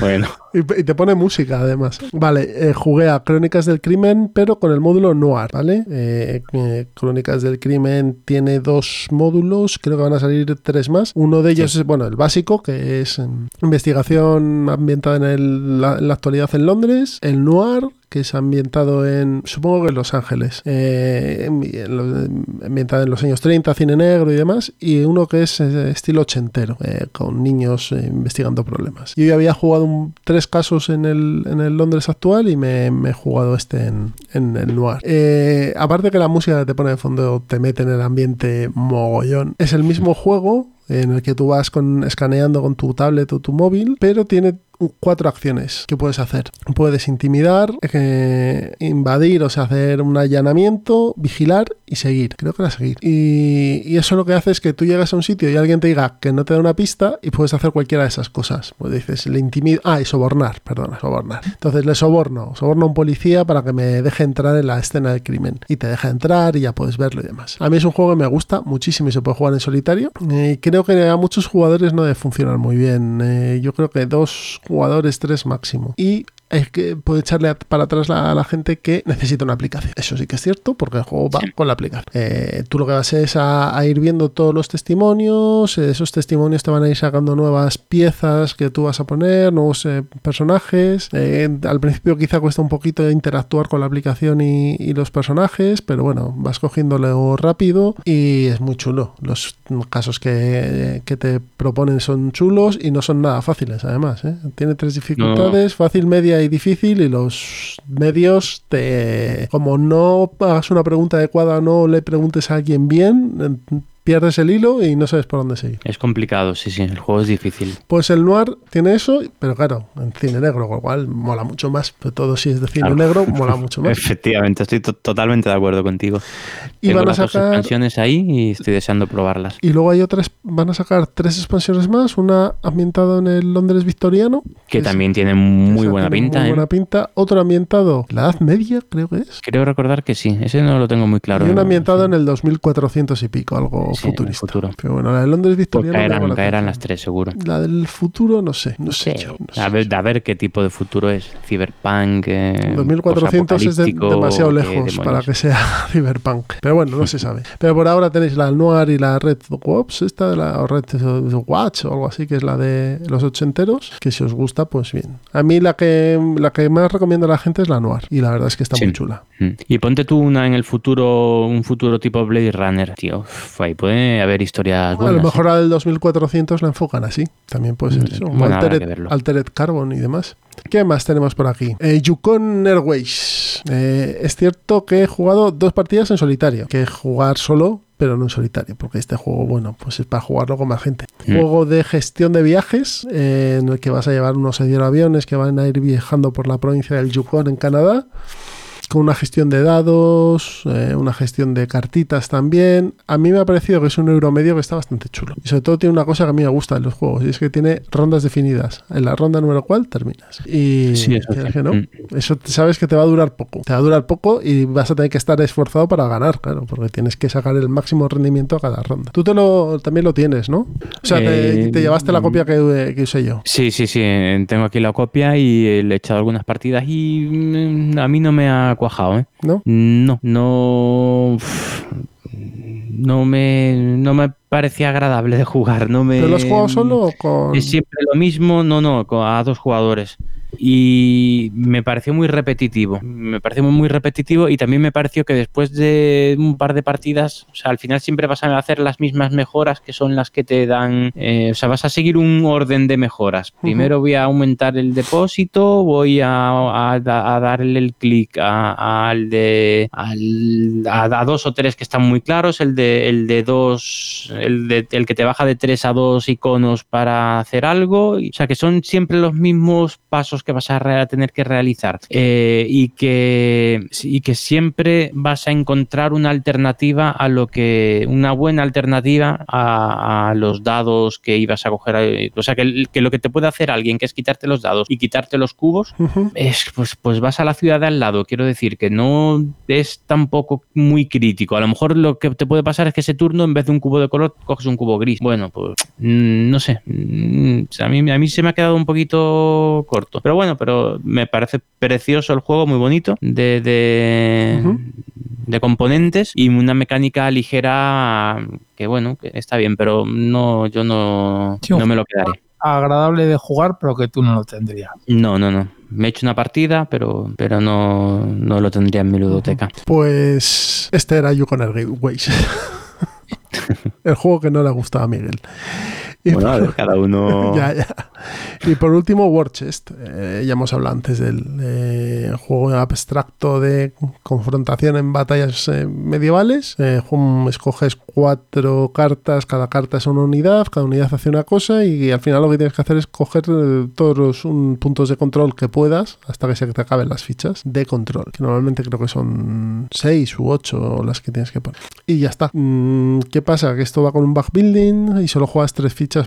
Bueno, *laughs* Y, y te pone música además. Vale, eh, jugué a Crónicas del Crimen, pero con el módulo Noir, ¿vale? Eh, eh, Crónicas del Crimen tiene dos módulos, creo que van a salir tres más. Uno de ellos es, bueno, el básico, que es em, investigación ambientada en, el- la, en la actualidad en Londres. El Noir, que es ambientado en, supongo que en Los Ángeles, eh, en- ambientado en los años 30, cine negro y demás, y uno que es estilo ochentero, eh, con niños eh, investigando problemas. Yo ya había jugado tres casos en el, en el Londres actual y me, he jugado este en, en el Noir. Eh, aparte que la música te pone de fondo te mete en el ambiente mogollón, es el mismo juego en el que tú vas con, escaneando con tu tablet o tu móvil, pero tiene cuatro acciones que puedes hacer. Puedes intimidar, eh, invadir, o sea, hacer un allanamiento, vigilar y seguir. Creo que era seguir. Y, eso lo que hace es que tú llegas a un sitio y alguien te diga que no te da una pista y puedes hacer cualquiera de esas cosas. Pues dices, le intimido. Ah, y sobornar, perdona, sobornar. Entonces le soborno, soborno a un policía para que me deje entrar en la escena del crimen. Y te deja entrar y ya puedes verlo y demás. A mí es un juego que me gusta muchísimo y se puede jugar en solitario. Eh, creo que a muchos jugadores no debe funcionar muy bien. Eh, yo creo que dos jugadores, tres máximo. Y es que puede echarle para atrás la- a la gente que necesita una aplicación. Eso sí que es cierto, porque el juego va con la aplicación. Eh, tú lo que vas es a, a ir viendo todos los testimonios, eh, esos testimonios te van a ir sacando nuevas piezas que tú vas a poner, nuevos eh, personajes. Eh, al principio quizá cuesta un poquito interactuar con la aplicación y, y los personajes, pero bueno, vas cogiéndolo rápido y es muy chulo. Los casos que, que te proponen son chulos y no son nada fáciles, además. Tiene tres dificultades, fácil, media y difícil, y los medios te... Como no hagas una pregunta adecuada, no le preguntes a alguien bien, pierdes el hilo y no sabes por dónde seguir. es complicado, sí, sí, el juego es difícil. Pues el noir tiene eso, pero claro, en cine negro, con lo cual mola mucho más. Pero todo si es de cine Claro. negro, mola mucho *laughs* más. Efectivamente, estoy to- totalmente de acuerdo contigo. Y Tengo van a las sacar expansiones ahí y estoy deseando probarlas. Y luego hay otras, van a sacar tres expansiones más, una ambientada en el Londres victoriano. Que también tiene muy buena tiene pinta, Muy ¿eh? buena pinta. Otro ambientado, la Edad Media, creo que es. Creo recordar que sí, ese no lo tengo muy claro. y un ¿no? ambientado Sí. en el 2400 y pico, algo Sí, futurista. futuro. Pero bueno, la de Londres Pues me llama caerán, la caerán las tres, seguro. La del futuro, no sé. No sé. Yo, no a, ver, a ver qué tipo de futuro es. Cyberpunk. Eh, 2400 es de- posapocalíptico, demasiado ¿qué lejos para que sea *laughs* Cyberpunk. Pero bueno, no se sabe. Pero por ahora tenéis la Noir y la Red Wops, esta de la o Red Watch o algo así, que es la de los ochenteros. Que si os gusta, pues bien. A mí la que, la que más recomiendo a la gente es la Noir. Y la verdad es que está Sí. muy chula. Mm. Y ponte tú una en el futuro, un futuro tipo Blade Runner, tío. Ahí puede haber historias a buenas. lo mejor ¿eh? la del 2400 la enfocan así. También puede ser Mm, eso. bueno, Altered. Altered Carbon y demás. ¿Qué más tenemos por aquí? Eh, Yukon Airways. Eh, es cierto que he jugado dos partidas en solitario. Que jugar solo, pero no en solitario. Porque este juego, bueno, pues es para jugarlo con más gente. Mm. Juego de gestión de viajes. eh, en el que vas a llevar unos aviones que van a ir viajando por la provincia del Yukon en Canadá con una gestión de dados, eh, una gestión de cartitas también. A mí me ha parecido que es un euro medio que está bastante chulo. Y sobre todo tiene una cosa que a mí me gusta en los juegos, y es que tiene rondas definidas. En la ronda número cual terminas. Y Sí, eso sí. que no, Mm. eso sabes que te va a durar poco. Te va a durar poco y vas a tener que estar esforzado para ganar, claro, porque tienes que sacar el máximo rendimiento a cada ronda. Tú te lo, también lo tienes, ¿no? O sea, te, Eh, te llevaste la copia que, que usé yo. Sí, sí, sí. eh, Tengo aquí la copia y le he echado algunas partidas y mm, a mí no me ha cuajado, ¿eh? ¿No? No, no. No me, no me parecía agradable de jugar. No me, ¿Pero lo has jugado solo o con.? Es siempre lo mismo, no, no, a dos jugadores. Y me pareció muy repetitivo. Me pareció muy, muy repetitivo y también me pareció que después de un par de partidas, o sea, al final siempre vas a hacer las mismas mejoras que son las que te dan. eh, o sea, vas a seguir un orden de mejoras. Primero voy a aumentar el depósito, voy a, a- a darle el clic a- al de al- a, a dos o tres que están muy claros, el de el de dos, el de el que te baja de tres a dos iconos para hacer algo, o sea que son siempre los mismos pasos que vas a, tener que realizar eh, y, que, y que siempre vas a encontrar una alternativa a lo que, una buena alternativa a, a los dados que ibas a coger. eh, O sea, que, lo que te puede hacer alguien, que es quitarte los dados y quitarte los cubos, es, pues, pues vas a la ciudad de al lado. Quiero decir que no es tampoco muy crítico. A lo mejor lo que te puede pasar es que ese turno, en vez de un cubo de color, coges un cubo gris. Bueno, pues mm, no sé. Mm, A mí, a mí se me ha quedado un poquito corto. Pero bueno, pero me parece precioso el juego, muy bonito. De, de, componentes y una mecánica ligera que bueno, que está bien, pero no, yo no, Sí, no me lo quedaré. Agradable de jugar, pero que tú no lo tendrías. No, no, no. Me he hecho una partida, pero, pero no, no lo tendría en mi ludoteca. Pues este era Yukon Gateways. *laughs* el juego que no le gustaba a Miguel. Y Bueno, a por- ver, cada *laughs* uno. ya, ya. Y por último, Warchest. Eh, ya hemos hablado antes del eh, juego abstracto de confrontación en batallas eh, medievales. Eh, escoges cuatro cartas, cada carta es una unidad, cada unidad hace una cosa y, al final lo que tienes que hacer es coger todos los un, puntos de control que puedas hasta que se te acaben las fichas de control, que normalmente creo que son seis u ocho las que tienes que poner. Y ya está. Mm, ¿Qué pasa? Que esto va con un backbuilding y solo juegas tres fichas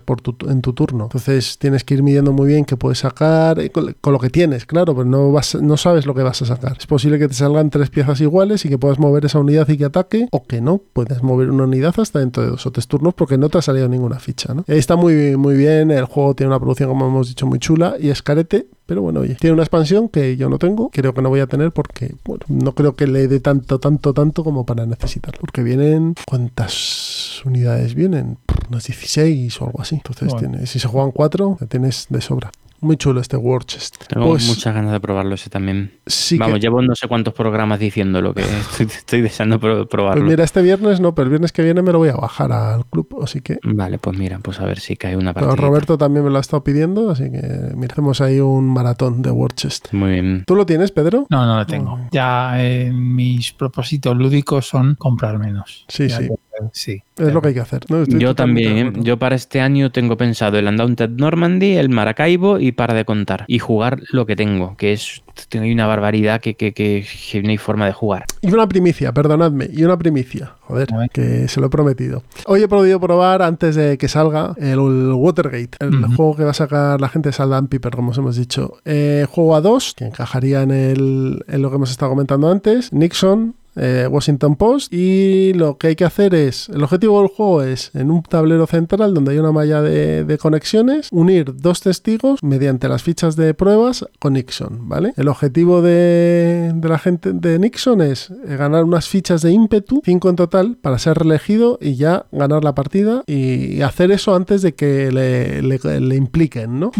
en tu turno. Entonces tienes que ir midiendo muy bien qué puedes sacar eh, con, lo que tienes, claro, pero no, sabes lo que vas a sacar. Es posible que te salgan tres piezas iguales y que puedas mover esa unidad y que ataque, o que no, puedes mover una unidad hasta dentro de dos o tres turnos porque no te ha salido ninguna ficha. ¿no? Ahí está muy, muy bien, el juego tiene una producción, como hemos dicho, muy chula y es carete, pero bueno, oye, tiene una expansión que yo no tengo, creo que no voy a tener porque, no creo que le dé tanto, tanto, tanto como para necesitarlo. Porque vienen, ¿cuántas unidades vienen? Unas 16 o algo así. Entonces, Bueno. tiene, si se juegan cuatro, ya tienes de sobra. Muy chulo este Warchest. Tengo Pues, muchas ganas de probarlo ese también. sí Vamos, que- llevo no sé cuántos programas diciéndolo que *laughs* estoy, estoy deseando pro- pues probarlo. mira, este viernes no, pero el viernes que viene me lo voy a bajar al club, así que... Vale, pues mira, pues a ver si cae una Pero partida. Roberto también me lo ha estado pidiendo, así que mira, hacemos ahí un maratón de Warchest. Muy bien. ¿Tú lo tienes, Pedro? No, no lo tengo. Ya eh, mis propósitos lúdicos son comprar menos. Sí, Ya sí. que- sí. Es lo que hay que hacer. ¿no? Yo también, ¿eh? yo para este año tengo pensado el Undaunted Normandy, el Maracaibo y para de contar. Y jugar lo que tengo, que es tengo una barbaridad que, que, que, que no hay forma de jugar. Y una primicia, perdonadme, y una primicia. Joder, que se lo he prometido. Hoy he podido probar antes de que salga el, Watergate, el juego que va a sacar la gente de Saldan Piper, como os hemos dicho. Eh, juego a dos, que encajaría en, el, en lo que hemos estado comentando antes. Nixon. Eh, Washington Post y lo que hay que hacer es el objetivo del juego es en un tablero central donde hay una malla de, conexiones unir dos testigos mediante las fichas de pruebas con Nixon ¿vale? el objetivo de, la gente de Nixon es eh, ganar unas fichas de ímpetu, 5 en total, para ser reelegido y ya ganar la partida y hacer eso antes de que le, impliquen, ¿no?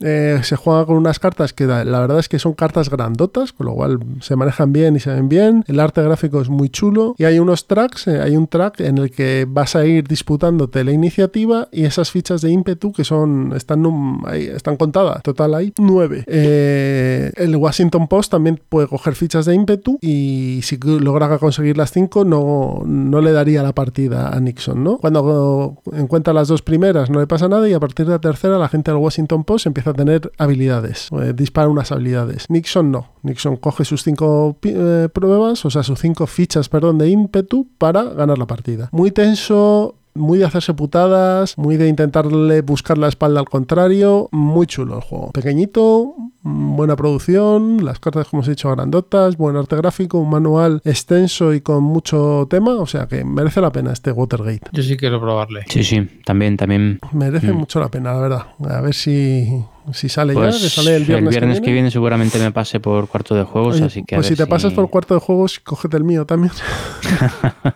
Eh, se juega con unas cartas que la verdad es que son cartas grandotas, con lo cual se manejan bien y se ven bien. El arte gráfico es muy chulo y hay unos tracks, eh, hay un track en el que vas a ir disputándote la iniciativa y esas fichas de ímpetu que son están, num- están contadas. Total hay nueve. Eh, el Washington Post también puede coger fichas de ímpetu y si logra conseguir las cinco no, no le daría la partida a Nixon, ¿no? Cuando encuentra las dos primeras no le pasa nada y a partir de la tercera la gente del Washington Post empieza a tener habilidades, eh, dispara unas habilidades. Nixon no. Nixon coge sus cinco eh, pruebas, o sea, sus cinco fichas, perdón, de ímpetu para ganar la partida. Muy tenso, muy de hacerse putadas, muy de intentarle buscar la espalda al contrario. Muy chulo el juego. Pequeñito, mm, buena producción, las cartas, como os he dicho, grandotas, buen arte gráfico, un manual extenso y con mucho tema. O sea que merece la pena este Watergate. Yo sí quiero probarle. Sí, sí, también, también. Merece Mm. mucho la pena, la verdad. A ver si, si sale Pues ya, que sale el viernes, que, viene. seguramente me pase por cuarto de juegos, Oye, así que a pues si te pasas por cuarto de juegos, cógete el mío también. *laughs* *laughs*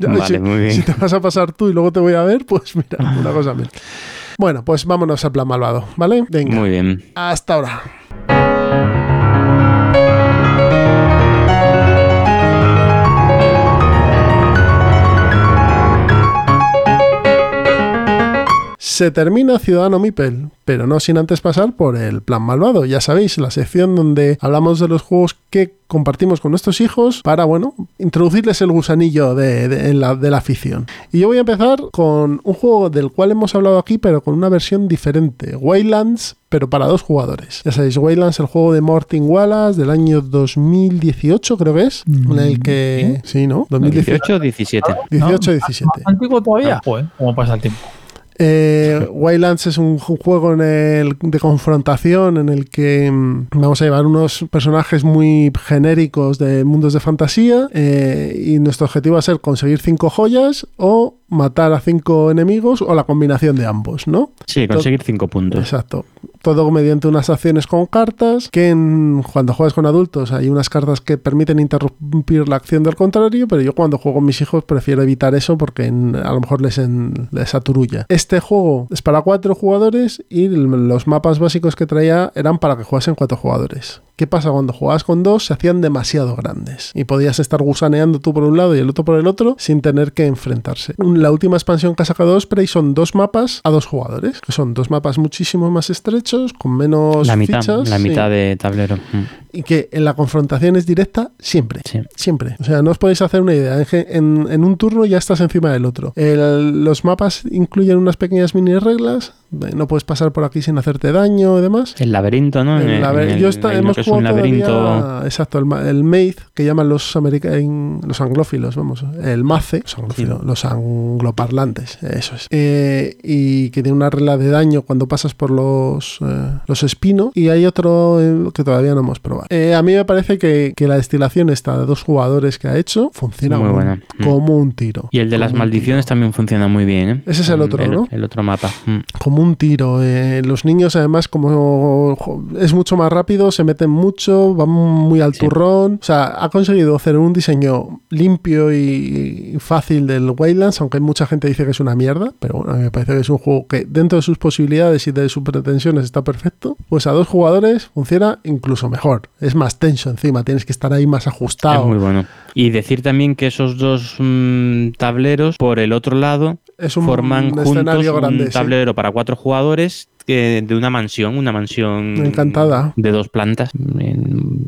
Ya, Vale, si, muy bien. si te vas a pasar tú y luego te voy a ver, pues mira, una cosa bien. Bueno, pues vámonos al plan malvado, ¿vale? Venga, Muy bien. hasta ahora. Se termina Ciudadano Mipel, pero no sin antes pasar por el plan malvado. Ya sabéis, la sección donde hablamos de los juegos que compartimos con nuestros hijos para, bueno, introducirles el gusanillo de, de, la, de la afición. Y yo voy a empezar con un juego del cual hemos hablado aquí, pero con una versión diferente. Waylands, pero para dos jugadores. Ya sabéis, Waylands, el juego de Martin Wallace del año 2018, creo que es, en el que... Sí, ¿no? 2018 o 17. 18 17. ¿Antiguo todavía? Joder, ¿cómo pasa el tiempo? Eh, Wildlands es un juego en el, de confrontación en el que mm, vamos a llevar unos personajes muy genéricos de mundos de fantasía eh, y nuestro objetivo va a ser conseguir cinco joyas o matar a cinco enemigos o la combinación de ambos, ¿no? Sí, conseguir cinco puntos. Exacto. Todo mediante unas acciones con cartas, que en, cuando juegas con adultos hay unas cartas que permiten interrumpir la acción del contrario, pero yo cuando juego con mis hijos prefiero evitar eso porque en, a lo mejor les, en, les aturulla. Este juego es para cuatro jugadores y los mapas básicos que traía eran para que jugasen cuatro jugadores. ¿Qué pasa cuando jugabas con dos? Se hacían demasiado grandes y podías estar gusaneando tú por un lado y el otro por el otro sin tener que enfrentarse. La última expansión que ha sacado Osprey son dos mapas a dos jugadores, que son dos mapas muchísimo más estrechos, con menos la mitad, fichas. La mitad sí. de tablero. Y que en la confrontación es directa siempre. Sí. Siempre. O sea, no os podéis hacer una idea. En, en un turno ya estás encima del otro. El, los mapas incluyen unas pequeñas mini reglas. No puedes pasar por aquí sin hacerte daño y demás. El laberinto, ¿no? El laber el, Yo está, hemos jugado un laberinto. Todavía, exacto, el, el Maze, que llaman los, los anglófilos, vamos. El Mace, los, anglófilos, sí. los angloparlantes, eso es. Eh, y que tiene una regla de daño cuando pasas por los, eh, los espinos. Y hay otro eh, que todavía no hemos probado. A mí me parece que, que, la destilación esta de dos jugadores que ha hecho funciona muy como, buena. como un tiro. Y el de las maldiciones también funciona muy bien. ¿eh? Ese es el otro, ¿no? El otro mapa. Mm. Como un tiro. Eh, los niños, además, como es mucho más rápido, se meten mucho, van muy al turrón. Sí. O sea, ha conseguido hacer un diseño limpio y fácil del Waylands, aunque mucha gente dice que es una mierda. Pero bueno, a mí me parece que es un juego que, dentro de sus posibilidades y de sus pretensiones, está perfecto. Pues a dos jugadores funciona incluso mejor. Es más tenso encima, tienes que estar ahí más ajustado. Es muy bueno. Y decir también que esos dos mmm, tableros, por el otro lado, es un, forman un juntos grande, un tablero sí. para cuatro jugadores que de una mansión, una mansión encantada de dos plantas.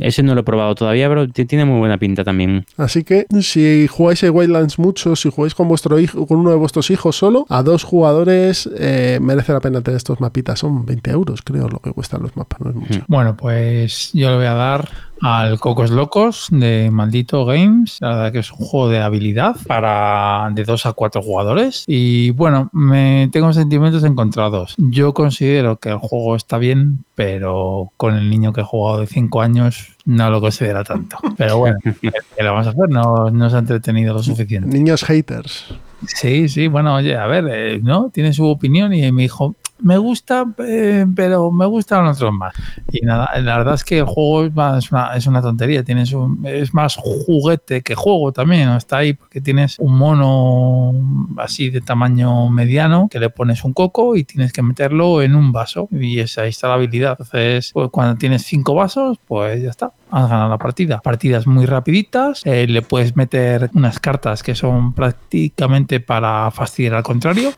Ese no lo he probado todavía, pero tiene muy buena pinta también. Así que si jugáis a Wildlands mucho, si jugáis con vuestro hijo, con uno de vuestros hijos solo, a dos jugadores eh, merece la pena tener estos mapitas. Son 20 euros, creo, lo que cuestan los mapas. No es mucho. Bueno, pues yo le voy a dar al Cocos Locos de Maldito Games. La verdad que es un juego de habilidad para de 2 a 4 jugadores. Y bueno, me tengo sentimientos encontrados. Yo considero que el juego está bien, pero con el niño que he jugado de 5 años no lo considera tanto. Pero bueno, *laughs* ¿qué le vamos a hacer? No, no se ha entretenido lo suficiente. Niños haters. Sí, sí, bueno, oye, a ver, eh, ¿no? Tiene su opinión y me dijo, me gusta, eh, pero me gustan otros más. Y nada, la verdad es que el juego es, más, es, una, es una, tontería, tienes un, es más juguete que juego también, ¿no? está ahí porque tienes un mono así de tamaño mediano que le pones un coco y tienes que meterlo en un vaso y esa, ahí está la habilidad. Entonces, pues, cuando tienes cinco vasos, pues ya está, has ganado la partida. Partidas muy rapiditas, eh, le puedes meter unas cartas que son prácticamente para fastidiar al contrario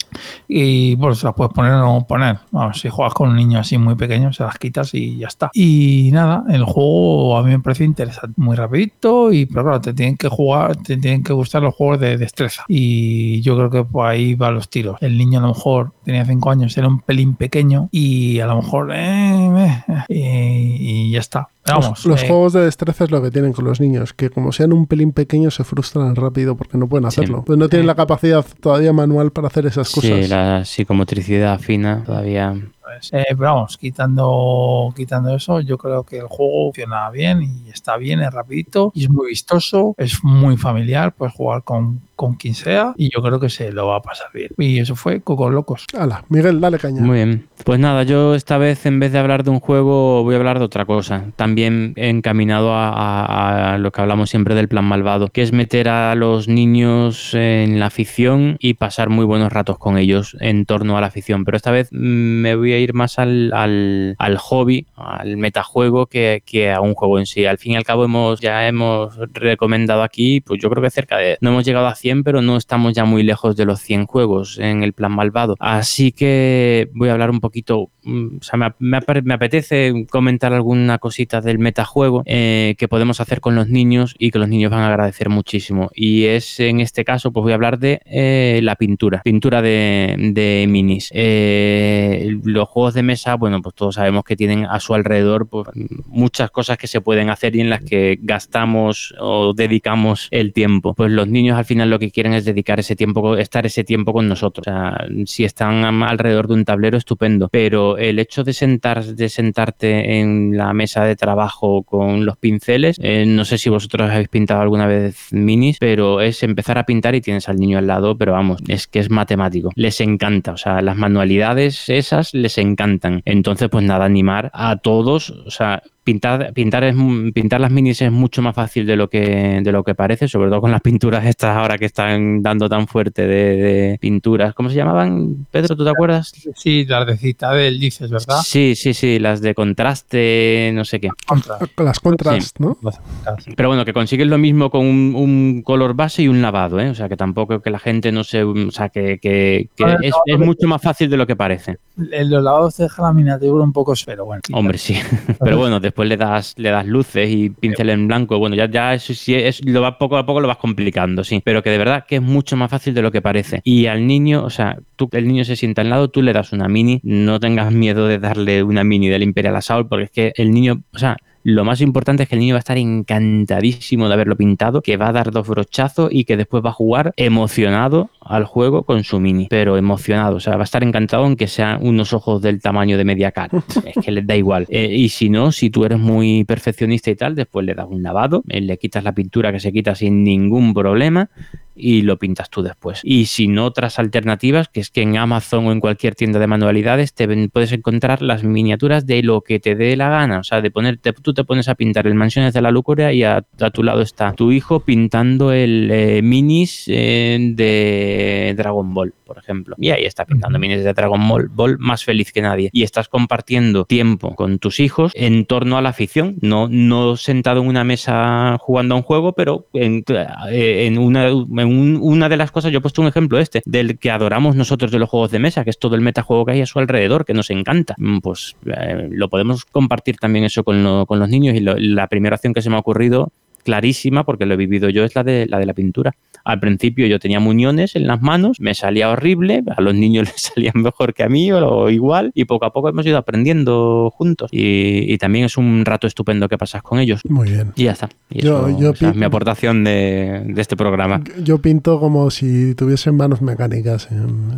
y bueno, se las puedes poner o no poner. Si juegas con un niño así muy pequeño, se las quitas y ya está. Y nada, el juego a mí me parece interesante, muy rapidito y pero claro, te tienen que jugar, te tienen que gustar los juegos de destreza y yo creo que por ahí van los tiros. El niño a lo mejor tenía 5 años, era un pelín pequeño y a lo mejor eh, eh, y, y ya está. Vamos, los, los eh, juegos de destreza es lo que tienen con los niños, que como sean un pelín pequeños se frustran rápido porque no pueden hacerlo. Sí. Pues no tienen la capacidad todavía manual para hacer esas cosas. Sí, la psicomotricidad fina todavía. Pues, eh, pero vamos, quitando, quitando eso, yo creo que el juego funciona bien y está bien, es rapidito y es muy vistoso, es muy familiar, puedes jugar con, con quien sea y yo creo que se lo va a pasar bien. Y eso fue Cocos Locos. Hala, Miguel, dale caña. Muy bien. Pues nada, yo esta vez en vez de hablar de un juego voy a hablar de otra cosa. También encaminado a, a, a lo que hablamos siempre del plan malvado, que es meter a los niños en la afición y pasar muy buenos ratos con ellos en torno a la afición. Pero esta vez me voy a ir más al, al, al hobby, al metajuego, que, que, a un juego en sí. Al fin y al cabo, hemos ya hemos recomendado aquí, pues yo creo que cerca de. No hemos llegado a 100, pero no estamos ya muy lejos de los 100 juegos en el plan malvado. Así que voy a hablar un poquito. Mm, o sea, me, apetece comentar alguna cosita del metajuego eh, que podemos hacer con los niños y que los niños van a agradecer muchísimo. Y es en este caso, pues voy a hablar de eh, la pintura, pintura de, de minis. Eh, los juegos de mesa, bueno, pues todos sabemos que tienen a su alrededor pues, muchas cosas que se pueden hacer y en las que gastamos o dedicamos el tiempo. Pues los niños al final lo que quieren es dedicar ese tiempo, estar ese tiempo con nosotros. O sea, si están alrededor de un tablero, estupendo. Pero el hecho de sentar, de sentarte en la mesa de trabajo con los pinceles, eh, no sé si vosotros habéis pintado alguna vez minis, pero es empezar a pintar y tienes al niño al lado, pero vamos, es que es matemático. Les encanta, o sea, las manualidades esas les encantan. Entonces, pues nada, animar a todos, o sea, pintar, pintar, es, pintar las minis es mucho más fácil de lo que de lo que parece, sobre todo con las pinturas estas ahora que están dando tan fuerte de, de pinturas. ¿Cómo se llamaban, Pedro? ¿Tú te acuerdas? Sí, las de Citadel, dices, ¿verdad? Sí, sí, sí, las de contraste, no sé qué. Contra. Las contrast, sí. ¿no? Pero bueno, que consiguen lo mismo con un, un, color base y un lavado, ¿eh? O sea, que tampoco que la gente no se... O sea, que, que, que ver, es, no, es, mucho más fácil de lo que parece. En los lavados deja la miniatura un poco pero bueno. Hombre, sí. *laughs* Pero bueno, después le das, le das luces y pincel en blanco. Bueno, ya, ya eso sí es, lo va poco a poco lo vas complicando, sí. Pero que de verdad que es mucho más fácil de lo que parece. Y al niño, o sea, tú, el niño se sienta al lado, tú le das una mini, no tengas miedo de darle una mini del Imperial Assault, porque es que el niño, o sea, lo más importante es que el niño va a estar encantadísimo de haberlo pintado, que va a dar dos brochazos y que después va a jugar emocionado al juego con su mini, pero emocionado, o sea, va a estar encantado aunque sean unos ojos del tamaño de media cara, *laughs* es que les da igual. Eh, y si no, si tú eres muy perfeccionista y tal, después le das un lavado, eh, le quitas la pintura que se quita sin ningún problema y lo pintas tú después. Y sin otras alternativas, que es que en Amazon o en cualquier tienda de manualidades te puedes encontrar las miniaturas de lo que te dé la gana, o sea, de ponerte, tú te pones a pintar el Mansiones de la Lucuria y a, a tu lado está tu hijo pintando el eh, minis eh, de Dragon Ball, por ejemplo. Y ahí está pintando minis de Dragon Ball, Ball más feliz que nadie. Y estás compartiendo tiempo con tus hijos en torno a la afición, no, no sentado en una mesa jugando a un juego, pero en, eh, en una, en un, una de las cosas, yo he puesto un ejemplo este, del que adoramos nosotros de los juegos de mesa, que es todo el metajuego que hay a su alrededor, que nos encanta. Pues eh, lo podemos compartir también eso con, lo, con los niños y lo, la primera acción que se me ha ocurrido clarísima, porque lo he vivido yo, es la de la, de la pintura. Al principio yo tenía muñones en las manos, me salía horrible, a los niños *laughs* les salían mejor que a mí o, igual, y poco a poco hemos ido aprendiendo juntos. Y, y, también es un rato estupendo que pasas con ellos. Muy bien. Y ya está. Y yo, eso, yo esa es mi aportación de, de, este programa. Yo pinto como si tuviesen manos mecánicas. ¿eh?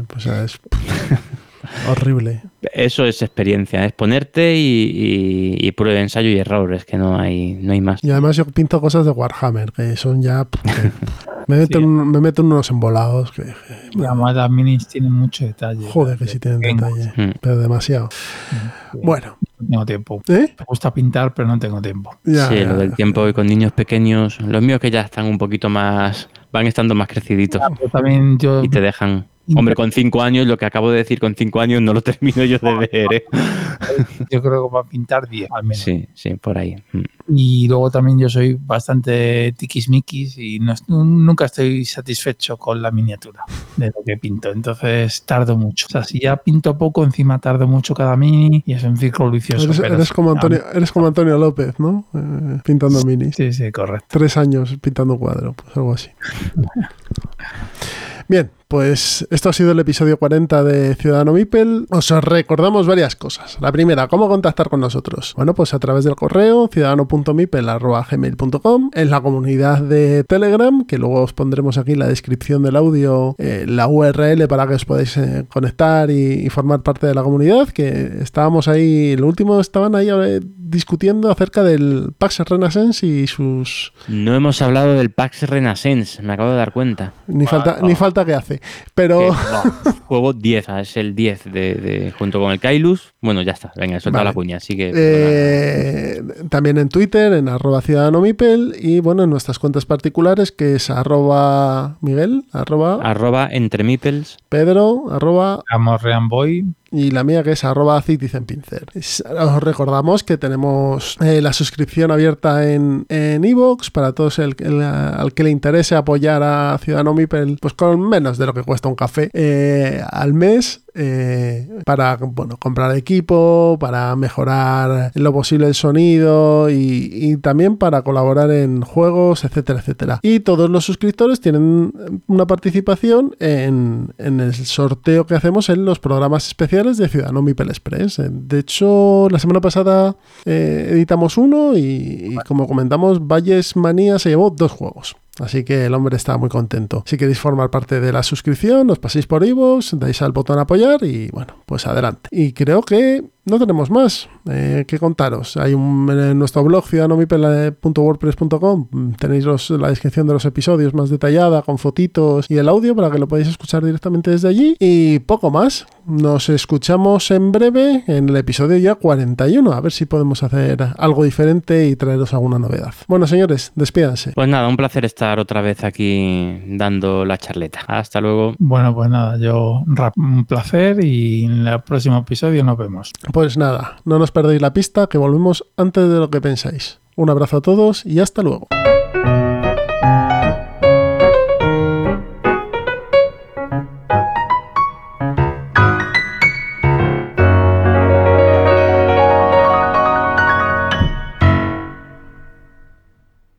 Pues es... *laughs* Horrible. Eso es experiencia, es ponerte y, y, y prueba ensayo y error, es que no hay, no hay más. Y además yo pinto cosas de Warhammer, que son ya... *laughs* Me, meto sí. en, me meto en unos embolados. Que, y además las minis tienen mucho detalle. Joder, que sí tienen detalle, mm. pero demasiado. Sí. Bueno. No tengo tiempo. ¿Eh? Me gusta pintar, pero no tengo tiempo. Ya, sí, ya, lo del tiempo y con niños pequeños. Los míos que ya están un poquito más... Van estando más creciditos. Ya, también yo... Y te dejan... Hombre, con cinco años, lo que acabo de decir con cinco años no lo *laughs* termino yo de ver. ¿eh? *laughs* Yo creo que va a pintar 10 al menos. Sí, sí, por ahí. Mm. Y luego también yo soy bastante tiquismiquis y no, nunca estoy satisfecho con la miniatura de lo que pinto. Entonces tardo mucho. O sea, si ya pinto poco, encima tardo mucho cada mini y es un círculo vicioso. Eres, pero eres como, Antonio, eres como Antonio López, ¿no? Eh, pintando minis. Sí, sí, correcto. Tres años pintando cuadro, pues algo así. *laughs* Bien, pues esto ha sido el episodio 40 de Ciudadano Mipel. Os recordamos varias cosas. La primera, ¿cómo contactar con nosotros? Bueno, pues a través del correo ciudadano.mipel.gmail.com en la comunidad de Telegram, que luego os pondremos aquí en la descripción del audio eh, la URL para que os podáis eh, conectar y, y, formar parte de la comunidad, que estábamos ahí, lo último estaban ahí eh, discutiendo acerca del Pax Renaissance y sus... No hemos hablado del Pax Renaissance, me acabo de dar cuenta. Ni, wow, falta, ni falta que hace. Pero. No, juego 10, es el 10 de, de, junto con el Kailus. Bueno, ya está, venga, suelta vale. la cuña. Así que. Eh, también en Twitter, en arroba ciudadano Mipel. Y bueno, en nuestras cuentas particulares, que es arroba Miguel, arroba. Arroba entre Mipels. Pedro, arroba. Amorreanboy. Y la mía que es arroba Pincer. Os recordamos que tenemos eh, la suscripción abierta en Evox para todos el, al que le interese apoyar a Ciudadano Mipel pues con menos de lo que cuesta un café eh, al mes eh, para bueno, comprar equipo, para mejorar lo posible el sonido y, también para colaborar en juegos, etcétera, etcétera. Y todos los suscriptores tienen una participación en, el sorteo que hacemos en los programas especiales de Ciudadano Mipel Express. De hecho, la semana pasada eh, editamos uno y, y como comentamos, Valles Manía se llevó dos juegos. Así que el hombre está muy contento. Si queréis formar parte de la suscripción, os paséis por iVoox, dais al botón apoyar y bueno, pues adelante. Y creo que no tenemos más eh, que contaros. Hay un, en nuestro blog ciudadanomipel.wordpress.com tenéis la descripción de los episodios más detallada con fotitos y el audio para que lo podáis escuchar directamente desde allí. Y poco más. Nos escuchamos en breve en el episodio ya 41. A ver si podemos hacer algo diferente y traeros alguna novedad. Bueno, señores, despídanse. Pues nada, un placer estar otra vez aquí dando la charleta. Hasta luego. Bueno, pues nada, yo un placer y en el próximo episodio nos vemos. Pues nada, no nos perdéis la pista, que volvemos antes de lo que pensáis. Un abrazo a todos y hasta luego.